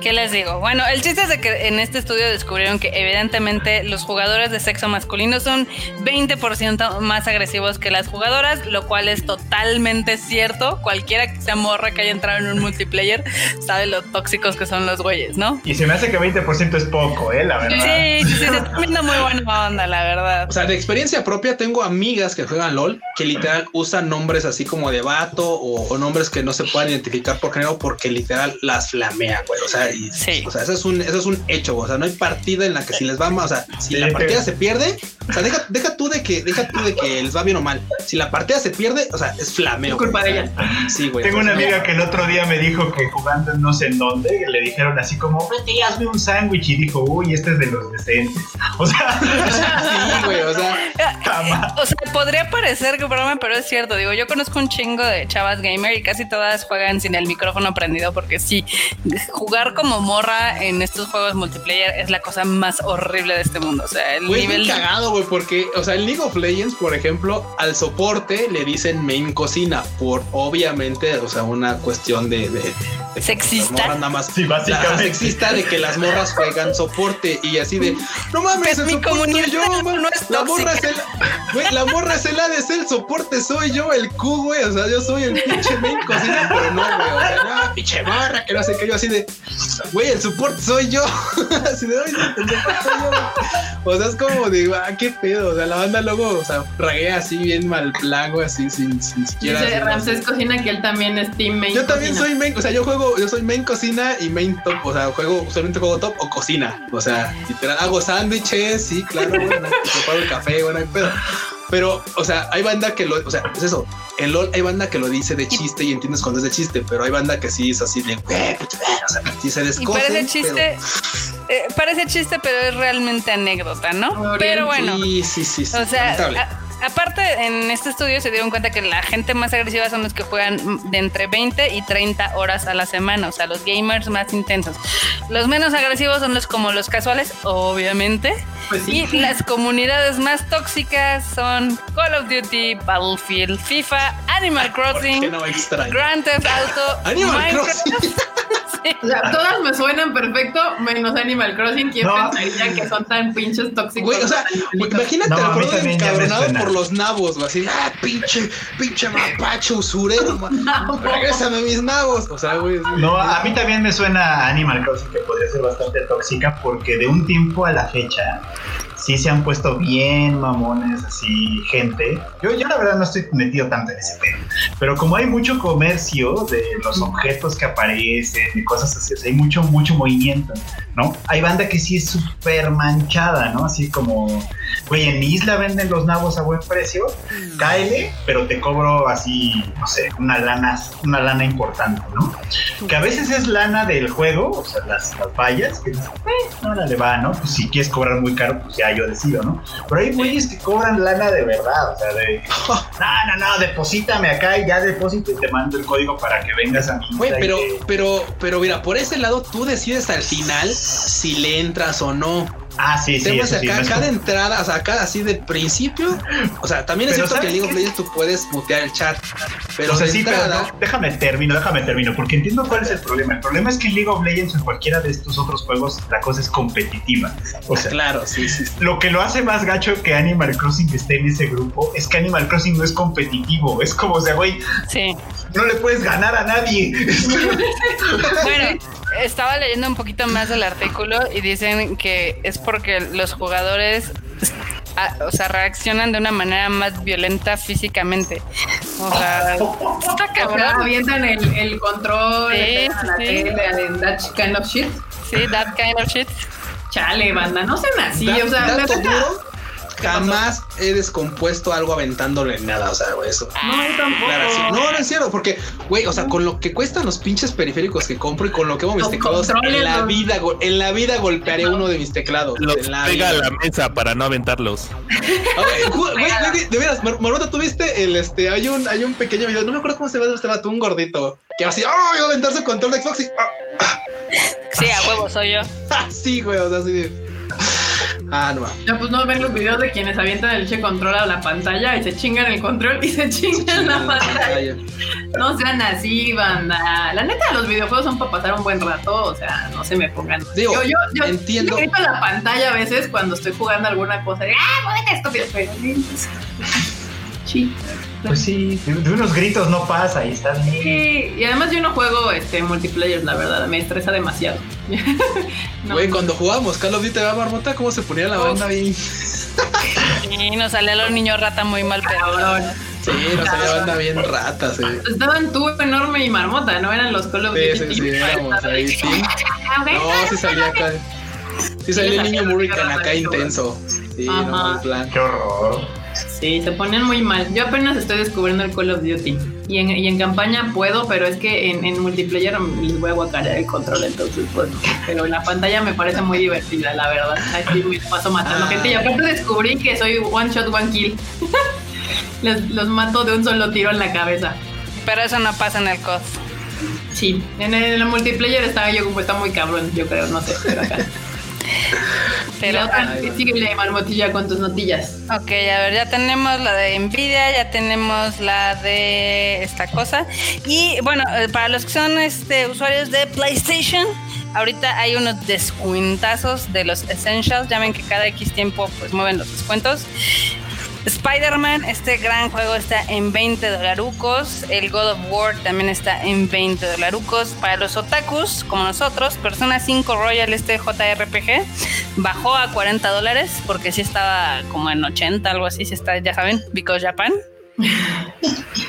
¿Qué les digo? Bueno, el chiste es de que en este estudio descubrieron que evidentemente los jugadores de sexo masculino son 20% más agresivos que las jugadoras, lo cual es totalmente cierto. Cualquiera que sea morra que haya entrado en un multiplayer sabe lo tóxicos que son los güeyes, ¿no? Y se me hace que 20% es poco, ¿eh? La verdad. Sí, sí, sí, se está viendo muy buena onda, la verdad. O sea, de experiencia propia tengo amigas que juegan LOL que literal usan nombres así como de vato o, o nombres que no se puedan identificar por género porque literal las flamean, güey. O sea, y, Sí. o sea, eso es un, eso es un hecho, güey. O sea, no hay partida en la que si les va mal, o sea, si Sí, la partida se pierde, o sea, deja, deja tú de que, deja tú de que les va bien o mal. Si la partida se pierde, o sea, es flameo. Es culpa güey. de sea, Sí, güey. Tengo una amiga que el otro día me dijo que jugando no sé en dónde, le dijeron así como, vete y hazme un sándwich. Y dijo, uy, este es de los decentes. O sea, Sí, güey. O sea, jamás. O sea, podría parecer que broma, pero es cierto. Digo, yo conozco un chingo de chavas gamer y casi todas juegan sin el micrófono prendido porque sí, jugar como morra en estos juegos multiplayer es la cosa más horrible de este mundo. O sea, el nivel... cagado, güey, porque, o sea, en League of Legends, por ejemplo, al soporte le dicen main cocina, por obviamente, o sea, una cuestión de. de- de Sexista. Más. Sí, la- básicamente. sexista de que las morras juegan soporte y así de. No mames, el mi soporte comunidad soy yo, no es La morra es el. Güey, la morra es el ADC, el soporte soy yo, el Q, güey. O sea, yo soy el pinche main cocina, pero no, güey. O sea, no, pinche morra, que no sé qué. Yo así de. güey, el support soy yo. así de, "Ay, el support soy yo. O sea, es como de, ah, qué pedo. O sea, la banda luego, o sea, raguea así bien mal plan, güey, así sin, sin siquiera. Dice Ramses Cocina que él también es team main Yo también cocina. soy main, o sea, yo juego, yo soy main cocina y main top, o sea, juego, usualmente juego top o cocina, o sea, literal, hago sándwiches, sí, claro, güey, no, preparo el café, bueno, pedo. Pero, o sea, hay banda que lo, o sea, es eso, en LOL hay banda que lo dice de chiste y entiendes cuando es de chiste, pero hay banda que sí es así de, güey, puta, o sea, sí se Y descosen. parece chiste, eh, parece chiste, pero es realmente anécdota, ¿no? Pero bueno, Sí, sí, sí, sí, o sea, aparte en este estudio se dieron cuenta que la gente más agresiva son los que juegan de entre 20 y 30 horas a la semana, o sea, los gamers más intensos. Los menos agresivos son los como los casuales, obviamente. Pues sí. Y las comunidades más tóxicas son Call of Duty, Battlefield, FIFA, Animal ¿Por Crossing, no? Grand Theft Auto, Animal Minecraft. Crossing. O sea, todas me suenan perfecto, menos Animal Crossing. ¿Quién No. pensaría que son tan pinches tóxicos? Güey, o sea, imagínate No, el a mí Frodo por los nabos, güey, así, ah, pinche, pinche mapache usurero, ma- regrésame mis nabos. O sea, güey. No, a mí también me suena Animal Crossing que podría ser bastante tóxica porque de un tiempo a la fecha sí se han puesto bien mamones así gente. Yo, yo la verdad no estoy metido tanto en ese tema, pero como hay mucho comercio de los objetos que aparecen y cosas así, hay mucho, mucho movimiento, ¿no? Hay banda que sí es súper manchada, ¿no? Así como, güey, en mi isla venden los nabos a buen precio, cáele, pero te cobro así, no sé, una lana, una lana importante, ¿no? Que a veces es lana del juego, o sea, las, las vallas, que dices, eh, no le va, ¿no? Pues si quieres cobrar muy caro, pues ya yo decido, ¿no? Pero hay güeyes que cobran lana de verdad, o sea, de, no, no, no, deposítame acá y ya deposito y te mando el código para que vengas a mi Güey, pero, pero, pero mira, por ese lado tú decides al final si le entras o no. Ah, sí, sí, Temas eso sí, acá, es cada entrada, o sea, cada así de principio. O sea, también es Pero cierto que en ¿sabes League of? Legends tú puedes mutear el chat. Pero o sea, de sí, pero no, déjame termino, déjame termino, porque entiendo cuál es el problema. El problema es que en League of Legends o en cualquiera de estos otros juegos la cosa es competitiva. O sea, claro, sí, sí. sí. lo que lo hace más gacho que Animal Crossing esté en ese grupo es que Animal Crossing no es competitivo. Es como, o sea, güey, Sí. No le puedes ganar a nadie. Bueno, estaba leyendo un poquito más del artículo y dicen que es porque los jugadores, ah, o sea, reaccionan de una manera más violenta físicamente. O sea, está O sea, cabrón. avientan el, el control, Sí, le pegan a la sí. tele, that kind of shit. Sí, that kind of shit. Chale, banda, no sean así. Da- o sea, la duro, jamás he descompuesto algo aventándole nada, o sea, güey, eso. No, yo tampoco. Claro, sí. No, no es cierto, porque, güey, o sea, con lo que cuestan los pinches periféricos que compro y con lo que hago mis teclados, en la vida, en la vida golpearé uno de mis teclados. Los en la pega a la mesa para no aventarlos. Güey, ju- güey, güey, de veras, Mar- ¿tuviste el, este, hay un, hay un pequeño video, no me acuerdo cómo se llama este vato, un gordito, que así, ¡ah! iba a aventar su control de Xbox y, ¡ah! Sí, a huevo soy yo. ah, sí, güey, o sea, así de... Ah, no, Ya, pues no ven los videos de quienes avientan el che control a la pantalla y se chingan el control y se chingan la pantalla. No sean así, banda. La neta, los videojuegos son para pasar un buen rato, o sea, no se me pongan. Digo, yo, yo, yo entiendo. le grito a la pantalla a veces cuando estoy jugando alguna cosa. de, ¡Ah, joder, estúpido! Pero, Sí. Pues sí, de, unos gritos no pasa y está bien. Sí, y además yo no juego este multiplayer, la verdad, me estresa demasiado. No. Güey, cuando jugábamos Call of Duty, ¿verdad, Marmota? ¿Cómo se ponía la banda bien? Y nos sale a los niños rata muy mal. Cabrón. Sí, no salía banda bien rata, sí. Estaban tú, enorme y marmota, ¿no? Eran los Call of Sí, Duty. sí, sí, éramos ahí, sí. No, sí salía acá. Sí salía el niño Murican acá intenso. Sí, Ajá. no, en plan. Qué horror. Sí, se ponen muy mal. Yo apenas estoy descubriendo el Call of Duty. Y en, y en campaña puedo, pero es que en, en multiplayer les voy a guacarear el control, entonces pues. Pero en la pantalla me parece muy divertida, la verdad. Así me paso matando Ah. gente. Y aparte descubrí que soy one shot, one kill. Les- los mato de un solo tiro en la cabeza. Pero eso no pasa en el COD. Sí, en el, en el multiplayer estaba yo como está muy cabrón, yo creo, no sé, pero acá. Pero, otra, síguele, Marmotilla, con tus notillas. ok, a ver, ya tenemos la de Nvidia, ya tenemos la de esta cosa. Y bueno, eh, para los que son este, usuarios de PlayStation, ahorita hay unos descuentazos de los Essentials. Ya ven que cada X tiempo pues mueven los descuentos. Spider-Man, este gran juego está en 20 dolarucos. El God of War también está en 20 dolarucos. Para los otakus, como nosotros, Persona 5 Royal, este JRPG, bajó a 40 dólares porque sí estaba como en 80, algo así, si está, ya saben, because Japan.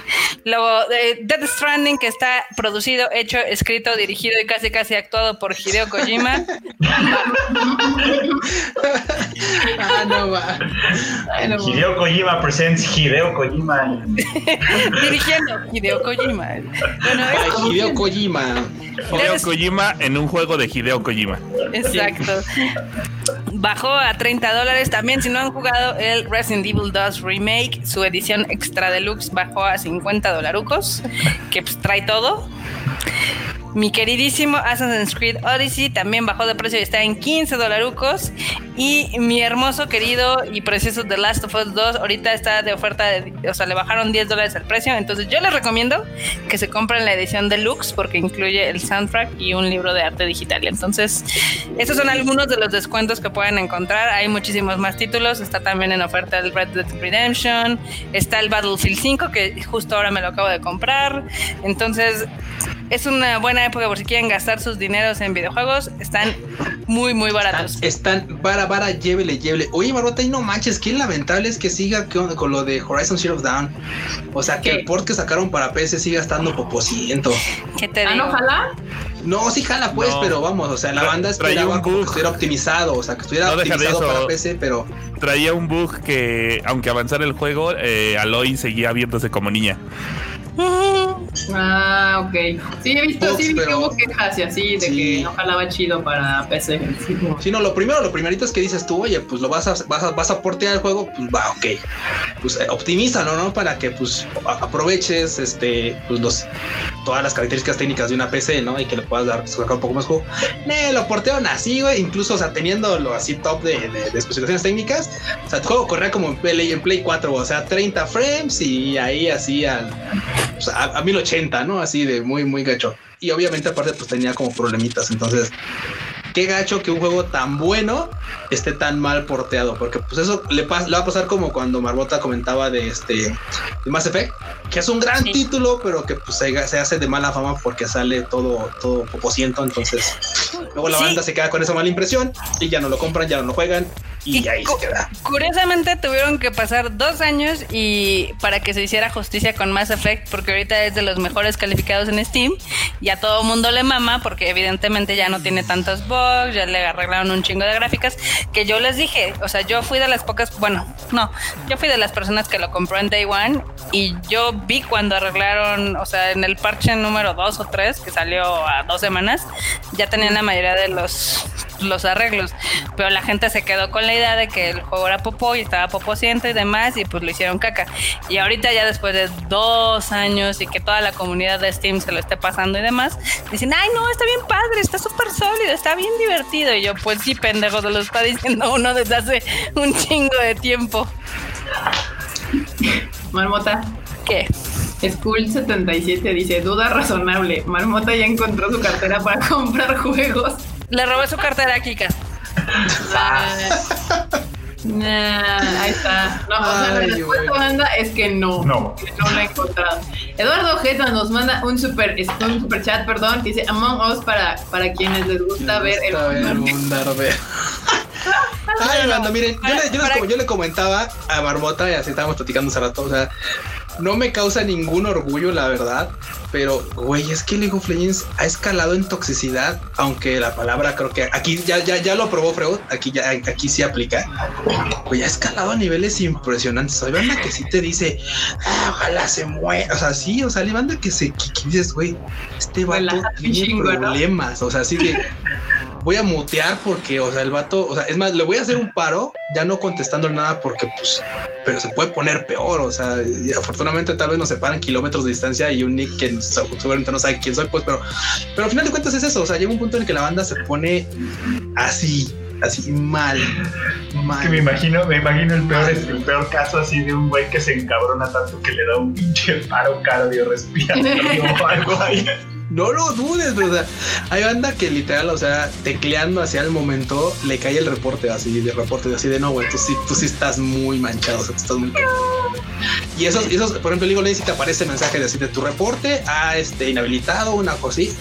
Luego, eh, Death Stranding, que está producido, hecho, escrito, dirigido y casi casi actuado por Hideo Kojima. ah, no va. Hideo Kojima presents Hideo Kojima. Dirigiendo Hideo Kojima. Bueno, es- Hideo Kojima. Hideo Kojima en un juego de Hideo Kojima. Exacto. Bajó a 30 dólares. También, si no han jugado el Resident Evil 2 Remake, su edición extra deluxe bajó a 50 dolarucos, que pues trae todo. Mi queridísimo Assassin's Creed Odyssey también bajó de precio y está en 15 dolarucos. Y mi hermoso, querido y precioso The Last of Us 2 ahorita está de oferta, o sea, le bajaron 10 dólares el precio. Entonces yo les recomiendo que se compren la edición deluxe porque incluye el soundtrack y un libro de arte digital. Entonces, esos son algunos de los descuentos que pueden encontrar. Hay muchísimos más títulos. Está también en oferta el Red Dead Redemption. Está el Battlefield 5 que justo ahora me lo acabo de comprar. Entonces, es una buena época por si quieren gastar sus dineros en videojuegos. Están muy, muy baratos. Están vara, vara, llévele, llévele. Oye, Marmota, y no manches, qué lamentable es que siga con, con lo de Horizon Zero Dawn. O sea, que ¿Qué? el port que sacaron para PC siga estando popociento. ¿Qué te Ah, digo? no, ojalá. No, sí jala pues, No. pero vamos, o sea, la banda esperaba que bug. estuviera optimizado, o sea, que estuviera No deja de optimizado eso. para PC, pero Traía un bug que, aunque avanzara el juego, eh, Aloy seguía viéndose como niña. Ah, ok. Sí, he visto, Bugs, sí, vi que pero- hubo quejas y así de Sí. que no jalaba chido para PC. Sí, no, lo primero, lo primerito es que dices tú, oye, pues lo vas a, vas a, vas a portear el juego, pues va, ok. Pues eh, optimízalo, ¿no? Para que pues aproveches este, pues los todas las características técnicas de una PC, ¿no? Y que le puedas dar sacar un poco más juego. Ne, lo portearon así, güey, incluso, o sea, teniéndolo así top de, de- de especificaciones técnicas. O sea, el juego corría como en Play, en Play 4, o sea, 30 frames y ahí así al, pues, a, a 1080, ¿no? Así de muy, muy gacho. Y obviamente aparte pues tenía como problemitas, entonces qué gacho que un juego tan bueno esté tan mal porteado, porque pues eso le, pas- le va a pasar como cuando Marbota comentaba de este de Mass Effect, que es un gran Sí. título, pero que pues se, se hace de mala fama porque sale todo todo popociento, entonces luego la Sí. banda se queda con esa mala impresión y ya no lo compran, ya no lo juegan y, Y ahí se queda. Curiosamente tuvieron que pasar dos años y para que se hiciera justicia con Mass Effect, porque ahorita es de los mejores calificados en Steam y a todo mundo le mama, porque evidentemente ya no tiene tantos bugs, ya le arreglaron un chingo de gráficas, que yo les dije, o sea, yo fui de las pocas, bueno, no, yo fui de las personas que lo compró en Day One y yo vi cuando arreglaron, o sea, en el parche número 2 o 3, que salió a dos semanas, ya tenían la mayoría de los los arreglos, pero la gente se quedó con la idea de que el juego era popó y estaba popociento y demás y pues lo hicieron caca. Y ahorita ya después de dos años y que toda la comunidad de Steam se lo esté pasando y demás, dicen, ay no, está bien padre, está súper sólido, está bien divertido. Y yo, pues sí, pendejo, se lo está diciendo uno desde hace un chingo de tiempo. Marmota. ¿Qué? School77 dice, duda razonable. Marmota ya encontró su cartera para comprar juegos. Le robé su cartera a Kika. Nah, ahí está. No, o sea, la respuesta banda es que no. No. Que no la he encontrado. Eduardo Ojeda nos manda un super, un super chat, perdón, que dice Among Us para, para quienes les gusta ver el Gusta ver un darbe. Ay, banda, miren, yo le, yo, les yo le comentaba a Marmota y así estábamos platicando hace rato, o sea, no me causa ningún orgullo, la verdad, pero, güey, es que League of Legends ha escalado en toxicidad, aunque la palabra creo que aquí ya, ya, ya lo probó Freud, aquí ya, aquí sí aplica, güey, ha escalado a niveles impresionantes, hay banda que sí te dice, ah, ojalá se muera, o sea, sí, o sea, hay banda que se, que, que dices, güey, este vato tiene chingo, ¿no? problemas, o sea, así de voy a mutear porque, o sea, el vato, o sea, es más, le voy a hacer un paro, ya no contestando nada porque, pues, pero se puede poner peor, o sea, y afortunadamente tal vez nos separan kilómetros de distancia y un nick que seguramente no sabe quién soy, pues, pero, pero al final de cuentas es eso, o sea, llega un punto en el que la banda se pone así, así mal, mal. Que me imagino, me imagino el peor, el peor caso así de un güey que se encabrona tanto que le da un pinche paro cardiorrespiratorio o algo ahí. No lo dudes, o sea, hay banda que literal, o sea, tecleando hacia el momento, le cae el reporte así, de reporte así de no, güey, tú sí, tú sí estás muy manchado, o sea, tú estás muy Y esos, esos, por ejemplo, digo, si te aparece mensaje de así de tu reporte a este inhabilitado, una así,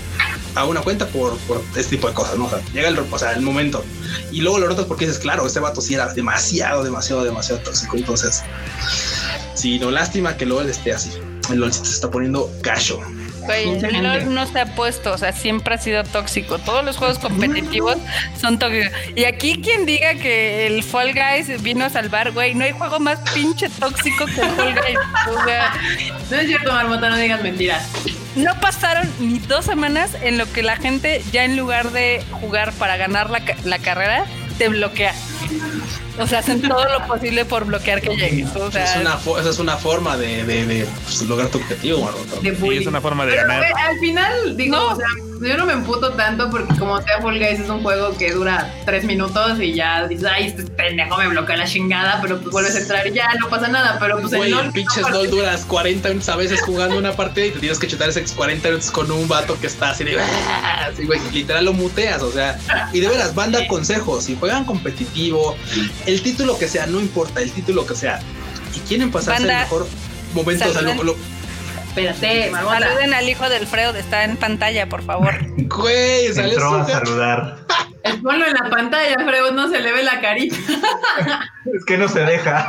a una cuenta por, por este tipo de cosas, ¿no? O sea, llega el, o sea, el momento. Y luego lo notas porque dices, claro, este vato sí era demasiado, demasiado, demasiado tóxico. Entonces, sí, no, lástima que luego esté así. El LOL se está poniendo cacho. Güey, el. LOL no se ha puesto, o sea, siempre ha sido tóxico. Todos los juegos competitivos son tóxicos. Y aquí quien diga que el Fall Guys vino a salvar, güey, no hay juego más pinche tóxico que el Fall Guys. O sea, No es cierto, Marmota, no digas mentiras. no pasaron ni dos semanas en lo que la gente ya en lugar de jugar para ganar la, la carrera, te bloquea. O sea, hacen todo lo posible por bloquear que llegues. O sea, Es una, esa es una forma de, de, de, pues, lograr tu objetivo, Marmota. De Sí, es una forma de Pero, ganar. al final, digo, No. o sea, yo no me emputo tanto porque como sea Fall Guys es un juego que dura tres minutos y ya dices, ay, este pendejo me bloquea la chingada, pero pues vuelves a entrar y ya no pasa nada, pero pues Güey, el el LOL... pinches LOL duras 40 minutos a veces jugando una partida y te tienes que chutar ese 40 minutos con un vato que está así de "Ah", así, güey, literal lo muteas, o sea, y de veras, banda consejos, si juegan competitivo, el título que sea, no importa, el título que sea, y quieren pasarse Banda, el mejor momento, o sea, lo- saluden. lo- Espérate, Marmota. saluden al hijo del Freud, está en pantalla, por favor. güey, sale Entró a saludar. Ponlo en la pantalla, Freud, no se le ve la carita. Es que no se deja.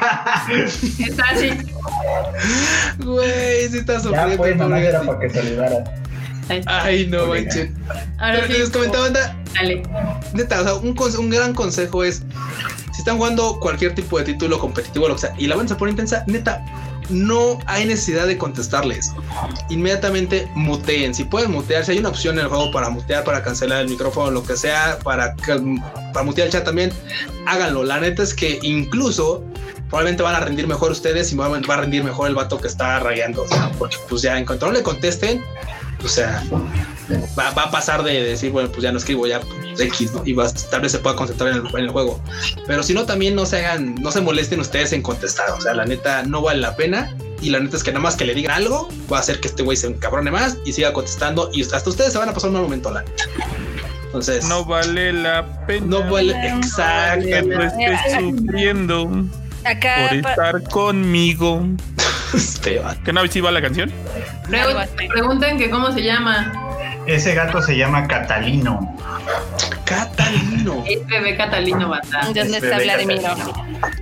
Está así. güey, sí está ya sufriendo. pues, mamá pobre era para que saludara. Ay, no, manches. Ahora Pero que sí. les comentaba, banda, Dale. neta, o sea, un, un gran consejo es, si están jugando cualquier tipo de título competitivo, lo que sea, y la banda se pone intensa, neta, no hay necesidad de contestarles. Inmediatamente muteen. Si pueden mutear, si hay una opción en el juego para mutear, para cancelar el micrófono, lo que sea, para, para mutear el chat también, háganlo. La neta es que incluso probablemente van a rendir mejor ustedes y va va a rendir mejor el vato que está rayando. O sea, porque pues ya en cuanto no le contesten, o sea, va, va a pasar de decir, bueno, pues ya no escribo, ya pues, X, ¿no? Y va, tal vez se pueda concentrar en el, en el juego. Pero si no, también no se hagan, no se molesten ustedes en contestar. O sea, la neta no vale la pena. Y la neta es que nada más que le digan algo va a hacer que este güey se encabrone más y siga contestando. Y hasta ustedes se van a pasar un mal momento, la neta. Entonces, No vale la pena. no vale. no Exacto. Que tú estés sufriendo Acá por estar conmigo. Este vato. ¿Qué no si va la canción? Pregunten que cómo se llama. Ese gato se llama Catalino. Catalino. Es bebé Catalino Bata. ¿Dónde Es está? Catalino.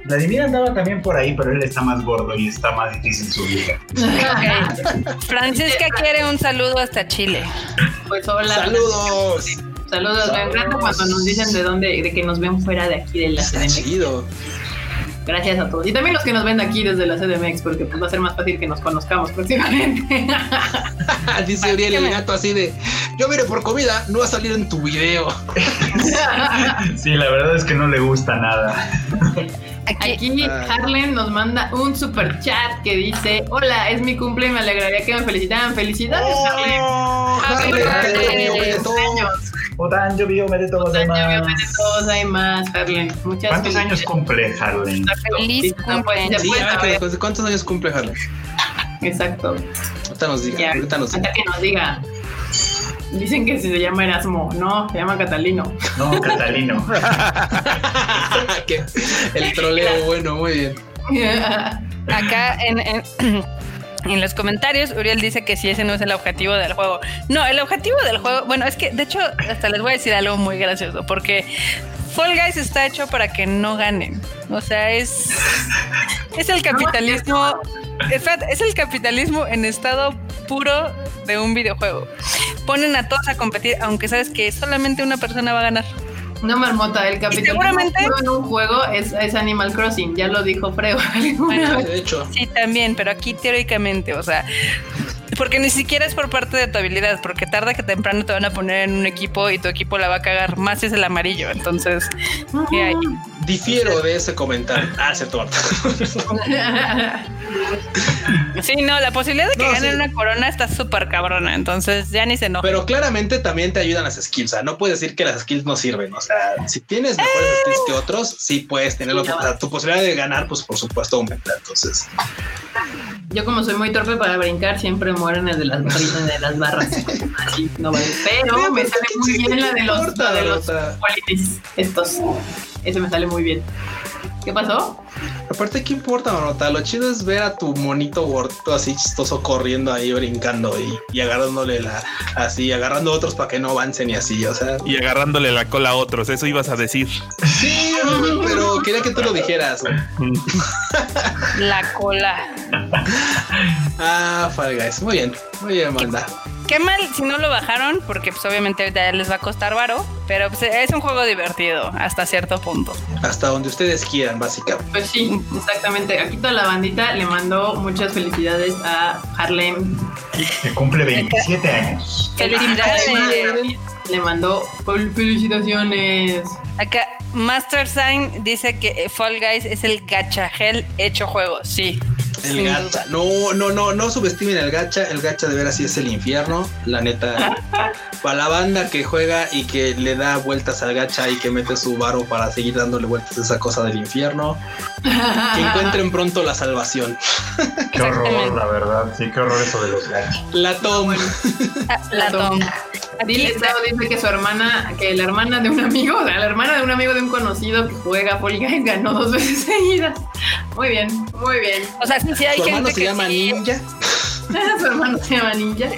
Vladimir andaba también por ahí, pero él está más gordo y está más difícil subir. Ok. Francisca quiere un saludo hasta Chile. Pues hola. Saludos. Saludos, me encanta cuando nos dicen de dónde, de que nos ven fuera de aquí de la Está chido. Gracias a todos. Y también los que nos ven aquí desde la CDMX, porque pues va a ser más fácil que nos conozcamos próximamente. Dice Uriel el gato así de yo mire por comida, no va a salir en tu video. Sí, la verdad es que no le gusta nada. Aquí, Aquí Ah. Harlen nos manda un super chat que dice: Hola, es mi cumple y me alegraría que me felicitaran. Felicidades. Oh, birthday. Harley, oye, Años demás. todos hay más, Harlen. Muchas ¿Cuántos años felicidades. cumple Harley? Feliz No, pues, Sí, saber. ¿cuántos- ¿cuántos años cumple Harley? Exacto. Ahorita nos diga, Ya, ahorita nos hasta diga. que nos diga. Dicen que si se llama Erasmo, no, se llama Catalino. No, Catalino. El troleo, bueno, muy bien. Acá en, en, en los comentarios, Uriel dice que si ese no es el objetivo del juego. No, el objetivo del juego, bueno, es que de hecho, hasta les voy a decir algo muy gracioso, porque Fall Guys está hecho para que no ganen. O sea, es, es el capitalismo. Es el capitalismo en estado puro de un videojuego. Ponen a todos a competir, aunque sabes que solamente una persona va a ganar. No, Marmota, el capitalismo seguramente- en un juego es, es Animal Crossing, ya lo dijo Freo. Bueno, De hecho, Sí, también, pero aquí teóricamente, o sea, porque ni siquiera es por parte de tu habilidad, porque tarde que temprano te van a poner en un equipo y tu equipo la va a cagar más si es el amarillo. Entonces, ¿qué hay? Difiero de ese comentario. Ah, cierto, Marta. Sí, no, la posibilidad de que No, ganen sí. una corona está súper cabrona, entonces ya ni se enoja. Pero claramente también te ayudan las skills. O sea, no puedes decir que las skills no sirven. O sea, si tienes mejores skills que otros, sí puedes tenerlo. O sea, tu posibilidad de ganar, pues por supuesto aumenta. Entonces, Yo como soy muy torpe para brincar, siempre muero en el de las de las barras. Así, no vale. Pero Pero, me pues, sale ¿qué muy bien la de los, la de los estos. Ese me sale muy bien. ¿Qué pasó? Aparte, ¿qué importa, Marmota? Lo chido es ver a tu monito gordito así chistoso corriendo ahí, brincando y, y agarrándole la, así, agarrando a otros para que no avancen y así, o sea. Y agarrándole la cola a otros, eso ibas a decir. Sí, pero quería que tú lo dijeras. La cola. Ah, Fall Guys. Muy bien, muy bien, manda. Qué mal si no lo bajaron, porque pues obviamente ya les va a costar varo, pero pues es un juego divertido hasta cierto punto. Hasta donde ustedes quieran, básicamente. Pues sí, exactamente. Aquí toda la bandita le mandó muchas felicidades a Harlem. Que cumple 27 años. Felicidades. Le mandó fel- felicitaciones. Acá Master Sign dice que Fall Guys es el gachagel hecho juego. Sí. El gacha. No, no, no, no subestimen el gacha. El gacha de veras sí es el infierno. La neta. para la banda que juega y que le da vueltas al gacha y que mete su varo para seguir dándole vueltas a esa cosa del infierno. Que encuentren pronto la salvación. Qué horror, la verdad. Sí, qué horror eso de los gachos. La tom. Ah, La tom. Dile, Tao dice que su hermana, que la hermana de un amigo, o sea, la hermana de un amigo de un conocido que juega Guys ganó dos veces seguidas. Muy bien, muy bien. O sea, sí hay Su hermano gente se que llama sí, Ninja. su hermano se llama Ninja.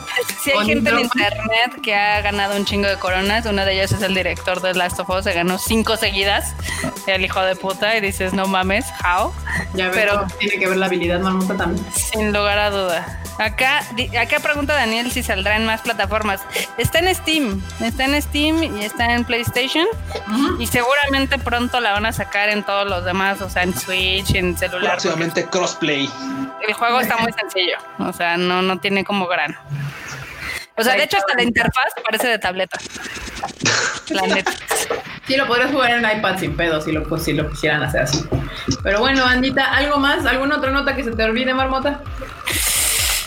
sí hay gente en internet que ha ganado un chingo de coronas. Uno de ellos es el director de Last of Us, se ganó cinco seguidas. El hijo de puta, y dices, no mames, how? Ya ves, Pero- tiene que ver la habilidad marmota también. Sin lugar a duda. Acá, di- acá pregunta Daniel si saldrá en más plataformas. Está en Steam, está en Steam y está en PlayStation. Y seguramente pronto la van a sacar en todos los demás, o sea, en Switch, en celular. Próximamente crossplay. El juego está muy sencillo, o sea, no, no tiene como gran. O sea, de hecho, hasta la interfaz parece de tableta. La neta. Sí, lo podrías jugar en iPad sin pedo si lo, pues, si lo quisieran hacer así. Pero bueno, Andita, ¿algo más? ¿Alguna otra nota que se te olvide, Marmota?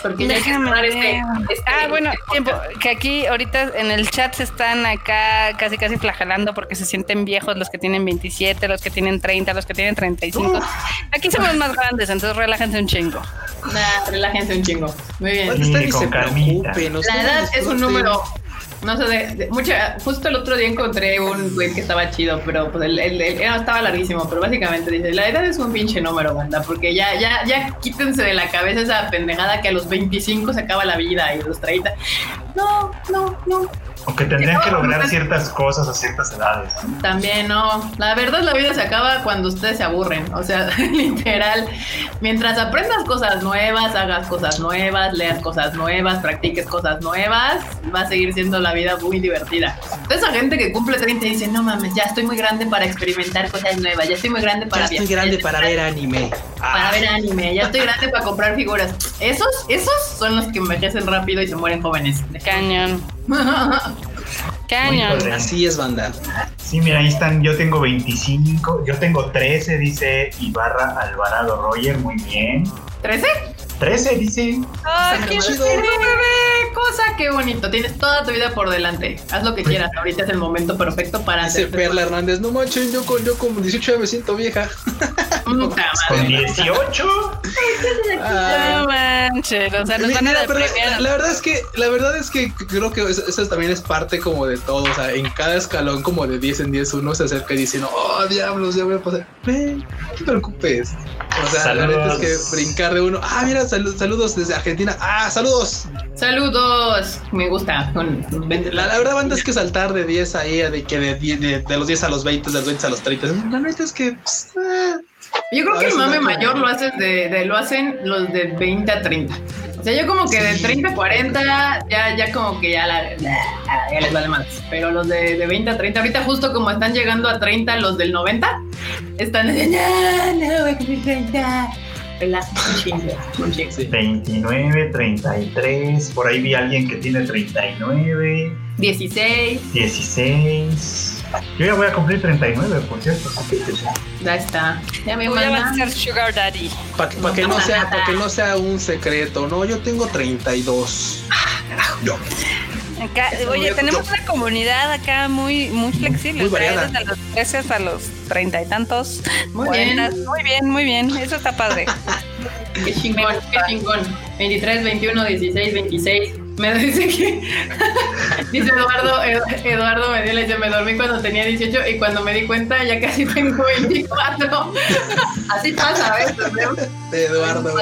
Porque ya hay que Déjame este, este- Ah, bueno, este tiempo, que aquí ahorita en el chat se están acá casi casi flagelando porque se sienten viejos los que tienen 27, los que tienen 30, los que tienen 35. Aquí somos más grandes, entonces relájense un chingo. Nah, relájense un chingo. Muy bien. ¿Dónde Sí, se preocupen? La edad es un número. No sé, de, de- mucha. Justo el otro día encontré un tweet que estaba chido, pero pues el, el- estaba larguísimo. Pero básicamente dice: La edad es un pinche número, banda, porque ya, ya, ya quítense de la cabeza esa pendejada que a los 25 se acaba la vida y los 30. No, no, no. Aunque tendrían que lograr ciertas cosas a ciertas edades. También no. La verdad, la vida se acaba cuando ustedes se aburren. O sea, literal. Mientras aprendas cosas nuevas, hagas cosas nuevas, leas cosas nuevas, practiques cosas nuevas, va a seguir siendo la vida muy divertida. Entonces, esa gente que cumple 30 y dice: No mames, ya estoy muy grande para experimentar cosas nuevas, ya estoy muy grande para Ya estoy grande ya para ver anime. para Ah, ver anime, ya estoy grande para comprar figuras. Esos, esos son los que envejecen rápido y se mueren jóvenes. Cañón. Cañón. Híjole. Así es, banda. Sí, mira, ahí están. Yo tengo 25, yo tengo 13, dice Ibarra Alvarado Roger. Muy bien. ¿13? 13, dice. Ay, Qué chido. bebé, cosa, qué bonito. Tienes toda tu vida por delante. Haz lo que quieras. Ahorita es el momento perfecto para Dice hacer. Perla Hernández, no manches, yo con, yo con 18 ya me siento vieja. Con madre. 18. No manches, o sea, nos van a la, la verdad es que la verdad es que creo que eso, eso también es parte como de todo, o sea, en cada escalón como de 10 en 10 uno se acerca y dice, no, oh, diablos, ya voy a pasar. Ven, no te preocupes. O sea, la neta es que brincar de uno. Ah, mira, salu- saludos desde Argentina. Ah, saludos. Saludos. Me gusta. La, la verdad, banda, es que saltar de 10 ahí, de que de, 10 de, de los 10 a los 20, de los 20 a los 30. La neta es que. pues, ah, Yo creo A que el mame mayor lo haces de, de- lo hacen los de 20 a 30. O sea, yo como que de Sí. 30 a 40 ya, ya como que ya, la, ya les vale más. Pero los de, de 20 a 30, ahorita justo como están llegando a 30 los del 90, están diciendo, no, no, voy a cumplir 30. Relaja, un chingo, un chingo. sí. 29, 33. Por ahí vi a alguien que tiene 39, 16, 16. Yo ya voy a cumplir 39, por cierto. ya está. Ya me vas a ser Sugar Daddy. Para que, pa' que no sea, para que no sea un secreto, no, yo tengo 32. Yo. Acá, oye, Yo- tenemos yo- una comunidad acá muy, muy flexible. Muy o sea, variada. Desde los 13 hasta los treinta y tantos. Muy 40. bien. Muy bien, muy bien. Eso está padre. Qué chingón, qué chingón. 23, 21, 16, 26. Me dice que. dice Eduardo, Ed- Eduardo me dio dice, me dormí cuando tenía 18 y cuando me di cuenta ya casi tengo 24. Así pasa a veces, ¿no? Eduardo.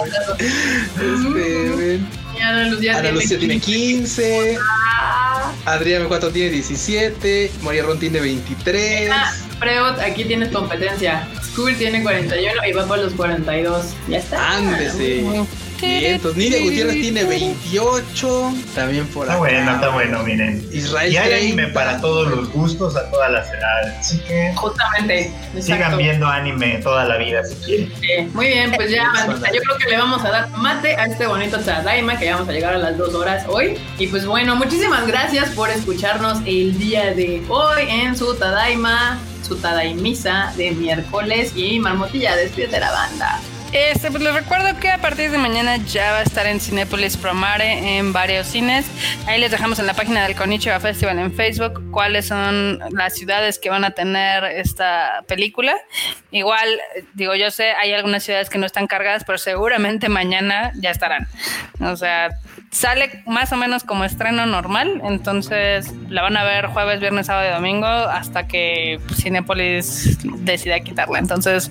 Este, Ana Lucía Ana Lucía tiene 15. Ah, Adrián M4 tiene 17. María Ron tiene 23. Ah, Freud, aquí tienes competencia. School tiene 41 y va por los 42. Ya está. Ándese. Nidia Gutiérrez tiene 28. También por Está acá. bueno, está bueno, miren. Israel Y hay 30. anime para todos los gustos, a todas las edades. Así que Justamente. sigan exacto. viendo anime toda la vida si quieren. Sí, muy bien, pues ya, bandita, yo creo que le vamos a dar mate a este bonito Tadaima, que ya vamos a llegar a las dos horas hoy. Y pues bueno, muchísimas gracias por escucharnos el día de hoy en su Tadaima, su Tadaimisa de miércoles. Y Marmotilla, despídete de la banda. Este, pues les recuerdo que a partir de mañana ya va a estar en Cinépolis Promare en varios cines. Ahí les dejamos en la página del Konichiwa Festival en Facebook cuáles son las ciudades que van a tener esta película. Igual, digo, yo sé, hay algunas ciudades que no están cargadas, pero seguramente mañana ya estarán. O sea, sale más o menos como estreno normal, entonces la van a ver jueves, viernes, sábado y domingo hasta que Cinépolis decida quitarla. Entonces,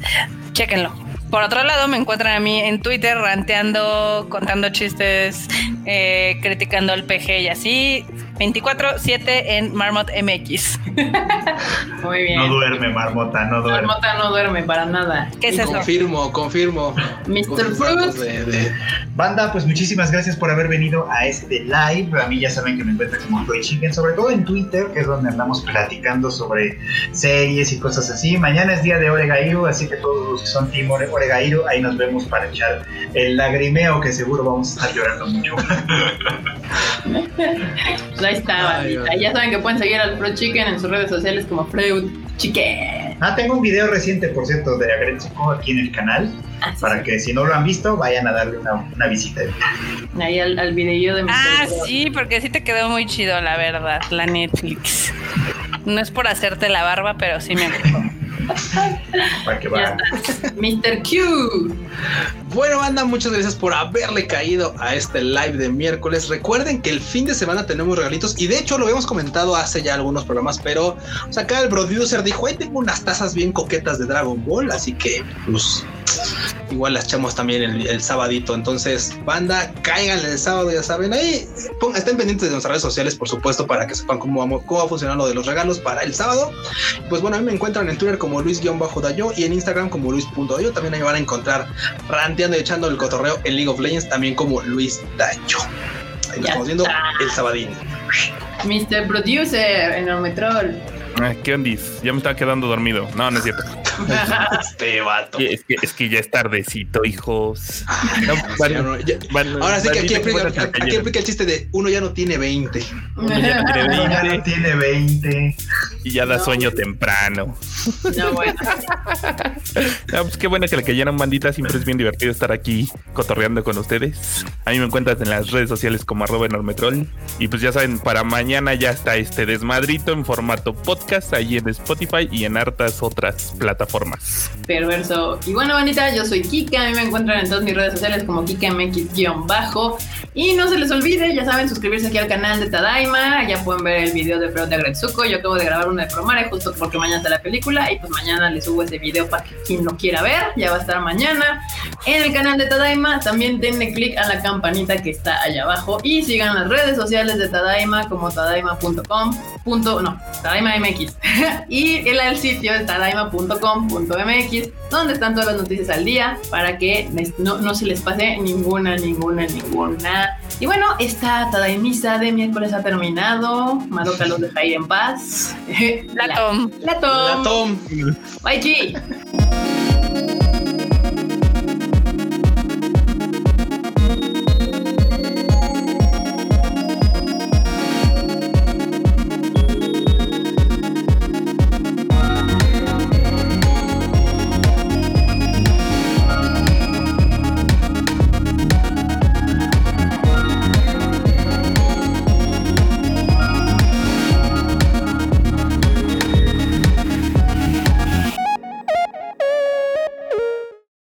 chéquenlo. Por otro lado, me encuentran a mí en Twitter ranteando, contando chistes, eh, criticando al PG y así. 24-7 en Marmot MX. Muy bien. No duerme, Marmota, no duerme. Marmota no duerme para nada. ¿Qué es eso? Confirmo, confirmo. Mr. Fruit. de- de- Banda, pues muchísimas gracias por haber venido a este live. A mí ya saben que me encuentran como Toy Chicken, sobre todo en Twitter, que es donde andamos platicando sobre series y cosas así. Mañana es día de Oregairu, así que todos los que son Team Ore- Oregairu, ahí nos vemos para echar el lagrimeo, que seguro vamos a estar llorando mucho. Ahí está, bandita. Ya saben que pueden seguir al Fruit Chicken en sus redes sociales como Fruit Chicken. Ah, tengo un video reciente, por cierto, de Agretsuko aquí en el canal, Ah, sí, para que si no lo han visto, vayan a darle una, una visita. Ahí al, al videillo de Mr. Ah, sí, porque sí te quedó muy chido, la verdad, la Netflix. No es por hacerte la barba, pero sí me gustó. Para que está. Mr. Q. Bueno, banda, muchas gracias por haberle caído a este live de miércoles. Recuerden que el fin de semana tenemos regalitos y de hecho lo habíamos comentado hace ya algunos programas, pero o sea, acá el producer dijo, ahí tengo unas tazas bien coquetas de Dragon Ball, así que pues igual las echamos también el, el sabadito. Entonces, banda, caigan el sábado, ya saben, ahí pon- estén pendientes de nuestras redes sociales, por supuesto, para que sepan cómo, vamos, cómo va a funcionar lo de los regalos para el sábado. Pues bueno, a mí me encuentran en Twitter como Luis-Dayo y en Instagram como Luis.dayo. También ahí van a encontrar ranteando y echando el cotorreo en League of Legends también como Luis Dayo. Ahí nos estamos viendo el sabadín. Mr. Producer, Enormetrol. Ah, ¿Qué ondis? Ya me estaba quedando dormido. No, no es cierto. Este vato. Es que, es que ya es tardecito, hijos. No, van- ya no- ya- van- Ahora sí que aquí aplica, aquí el chiste de uno ya no tiene 20. Uno ya tiene Ya no 20 tiene 20. y ya da No. sueño temprano. No, bueno. Ah, pues qué bueno que le cayeron bandita. Siempre es bien divertido estar aquí cotorreando con ustedes. A mí me encuentras en las redes sociales como arroba enormetrol. Y pues ya saben, para mañana ya está este desmadrito en formato podcast ahí en Spotify y en hartas otras plataformas. Perverso. Y bueno, bonita, yo soy Kika. A mí me encuentran en todas mis redes sociales como KikaMX-bajo. Y no se les olvide, ya saben, suscribirse aquí al canal de Tadaima. Ya pueden ver el video de Freud de Agretsuko. Yo acabo de grabar uno de Promare justo porque mañana está la película. Y pues mañana les subo ese video para que quien lo quiera ver. Ya va a estar mañana en el canal de Tadaima. También denle click a la campanita que está allá abajo. Y sigan las redes sociales de Tadaima como tadaima.com. Punto, no, Tadaima MX. y el, el sitio es tadaima.com.mx, donde están todas las noticias al día para que no, no se les pase ninguna, ninguna, ninguna. Y bueno, esta Tadaimisa de miércoles ha terminado. Madoka los deja ir en paz. La Tom. La Tom. La Tom. Bye, Chi.